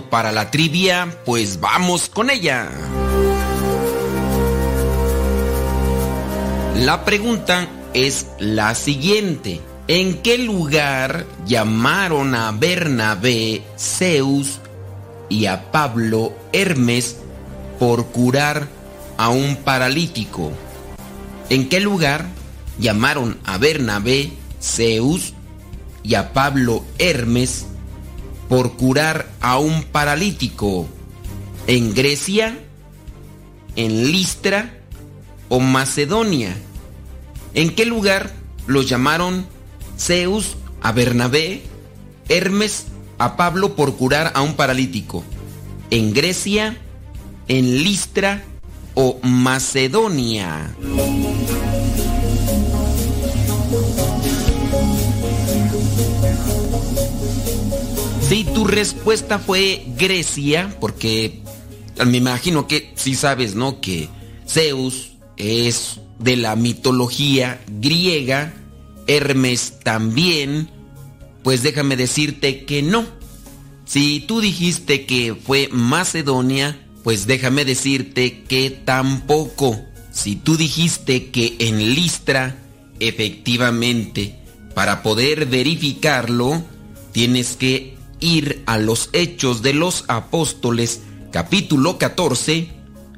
Speaker 2: Para la
Speaker 4: trivia? Pues vamos con ella. La pregunta es la siguiente. ¿En qué lugar llamaron a Bernabé Zeus y a Pablo Hermes por curar a un paralítico? ¿En qué lugar llamaron a Bernabé Zeus y a Pablo Hermes por curar a un paralítico? ¿En Grecia? ¿En Listra? o Macedonia? ¿En qué lugar los llamaron Zeus a Bernabé, Hermes a Pablo por curar a un paralítico? ¿En Grecia, en Listra o Macedonia? Tu respuesta fue Grecia, porque me imagino que sí sabes, ¿no? Que Zeus es de la mitología griega, Hermes también, pues déjame decirte que no. Si tú dijiste que fue Macedonia, pues déjame decirte que tampoco. Si tú dijiste que en Listra, efectivamente, para poder verificarlo, tienes que ir a los Hechos de los Apóstoles, capítulo 14,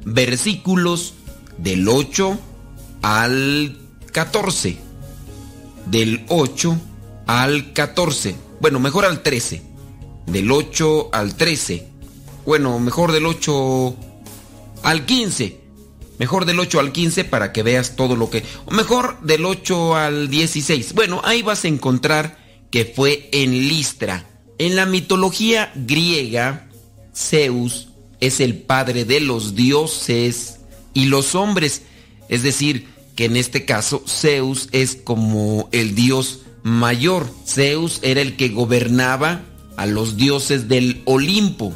Speaker 4: versículos del 8 al 14. Del 8 al 14. Bueno, mejor al 13. Del 8 al 13. Bueno, mejor del 8 al 15. Mejor del 8 al 15 para que veas todo lo que... O mejor del 8 al 16. Bueno, ahí vas a encontrar que fue en Listra. En la mitología griega, Zeus es el padre de los dioses y los hombres. Es decir, que en este caso Zeus es como el dios mayor. Zeus era el que gobernaba a los dioses del Olimpo.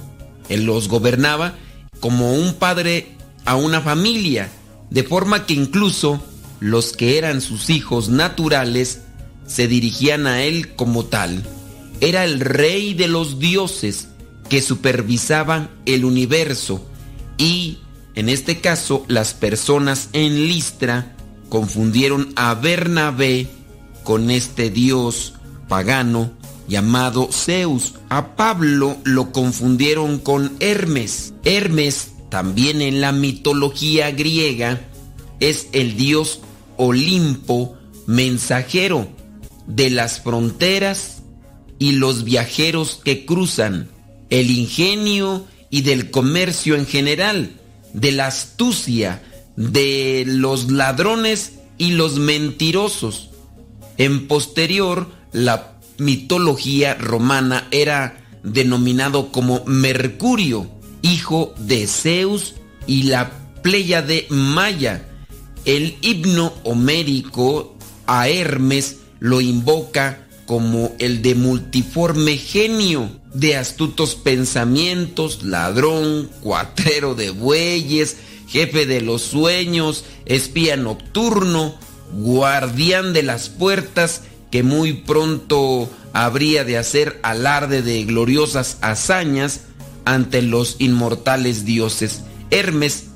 Speaker 4: Él los gobernaba como un padre a una familia, de forma que incluso los que eran sus hijos naturales se dirigían a él como tal. Era el rey de los dioses que supervisaba el universo y en este caso, las personas en Listra confundieron a Bernabé con este dios pagano llamado Zeus. A Pablo lo confundieron con Hermes. Hermes, también en la mitología griega, es el dios Olimpo mensajero de las fronteras y los viajeros que cruzan, el ingenio y del comercio en general de la astucia, de los ladrones y los mentirosos. En posterior, la mitología romana era denominado como Mercurio, hijo de Zeus y la de Maya. El himno homérico a Hermes lo invoca como el de multiforme genio, de astutos pensamientos, ladrón, cuatrero de bueyes, jefe de los sueños, espía nocturno, guardián de las puertas, que muy pronto habría de hacer alarde de gloriosas hazañas ante los inmortales dioses. Hermes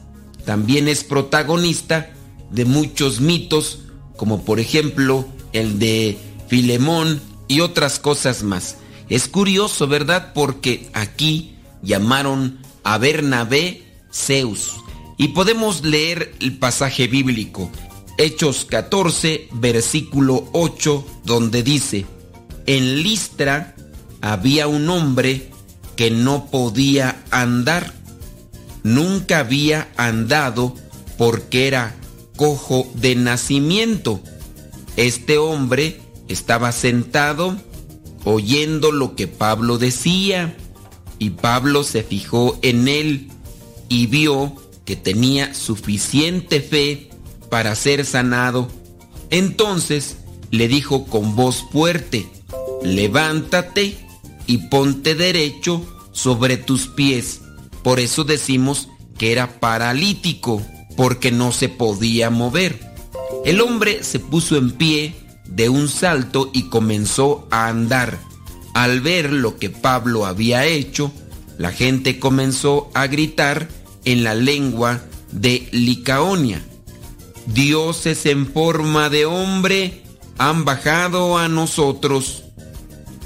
Speaker 4: también es protagonista de muchos mitos, como por ejemplo el de Filemón y otras cosas más. Es curioso, ¿verdad? Porque aquí llamaron a Bernabé Zeus. Y podemos leer el pasaje bíblico, Hechos 14, versículo 8, donde dice, en Listra había un hombre que no podía andar, nunca había andado porque era cojo de nacimiento. Este hombre estaba sentado oyendo lo que Pablo decía y Pablo se fijó en él y vio que tenía suficiente fe para ser sanado. Entonces le dijo con voz fuerte, levántate y ponte derecho sobre tus pies. Por eso decimos que era paralítico, porque no se podía mover. El hombre se puso en pie de un salto y comenzó a andar. Al ver lo que Pablo había hecho, la gente comenzó a gritar en la lengua de Licaonia. Dioses en forma de hombre han bajado a nosotros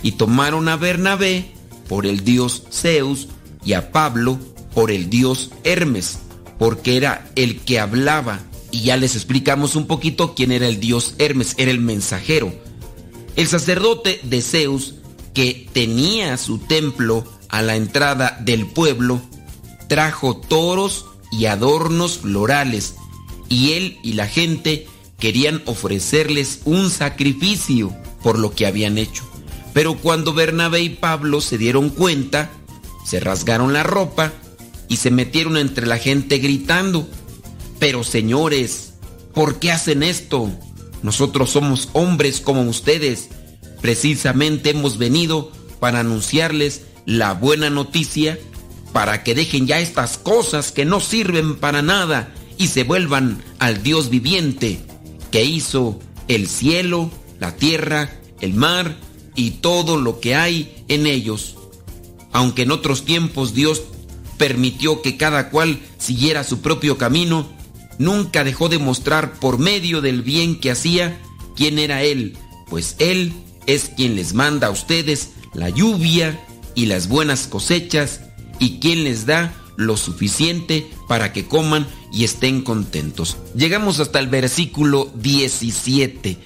Speaker 4: y tomaron a Bernabé por el dios Zeus y a Pablo por el dios Hermes, porque era el que hablaba. Y ya les explicamos un poquito quién era el dios Hermes, era el mensajero. El sacerdote de Zeus, que tenía su templo a la entrada del pueblo, trajo toros y adornos florales, y él y la gente querían ofrecerles un sacrificio por lo que habían hecho. Pero cuando Bernabé y Pablo se dieron cuenta, se rasgaron la ropa y se metieron entre la gente gritando, pero señores, ¿por qué hacen esto? Nosotros somos hombres como ustedes. Precisamente hemos venido para anunciarles la buena noticia para que dejen ya estas cosas que no sirven para nada y se vuelvan al Dios viviente que hizo el cielo, la tierra, el mar y todo lo que hay en ellos. Aunque en otros tiempos Dios permitió que cada cual siguiera su propio camino, nunca dejó de mostrar por medio del bien que hacía quién era Él, pues Él es quien les manda a ustedes la lluvia y las buenas cosechas y quien les da lo suficiente para que coman y estén contentos. Llegamos hasta el versículo 17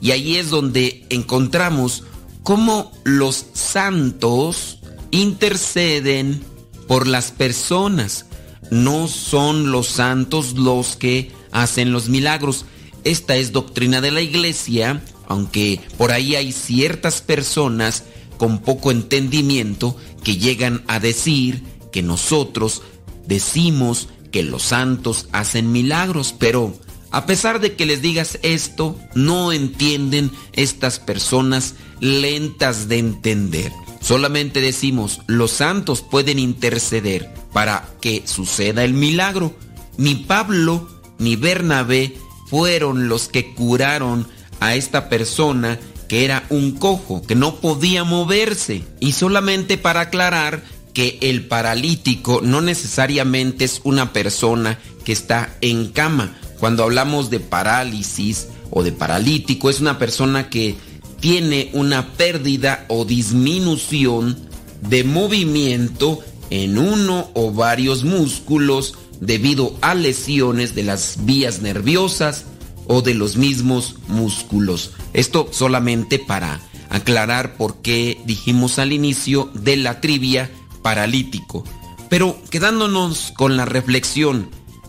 Speaker 4: y ahí es donde encontramos cómo los santos interceden por las personas. No son los santos los que hacen los milagros. Esta es doctrina de la iglesia, aunque por ahí hay ciertas personas con poco entendimiento que llegan a decir que nosotros decimos que los santos hacen milagros, pero a pesar de que les digas esto, no entienden estas personas lentas de entender. Solamente decimos, los santos pueden interceder para que suceda el milagro. Ni Pablo ni Bernabé fueron los que curaron a esta persona que era un cojo, que no podía moverse. Y solamente para aclarar que el paralítico no necesariamente es una persona que está en cama. Cuando hablamos de parálisis o de paralítico, es una persona que tiene una pérdida o disminución de movimiento en uno o varios músculos debido a lesiones de las vías nerviosas o de los mismos músculos. Esto solamente para aclarar por qué dijimos al inicio de la trivia paralítico. Pero quedándonos con la reflexión,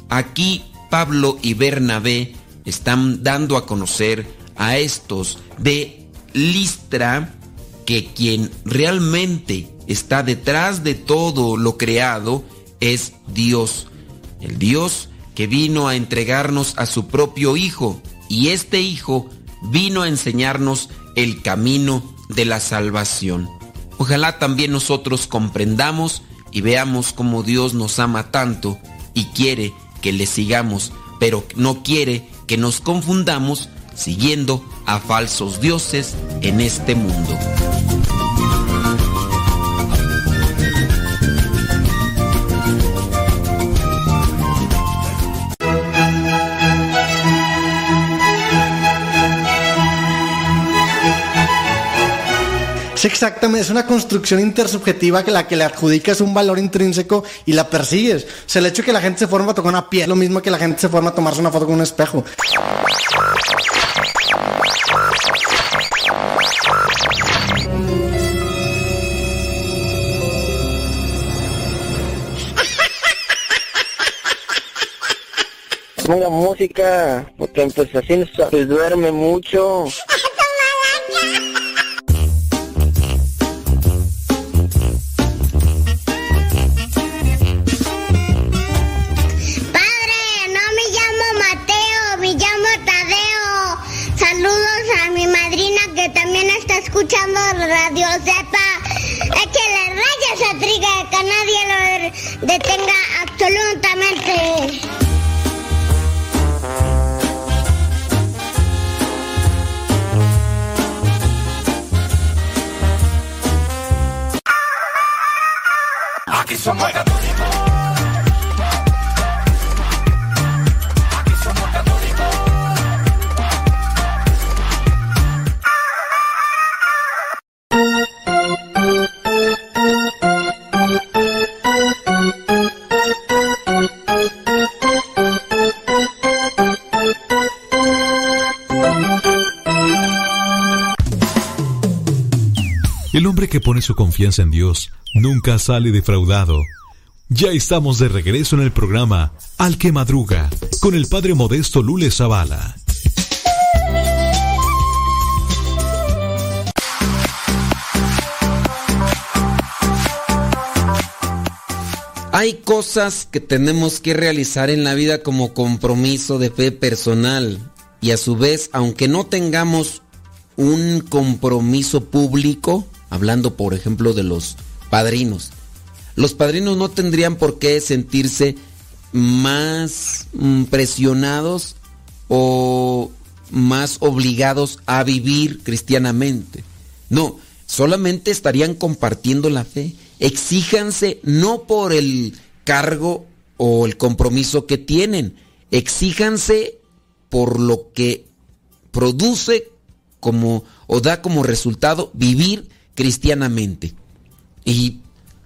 Speaker 4: aquí Pablo y Bernabé están dando a conocer a estos de Listra que quien realmente está detrás de todo lo creado es Dios. El Dios que vino a entregarnos a su propio Hijo y este Hijo vino a enseñarnos el camino de la salvación. Ojalá también nosotros comprendamos y veamos cómo Dios nos ama tanto y quiere que le sigamos, pero no quiere que nos confundamos siguiendo a falsos dioses en este mundo.
Speaker 24: Es exactamente, es una construcción intersubjetiva que la que le adjudicas un valor intrínseco y la persigues. O sea, el hecho que la gente se forma a tocar una piel, lo mismo que la gente se forma a tomarse una foto con un espejo.
Speaker 25: Ponga música, porque entonces así no se duerme mucho.
Speaker 11: ¡Padre! No me llamo Mateo, me llamo Tadeo. Saludos a mi madrina que también está escuchando Radio Zepa. ¡Es que
Speaker 21: le raya esa trigue, que nadie lo detenga absolutamente! Aquí.
Speaker 3: El hombre que pone su confianza en Dios nunca sale defraudado. Ya estamos de regreso en el programa Al que Madruga con el padre modesto Lule Zavala.
Speaker 4: Hay cosas que tenemos que realizar en la vida como compromiso de fe personal y a su vez, aunque no tengamos un compromiso público, hablando por ejemplo de los padrinos, los padrinos no tendrían por qué sentirse más mm, presionados o más obligados a vivir cristianamente. No, solamente estarían compartiendo la fe. Exíjanse no por el cargo o el compromiso que tienen, exíjanse por lo que produce como o da como resultado vivir cristianamente. Y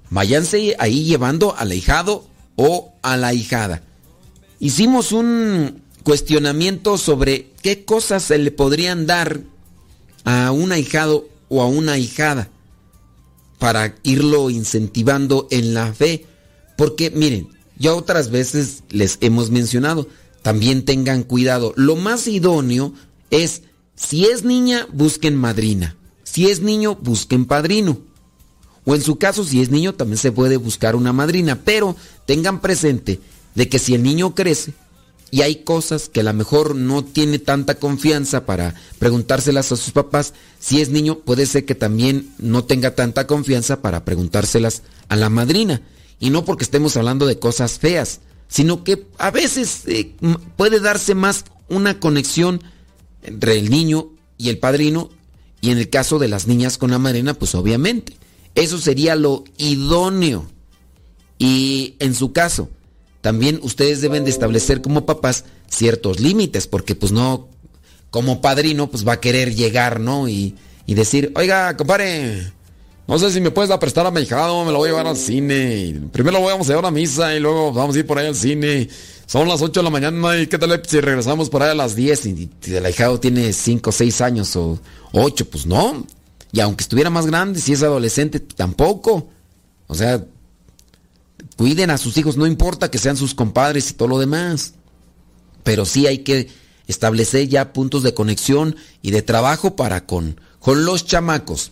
Speaker 4: váyanse ahí llevando al ahijado o a la ahijada. Hicimos un cuestionamiento sobre qué cosas se le podrían dar a un ahijado o a una ahijada para irlo incentivando en la fe. Porque miren, ya otras veces les hemos mencionado, también tengan cuidado. Lo más idóneo es, si es niña, busquen madrina. Si es niño, busquen padrino. O en su caso, si es niño, también se puede buscar una madrina. Pero tengan presente de que si el niño crece y hay cosas que a lo mejor no tiene tanta confianza para preguntárselas a sus papás, si es niño, puede ser que también no tenga tanta confianza para preguntárselas a la madrina. Y no porque estemos hablando de cosas feas, sino que a veces eh, puede darse más una conexión entre el niño y el padrino, y en el caso de las niñas con la madrina, pues obviamente. Eso sería lo idóneo. Y en su caso, también ustedes deben de establecer como papás ciertos límites, porque pues no, como padrino, pues va a querer llegar, ¿no? Y, y decir, oiga, compadre, no sé si me puedes prestar a mi hijado, me lo voy a llevar al cine. Primero lo vamos a llevar a misa y luego vamos a ir por ahí al cine. Son las 8 de la mañana y qué tal si regresamos por ahí a las 10 y, el ahijado tiene 5 o 6 años o 8, pues no. Y aunque estuviera más grande, si es adolescente, tampoco. O sea, cuiden a sus hijos, no importa que sean sus compadres y todo lo demás. Pero sí hay que establecer ya puntos de conexión y de trabajo para con, con los chamacos.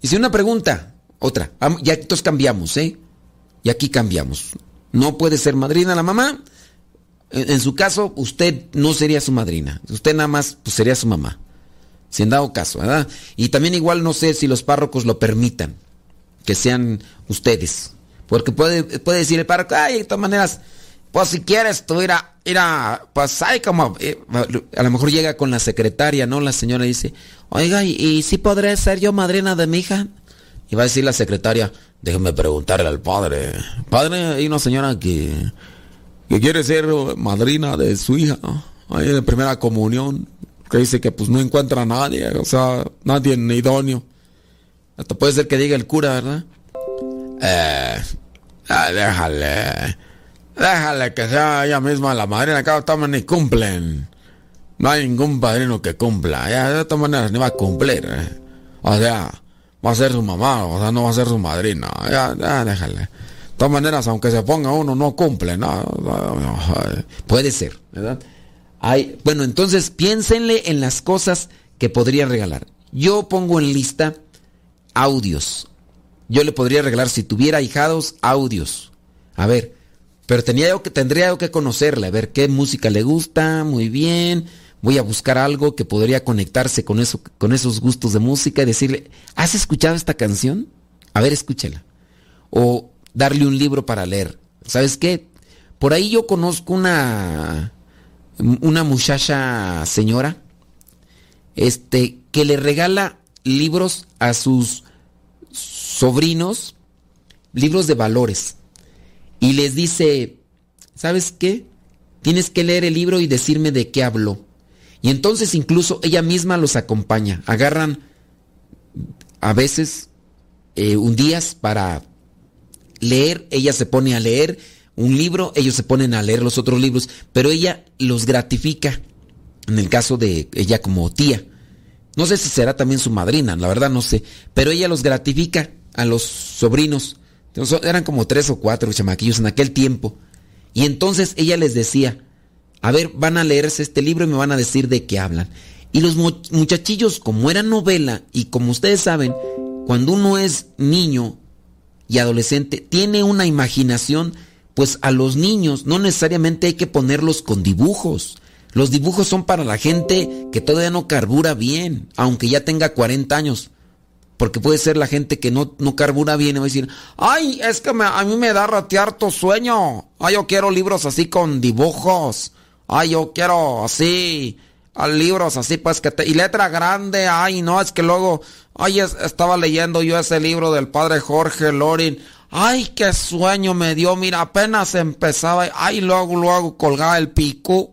Speaker 4: Y si una pregunta, otra, ya entonces cambiamos, ¿eh? Y aquí cambiamos. No puede ser madrina la mamá. En, su caso, usted no sería su madrina. Usted nada más pues, sería su mamá. Si en dado caso, ¿verdad? Y también igual no sé si los párrocos lo permitan. Que sean ustedes. Porque puede, puede decir el párroco, ay, de todas maneras, pues si quieres tú ir a, ir a pues hay como, eh, a lo mejor llega con la secretaria, ¿no? La señora dice, oiga, ¿y, si podré ser yo madrina de mi hija? Y va a decir la secretaria, déjeme preguntarle al padre. Padre, hay una señora que, que quiere ser madrina de su hija. Ahí de primera comunión, que dice que pues no encuentra a nadie, o sea, nadie idóneo. Hasta puede ser que diga el cura, ¿verdad? Eh, déjale. Déjale que sea ella misma la madrina. Acá estamos ni cumplen. No hay ningún padrino que cumpla. De todas maneras ni va a cumplir. eh. O sea, va a ser su mamá, o sea, no va a ser su madrina. Déjale. De todas maneras, aunque se ponga uno, no cumple. No. Puede ser, ¿verdad? Bueno, entonces piénsenle en las cosas que podría regalar. Yo pongo en lista audios. Yo le podría regalar, si tuviera hijados, audios. A ver, pero tenía que, tendría yo que conocerle, a ver qué música le gusta, muy bien. Voy a buscar algo que podría conectarse con, eso, con esos gustos de música y decirle, ¿has escuchado esta canción? A ver, escúchela. O darle un libro para leer. ¿sabes qué? Por ahí yo conozco una una muchacha señora este que le regala libros a sus sobrinos, libros de valores. Y les dice, ¿sabes qué? Tienes que leer el libro y decirme de qué habló. Y entonces incluso ella misma los acompaña. Agarran a veces eh, un días para leer, ella se pone a leer un libro, ellos se ponen a leer los otros libros, pero ella los gratifica, en el caso de ella como tía. No sé si será también su madrina, la verdad no sé, pero ella los gratifica a los sobrinos. Eran como tres o cuatro chamaquillos en aquel tiempo. Y entonces ella les decía, a ver, van a leerse este libro y me van a decir de qué hablan. Y los muchachillos, como era novela, y como ustedes saben, cuando uno es niño y adolescente, tiene una imaginación, pues a los niños no necesariamente hay que ponerlos con dibujos. Los dibujos son para la gente que todavía no carbura bien, aunque ya tenga 40 años. Porque puede ser la gente que no, no carbura bien y va a decir, ay, es que a mí me da ratear tu sueño. Ay, yo quiero libros así con dibujos. Ay, yo quiero así, libros así, pues que te... Y letra grande, ay, no, es que luego, ay, estaba leyendo yo ese libro del padre Jorge Lorin. Ay, qué sueño me dio, mira, apenas empezaba, ay, luego, luego colgaba el pico.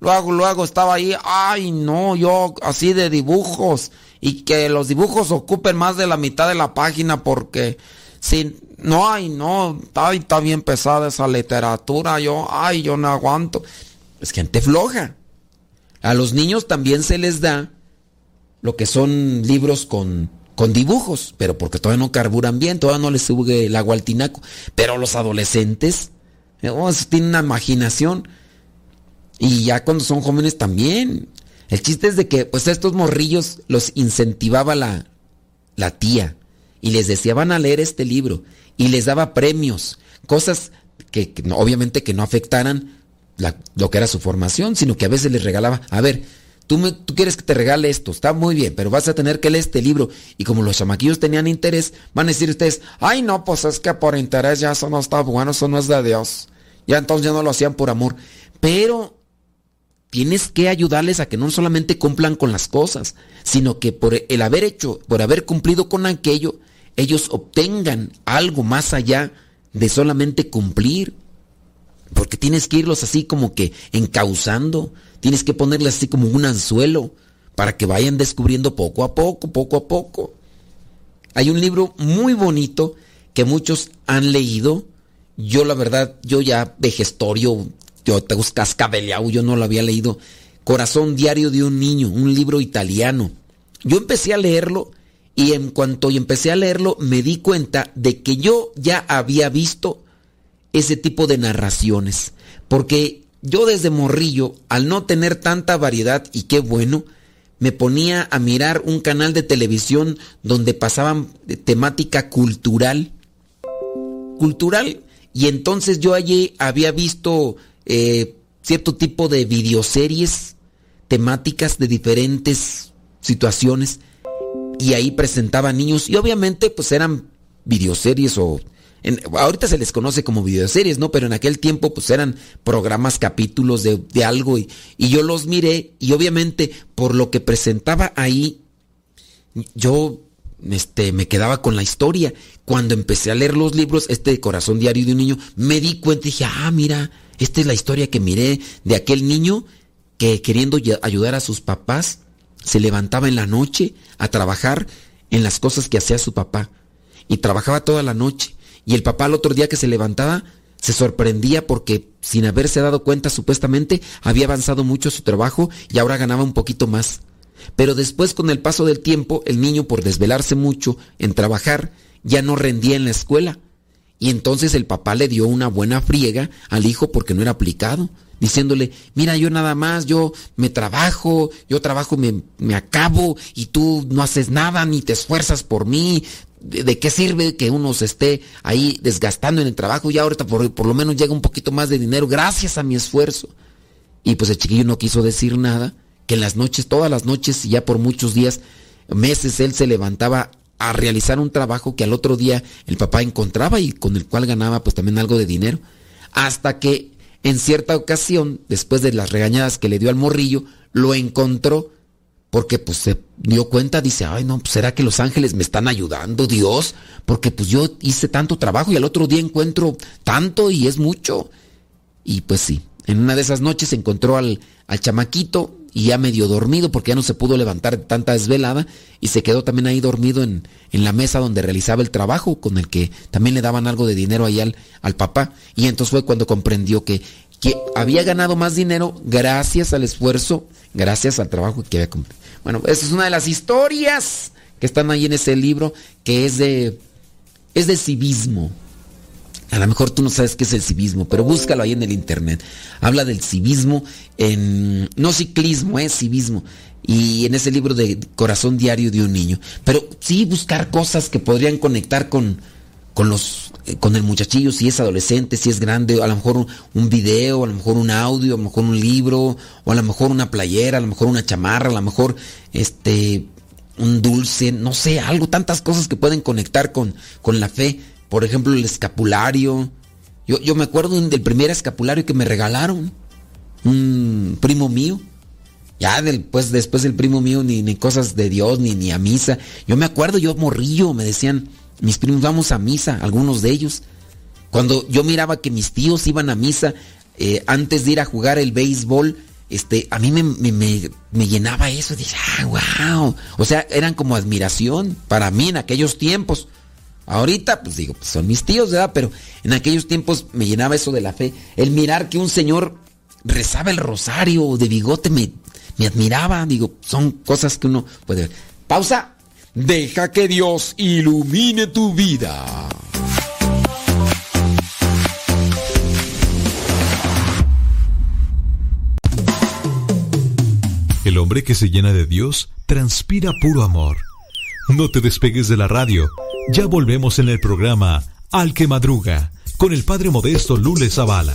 Speaker 4: Luego, luego estaba ahí, ay, no, yo así de dibujos y que los dibujos ocupen más de la mitad de la página porque si no hay, no, está, está bien pesada esa literatura, yo, ay, yo no aguanto. Es gente floja. A los niños también se les da lo que son libros con, con dibujos, pero porque todavía no carburan bien, todavía no les sube el agua al tinaco. Pero los adolescentes, oh, tienen una imaginación. Y ya cuando son jóvenes también. El chiste es de que pues estos morrillos los incentivaba la, la tía y les decía van a leer este libro y les daba premios, cosas que, obviamente que no afectaran lo que era su formación, sino que a veces les regalaba, a ver, tú, quieres que te regale esto, está muy bien, pero vas a tener que leer este libro. Y como los chamaquillos tenían interés, van a decir ustedes, ay no, pues es que por interés ya eso no está bueno, eso no es de Dios. Ya entonces ya no lo hacían por amor. Pero tienes que ayudarles a que no solamente cumplan con las cosas, sino que por el haber hecho, por haber cumplido con aquello, ellos obtengan algo más allá de solamente cumplir. Porque tienes que irlos así como que encauzando, tienes que ponerles así como un anzuelo para que vayan descubriendo poco a poco, poco a poco. Hay un libro muy bonito que muchos han leído. Yo la verdad, yo ya de gestorio yo te cascabeleado, yo no lo había leído. Corazón diario de un niño, un libro italiano. Yo empecé a leerlo y en cuanto empecé a leerlo me di cuenta de que yo ya había visto ese tipo de narraciones. Porque yo desde morrillo, al no tener tanta variedad, y qué bueno, me ponía a mirar un canal de televisión donde pasaban temática cultural. Cultural. Y entonces yo allí había visto eh, cierto tipo de videoseries temáticas de diferentes situaciones y ahí presentaban niños y obviamente pues eran videoseries o ahorita se les conoce como videoseries, ¿no? Pero en aquel tiempo pues eran programas, capítulos de, de algo y, y, yo los miré y obviamente por lo que presentaba ahí yo este, me quedaba con la historia. Cuando empecé a leer los libros, este Corazón Diario de un Niño, me di cuenta y dije, ah, mira, esta es la historia que miré de aquel niño que queriendo ayudar a sus papás, se levantaba en la noche a trabajar en las cosas que hacía su papá. Y trabajaba toda la noche. Y el papá el otro día que se levantaba se sorprendía porque sin haberse dado cuenta supuestamente había avanzado mucho su trabajo y ahora ganaba un poquito más. Pero después con el paso del tiempo el niño por desvelarse mucho en trabajar ya no rendía en la escuela y entonces el papá le dio una buena friega al hijo porque no era aplicado, diciéndole, mira, yo nada más, yo me trabajo, yo trabajo, me, me acabo y tú no haces nada ni te esfuerzas por mí. ¿De, qué sirve que uno se esté ahí desgastando en el trabajo y ahorita por, por lo menos llega un poquito más de dinero gracias a mi esfuerzo? Y pues el chiquillo no quiso decir nada, que en las noches, todas las noches y ya por muchos días, meses, él se levantaba a realizar un trabajo que al otro día el papá encontraba y con el cual ganaba pues también algo de dinero. Hasta que en cierta ocasión, después de las regañadas que le dio al morrillo, lo encontró porque pues se dio cuenta, dice, ay no, pues será que los ángeles me están ayudando, Dios, porque pues yo hice tanto trabajo y al otro día encuentro tanto y es mucho. Y pues sí, en una de esas noches encontró al, al chamaquito y ya medio dormido porque ya no se pudo levantar de tanta desvelada y se quedó también ahí dormido en, en la mesa donde realizaba el trabajo con el que también le daban algo de dinero ahí al, al papá. Y entonces fue cuando comprendió que, que había ganado más dinero gracias al esfuerzo, gracias al trabajo que había comprado. Bueno, esa es una de las historias que están ahí en ese libro que es de, es de civismo. A lo mejor tú no sabes qué es el civismo, pero búscalo ahí en el internet. Habla del civismo en. No ciclismo, es civismo. Y en ese libro de Corazón Diario de un Niño. Pero sí buscar cosas que podrían conectar con, con los. eh, con el muchachillo, si es adolescente, si es grande, a lo mejor un, video, a lo mejor un audio, a lo mejor un libro, o a lo mejor una playera, a lo mejor una chamarra, a lo mejor este un dulce, no sé, algo, tantas cosas que pueden conectar con, con la fe. Por ejemplo, el escapulario. Yo, yo me acuerdo del primer escapulario que me regalaron. Un primo mío. Ya pues, después del primo mío, ni, ni cosas de Dios, ni, ni a misa. Yo me acuerdo, yo morrillo, me decían, mis primos vamos a misa, algunos de ellos. Cuando yo miraba que mis tíos iban a misa eh, antes de ir a jugar el béisbol, este, a mí me, me- me- me llenaba eso. Dije, ah, wow. O sea, eran como admiración para mí en aquellos tiempos. Ahorita, pues digo, pues son mis tíos, ¿verdad? Pero en aquellos tiempos me llenaba eso de la fe. El mirar que un señor rezaba el rosario de bigote me, me admiraba. Digo, son cosas que uno puede ver. Pausa.
Speaker 26: Deja que Dios ilumine tu vida.
Speaker 3: El hombre que se llena de Dios transpira puro amor. No te despegues de la radio. Ya volvemos en el programa Al que Madruga con el padre modesto Lule Zavala.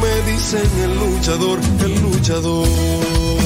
Speaker 27: me dicen el luchador, el luchador.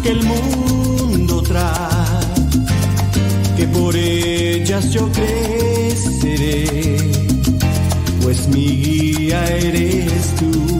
Speaker 28: Que el mundo trae, que por ellas yo creceré, pues mi guía eres tú.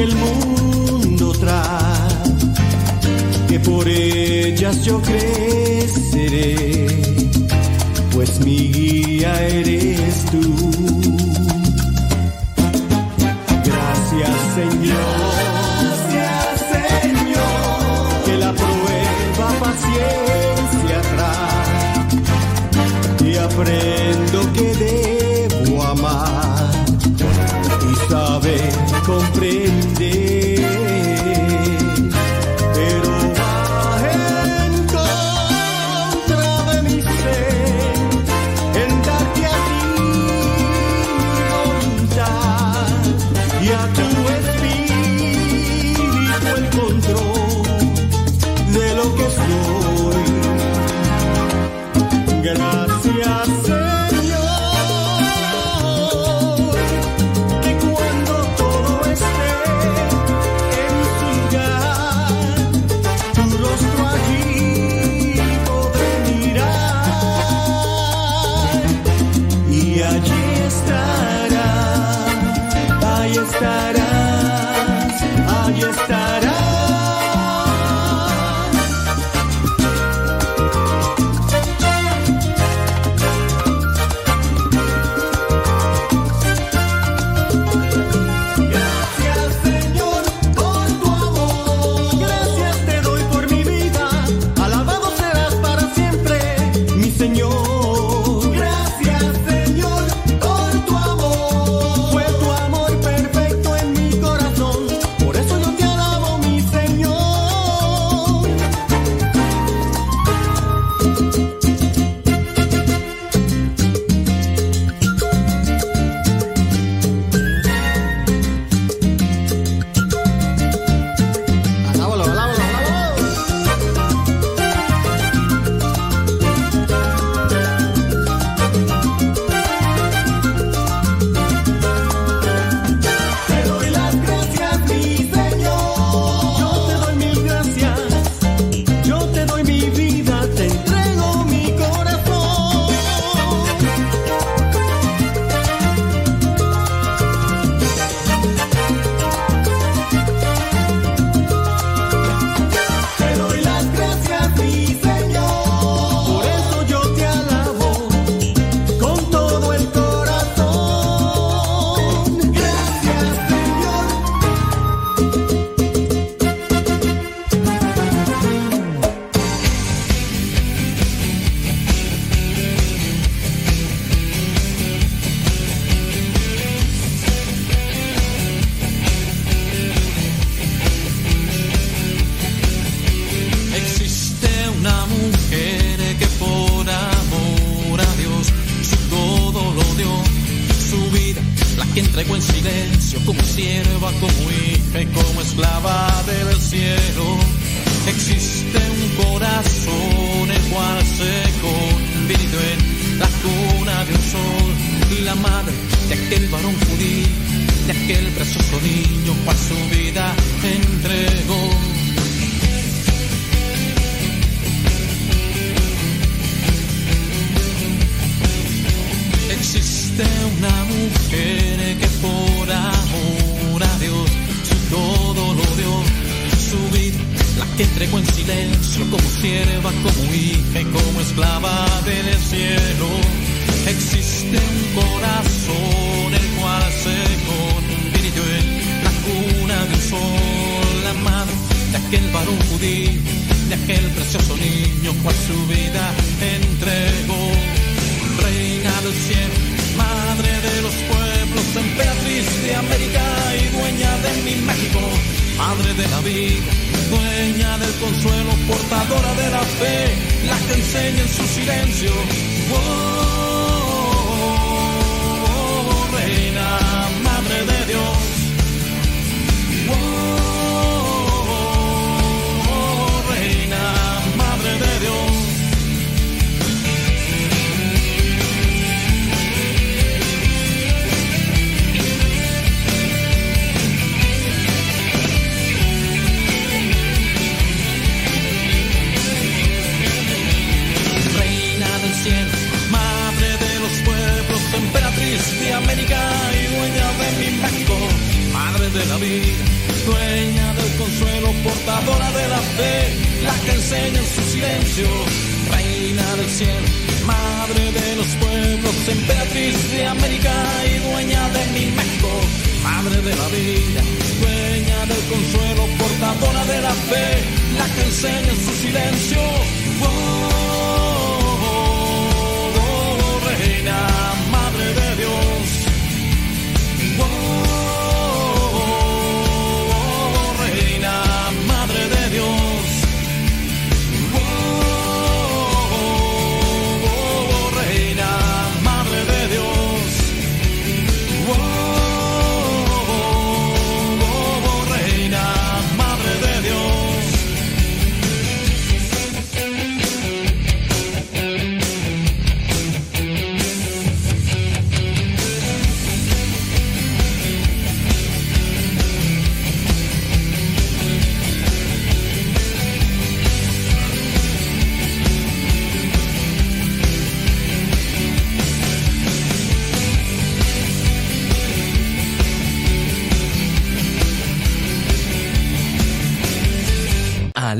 Speaker 28: que el mundo trae, que por ellas yo creceré, pues mi guía eres tú.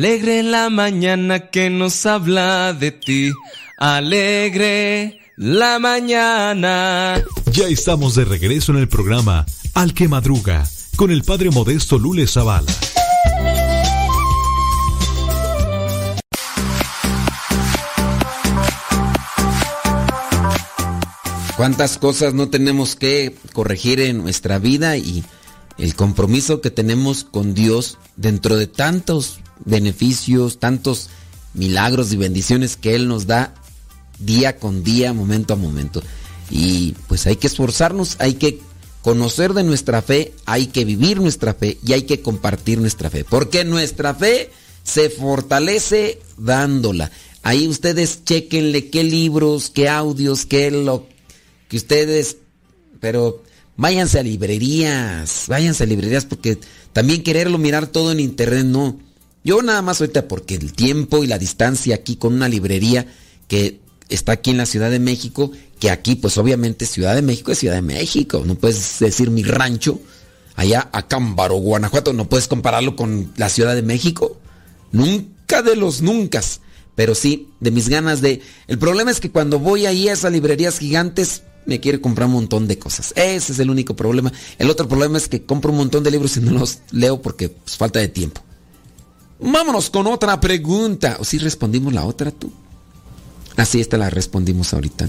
Speaker 29: Alegre la mañana que nos habla de ti. Alegre la mañana.
Speaker 3: Ya estamos de regreso en el programa Al que Madruga con el padre modesto Lule Zavala.
Speaker 4: ¿Cuántas cosas no tenemos que corregir en nuestra vida y el compromiso que tenemos con Dios dentro de tantos beneficios, tantos milagros y bendiciones que Él nos da día con día, momento a momento? Y pues hay que esforzarnos, hay que conocer de nuestra fe, hay que vivir nuestra fe y hay que compartir nuestra fe. Porque nuestra fe se fortalece dándola. Ahí ustedes chequenle qué libros, qué audios, qué lo que ustedes, pero váyanse a librerías, váyanse a librerías porque también quererlo mirar todo en internet no. Yo nada más ahorita porque el tiempo y la distancia aquí con una librería que está aquí en la Ciudad de México, que aquí pues obviamente Ciudad de México es Ciudad de México, no puedes decir mi rancho, allá a Cámbaro, Guanajuato, no puedes compararlo con la Ciudad de México. Nunca de los nunca. Pero sí, de mis ganas de... El problema es que cuando voy ahí a esas librerías gigantes, me quiere comprar un montón de cosas. Ese es el único problema. El otro problema es que compro un montón de libros y no los leo porque pues, falta de tiempo. Vámonos con otra pregunta. ¿O si respondimos la otra tú? Así esta la respondimos ahorita.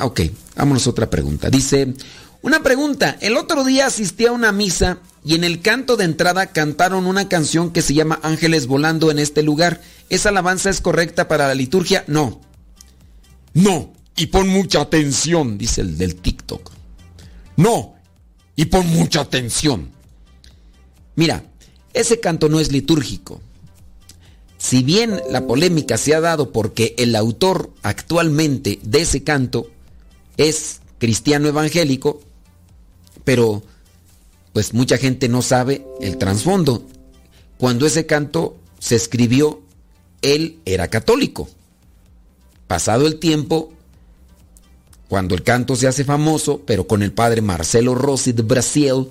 Speaker 4: Ok, vámonos a otra pregunta. Dice, una pregunta. El otro día asistí a una misa y en el canto de entrada cantaron una canción que se llama Ángeles volando en este lugar. ¿Esa alabanza es correcta para la liturgia? No. No. Y pon mucha atención, dice el del TikTok. No. Y pon mucha atención. Mira, ese canto no es litúrgico. Si bien la polémica se ha dado porque el autor actualmente de ese canto es cristiano evangélico, pero pues mucha gente no sabe el trasfondo. Cuando ese canto se escribió, él era católico. Pasado el tiempo, cuando el canto se hace famoso, pero con el padre Marcelo Rossi de Brasil,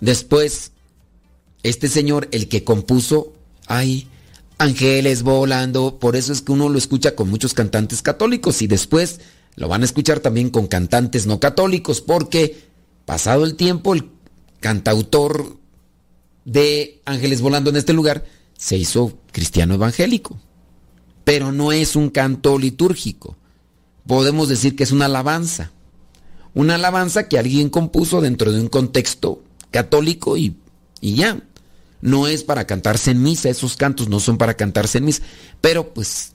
Speaker 4: después, este señor, el que compuso, ay, ángeles volando, por eso es que uno lo escucha con muchos cantantes católicos y después lo van a escuchar también con cantantes no católicos, porque pasado el tiempo, el cantautor de Ángeles Volando en este lugar se hizo cristiano evangélico. Pero no es un canto litúrgico. Podemos decir que es una alabanza. Una alabanza que alguien compuso dentro de un contexto católico y, y ya. No es para cantarse en misa, esos cantos no son para cantarse en misa. Pero pues,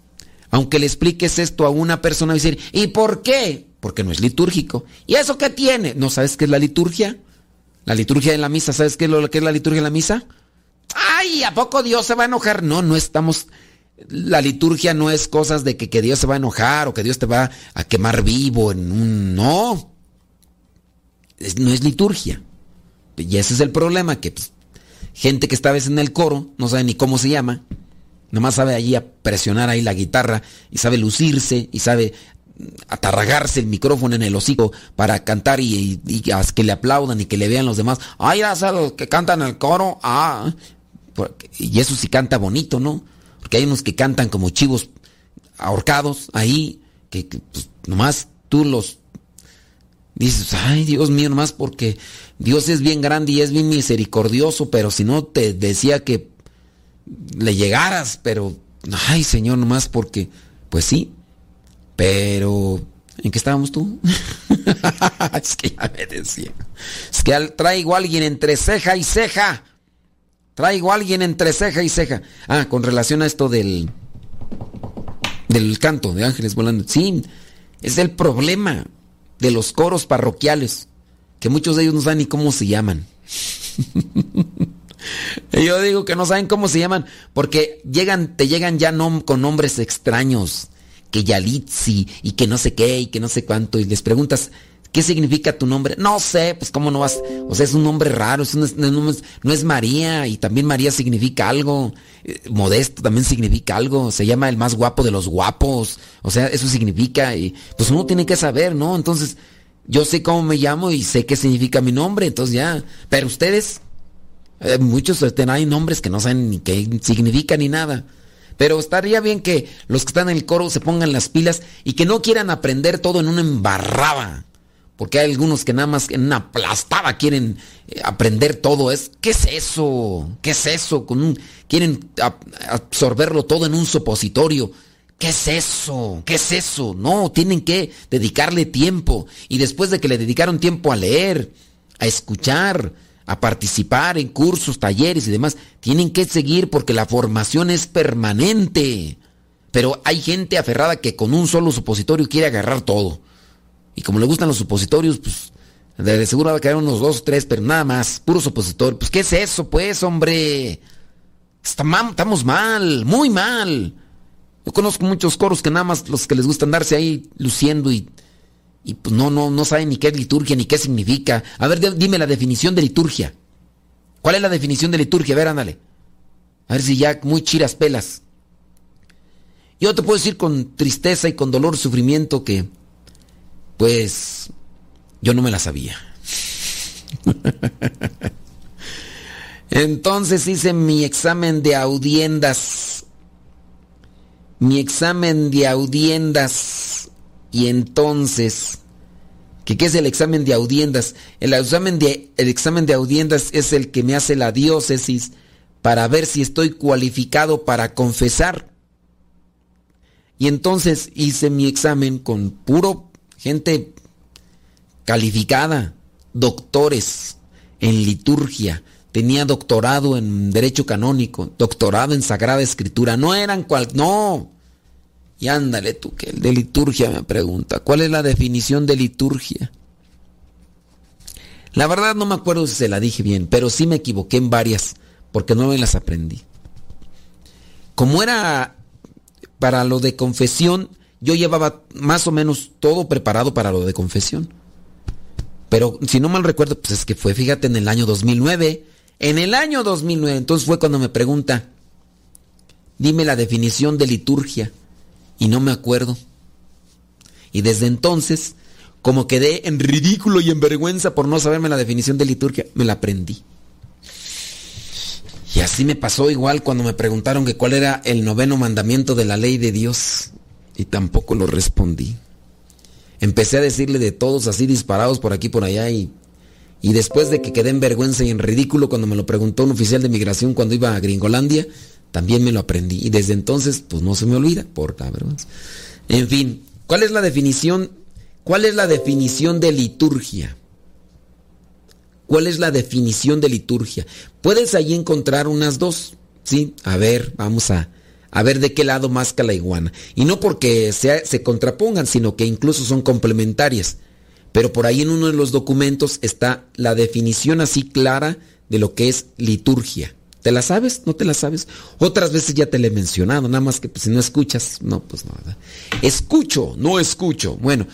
Speaker 4: aunque le expliques esto a una persona, va a decir, ¿y por qué? Porque no es litúrgico. ¿Y eso qué tiene? ¿No sabes qué es la liturgia? La liturgia de la misa, ¿sabes qué es lo que es la liturgia de la misa? ¡Ay! ¿A poco Dios se va a enojar? No, no estamos. La liturgia no es cosas de que, que Dios se va a enojar o que Dios te va a quemar vivo en un. No. No es liturgia. Y ese es el problema, que pues, gente que está a veces en el coro no sabe ni cómo se llama. Nomás sabe allí a presionar ahí la guitarra y sabe lucirse y sabe atarragarse el micrófono en el hocico para cantar y, y- y que le aplaudan y que le vean los demás. Ay, ya sabes, los que cantan el coro. Ah, y eso sí canta bonito, ¿no? Porque hay unos que cantan como chivos ahorcados ahí, que, que, pues, nomás tú los dices, ay Dios mío, nomás porque Dios es bien grande y es bien misericordioso, pero si no te decía que le llegaras, pero, ay Señor, nomás porque, pues sí, pero, ¿en qué estábamos tú? (laughs) es que ya me decía, es que traigo a alguien entre ceja y ceja, traigo a alguien entre ceja y ceja. Ah, con relación a esto del, del canto de ángeles volando, sí, es el problema de los coros parroquiales, que muchos de ellos no saben ni cómo se llaman. (laughs) Y Yo digo que no saben cómo se llaman porque llegan, te llegan ya con nombres extraños, que Yalitzi y que no sé qué y que no sé cuánto y les preguntas ¿qué significa tu nombre? No sé, pues cómo no vas, o sea, es un nombre raro, no, es, no es María y también María significa algo, eh, Modesto también significa algo, se llama el más guapo de los guapos, o sea, eso significa y pues uno tiene que saber, ¿no? Entonces, yo sé cómo me llamo y sé qué significa mi nombre, entonces ya, pero ustedes eh, muchos este, hay nombres que no saben ni qué significa ni nada. Pero estaría bien que los que están en el coro se pongan las pilas y que no quieran aprender todo en una embarraba. Porque hay algunos que nada más en una aplastada quieren eh, aprender todo. Es, ¿Qué es eso? ¿Qué es eso? Con un- quieren ab- absorberlo todo en un supositorio. ¿Qué es eso? ¿Qué es eso? No, tienen que dedicarle tiempo. Y después de que le dedicaron tiempo a leer, a escuchar, a participar en cursos, talleres y demás, tienen que seguir porque la formación es permanente. Pero hay gente aferrada que con un solo supositorio quiere agarrar todo. Y como le gustan los supositorios, pues de seguro va a quedar unos dos, tres, pero nada más, puro supositorio. Pues ¿qué es eso, pues, hombre? Estamos mal, muy mal. Yo conozco muchos coros que nada más los que les gusta andarse ahí luciendo y, y pues no, no, no saben ni qué es liturgia ni qué significa. A ver, de- dime la definición de liturgia. ¿Cuál es la definición de liturgia? A ver, ándale. A ver si ya muy chiras pelas. Yo te puedo decir con tristeza y con dolor, sufrimiento que, pues, yo no me la sabía. (laughs) Entonces hice mi examen de audiendas. Mi examen de audiendas. Y entonces, ¿qué, es el examen de audiendas? El examen de, el examen de audiendas es el que me hace la diócesis para ver si estoy cualificado para confesar. Y entonces hice mi examen con puro gente calificada, doctores en liturgia, tenía doctorado en derecho canónico, doctorado en sagrada escritura, no eran cual, no. Y ándale tú que el de liturgia me pregunta, ¿cuál es la definición de liturgia? La verdad no me acuerdo si se la dije bien, pero sí me equivoqué en varias, porque no me las aprendí. Como era para lo de confesión, yo llevaba más o menos todo preparado para lo de confesión. Pero si no mal recuerdo, pues es que fue, fíjate, en el año 2009. En el año 2009, entonces fue cuando me pregunta, dime la definición de liturgia. Y no me acuerdo. Y desde entonces, como quedé en ridículo y en vergüenza por no saberme la definición de liturgia, me la aprendí. Y así me pasó igual cuando me preguntaron que cuál era el noveno mandamiento de la ley de Dios. Y tampoco lo respondí. Empecé a decirle de todos así disparados por aquí por allá y, y después de que quedé en vergüenza y en ridículo cuando me lo preguntó un oficial de migración cuando iba a Gringolandia, también me lo aprendí. Y desde entonces, pues no se me olvida, por la vergüenza. En fin, ¿cuál es la definición? ¿Cuál es la definición de liturgia? ¿Cuál es la definición de liturgia? Puedes ahí encontrar unas dos, ¿sí? A ver, vamos a, a ver de qué lado más la iguana. Y no porque se contrapongan, sino que incluso son complementarias. Pero por ahí en uno de los documentos está la definición así clara de lo que es liturgia. ¿Te la sabes? ¿No te la sabes? Otras veces ya te la he mencionado, nada más que pues, si no escuchas, no, pues nada. Escucho, no escucho. Bueno,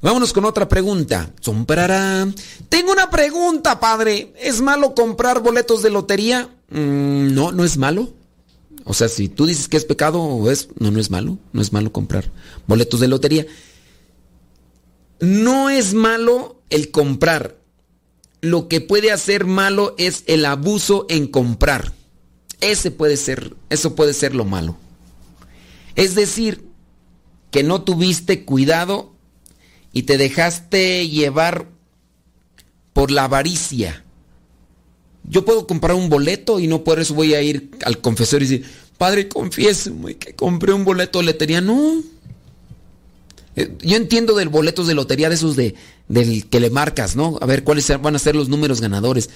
Speaker 4: vámonos con otra pregunta. Zomparará. Tengo una pregunta, padre. ¿Es malo comprar boletos de lotería? Mm, no, no es malo. O sea, si tú dices que es pecado, es, no, no es malo. No es malo comprar boletos de lotería. No es malo el comprar. Lo que puede hacer malo es el abuso en comprar. Ese puede ser, eso puede ser lo malo. Es decir, que no tuviste cuidado y te dejaste llevar por la avaricia. Yo puedo comprar un boleto y no por eso voy a ir al confesor y decir, padre, confiéseme que compré un boleto de lotería. No. Eh, Yo entiendo del boletos de lotería de esos de, del que le marcas, ¿no? A ver cuáles van a ser los números ganadores.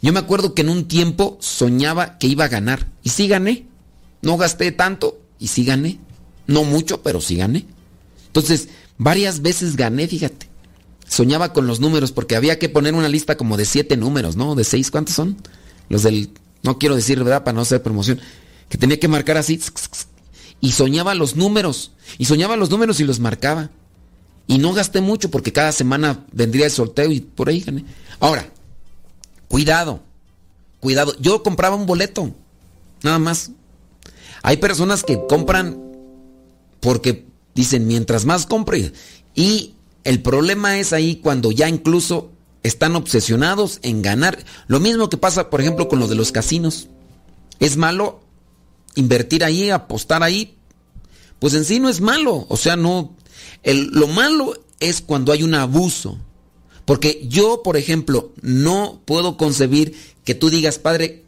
Speaker 4: Yo me acuerdo que en un tiempo soñaba que iba a ganar. Y sí gané. No gasté tanto y sí gané. No mucho, pero sí gané. Entonces, varias veces gané, fíjate. Soñaba con los números porque había que poner una lista como de siete números, ¿no? De seis, ¿cuántos son? Los del... No quiero decir, ¿verdad? Para no hacer promoción. Que tenía que marcar así. Y soñaba los números. Y soñaba los números y los marcaba. Y no gasté mucho porque cada semana vendría el sorteo y por ahí gané. Ahora, cuidado. Cuidado. Yo compraba un boleto. Nada más. Hay personas que compran porque dicen mientras más compre. Y el problema es ahí cuando ya incluso están obsesionados en ganar. Lo mismo que pasa, por ejemplo, con lo de los casinos. ¿Es malo invertir ahí, apostar ahí? Pues en sí no es malo. O sea, no. El, lo malo es cuando hay un abuso. Porque yo, por ejemplo, no puedo concebir que tú digas, padre,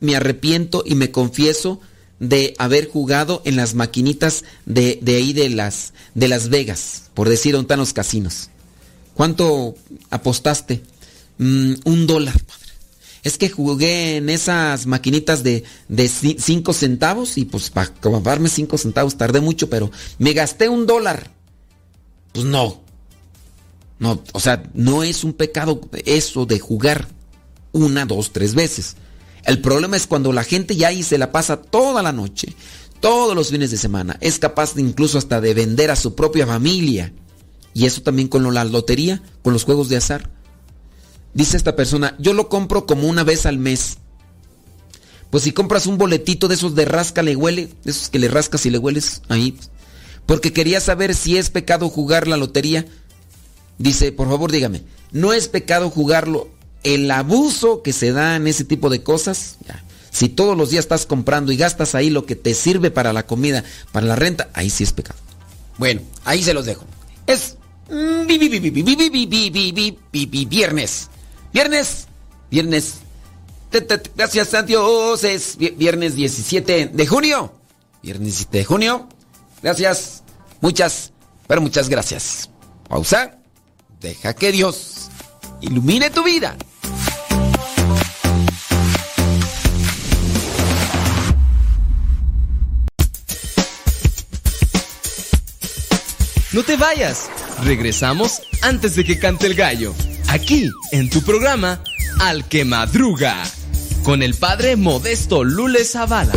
Speaker 4: me arrepiento y me confieso de haber jugado en las maquinitas de, de ahí de las, de Las Vegas, por decir, donde están los casinos. ¿Cuánto apostaste? Mm, un dólar, padre. Es que jugué en esas maquinitas de, de ci- cinco centavos y pues para comprarme cinco centavos tardé mucho, pero me gasté un dólar. Pues no. No, o sea, no es un pecado eso de jugar una, dos, tres veces. El problema es cuando la gente ya ahí se la pasa toda la noche, todos los fines de semana. Es capaz de incluso hasta de vender a su propia familia. Y eso también con la lotería, con los juegos de azar. Dice esta persona, yo lo compro como una vez al mes. Pues si compras un boletito de esos de rasca le huele, de esos que le rascas y le hueles ahí, porque quería saber si es pecado jugar la lotería. Dice, por favor dígame, ¿no es pecado jugarlo? El abuso que se da en ese tipo de cosas, si todos los días estás comprando y gastas ahí lo que te sirve para la comida, para la renta, ahí sí es pecado. Bueno, ahí se los dejo. Es viernes. Viernes, viernes. Gracias a es vi- viernes 17 de junio. Viernes 17 de junio. Gracias, muchas, pero muchas gracias. Pausa. Deja que Dios ilumine tu vida.
Speaker 29: No te vayas. Regresamos antes de que cante el gallo. Aquí, en tu programa, Al que Madruga. Con el padre Modesto Lule Zavala.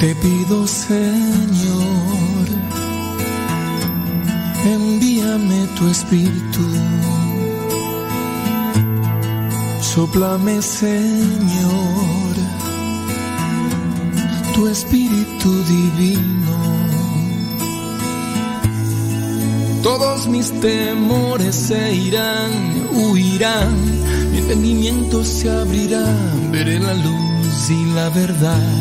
Speaker 2: Te pido, Señor, envíame tu espíritu. Soplame, Señor, tu espíritu divino. Todos mis temores se irán, huirán, mi entendimiento se abrirá, veré la luz y la verdad.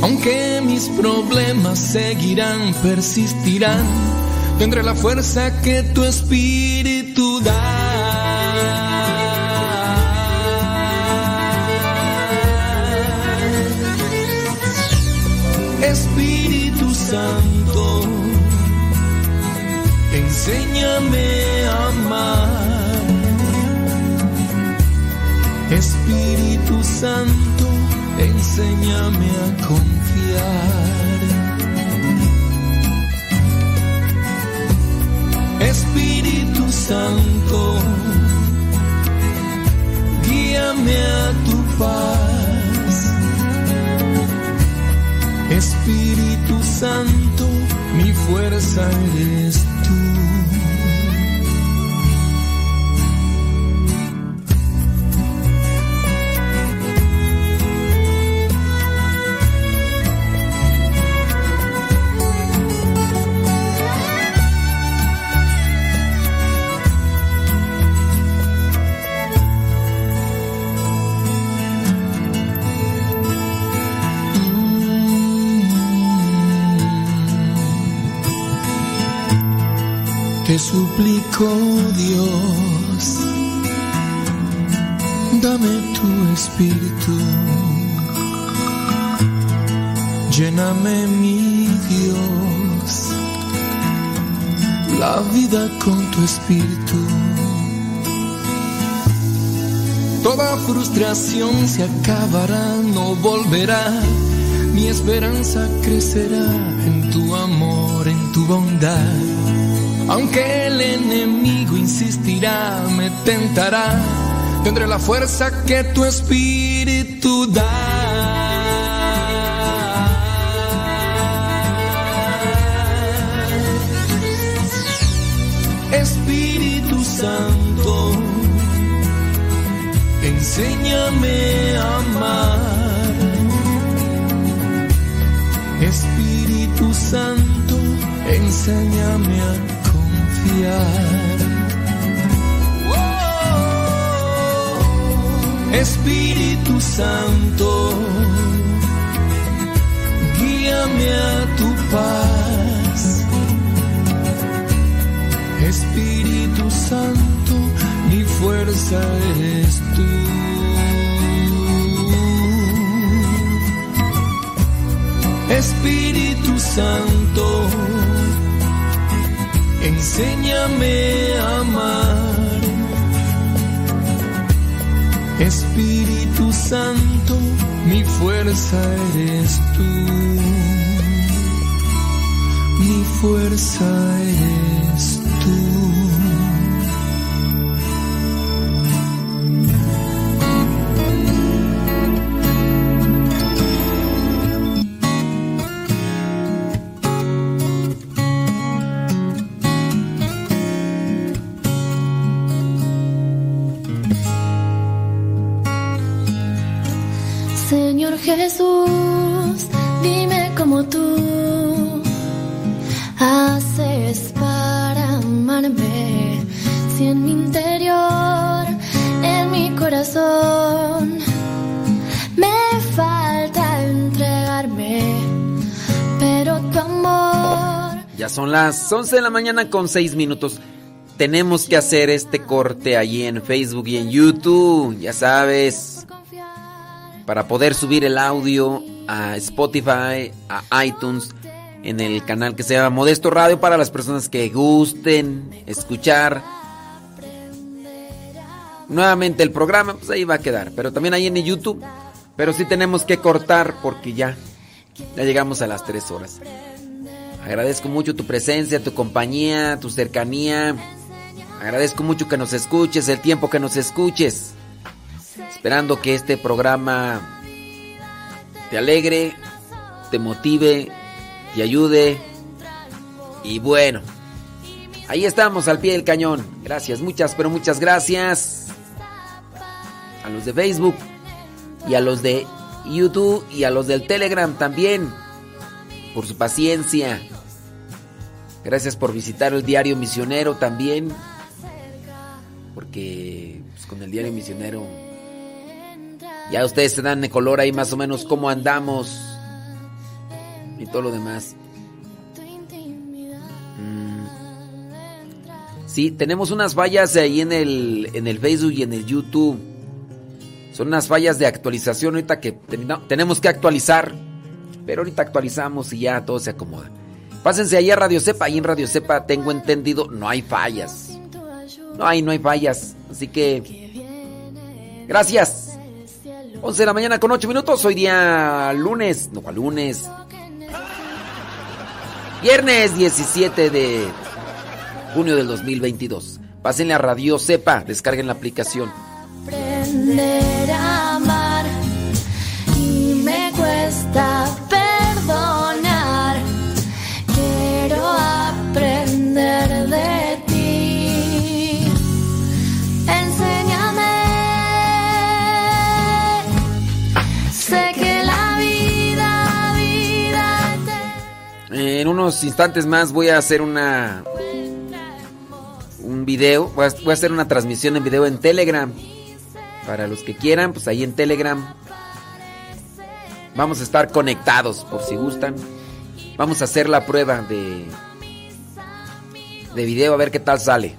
Speaker 2: Aunque mis problemas seguirán, persistirán, tendré la fuerza que tu espíritu da. Santo, enséñame a amar. Espíritu Santo, enséñame a confiar. Santo, mi fuerza eres espíritu. Lléname, mi Dios, la vida con tu espíritu. Toda frustración se acabará, no volverá. Mi esperanza crecerá en tu amor, en tu bondad. Aunque el enemigo insistirá, me tentará, tendré la fuerza que tu espíritu da. Espíritu Santo, enséñame a amar. Espíritu Santo, enséñame a confiar. Espíritu Santo, guíame a tu paz. Espíritu Santo, mi fuerza eres tú. Espíritu Santo, enséñame a amar. Espíritu Santo, mi fuerza eres tú. Mi fuerza eres
Speaker 4: las 11 de la mañana con 6 minutos. Tenemos que hacer este corte allí en Facebook y en YouTube, ya sabes. Para poder subir el audio a Spotify, a iTunes, en el canal que se llama Modesto Radio para las personas que gusten escuchar nuevamente el programa, pues ahí va a quedar. Pero también ahí en YouTube. Pero sí tenemos que cortar porque ya, ya llegamos a las 3 horas. Agradezco mucho tu presencia, tu compañía, tu cercanía. Agradezco mucho que nos escuches, el tiempo que nos escuches. Esperando que este programa te alegre, te motive, te ayude. Y bueno, ahí estamos al pie del cañón. Gracias, muchas, pero muchas gracias. A los de Facebook y a los de YouTube y a los del Telegram también. Por su paciencia. Gracias por visitar el diario misionero también. Porque pues, con el diario misionero ya ustedes se dan de color ahí más o menos cómo andamos y todo lo demás. Mm. Sí, tenemos unas fallas ahí en el, en el Facebook y en el YouTube. Son unas fallas de actualización ahorita que tenemos que actualizar. Pero ahorita actualizamos y ya todo se acomoda. Pásense ahí a Radio Cepa. Ahí en Radio Cepa tengo entendido, no hay fallas. No hay, no hay fallas. Así que... Gracias. 11 de la mañana con 8 minutos. Hoy día lunes. No, lunes. Viernes 17 de junio del 2022. Pásenle a Radio Cepa. Descarguen la aplicación. En unos instantes más voy a hacer una un video, voy a, hacer una transmisión en video en Telegram. Para los que quieran, pues ahí en Telegram vamos a estar conectados por si gustan. Vamos a hacer la prueba de de video a ver qué tal sale.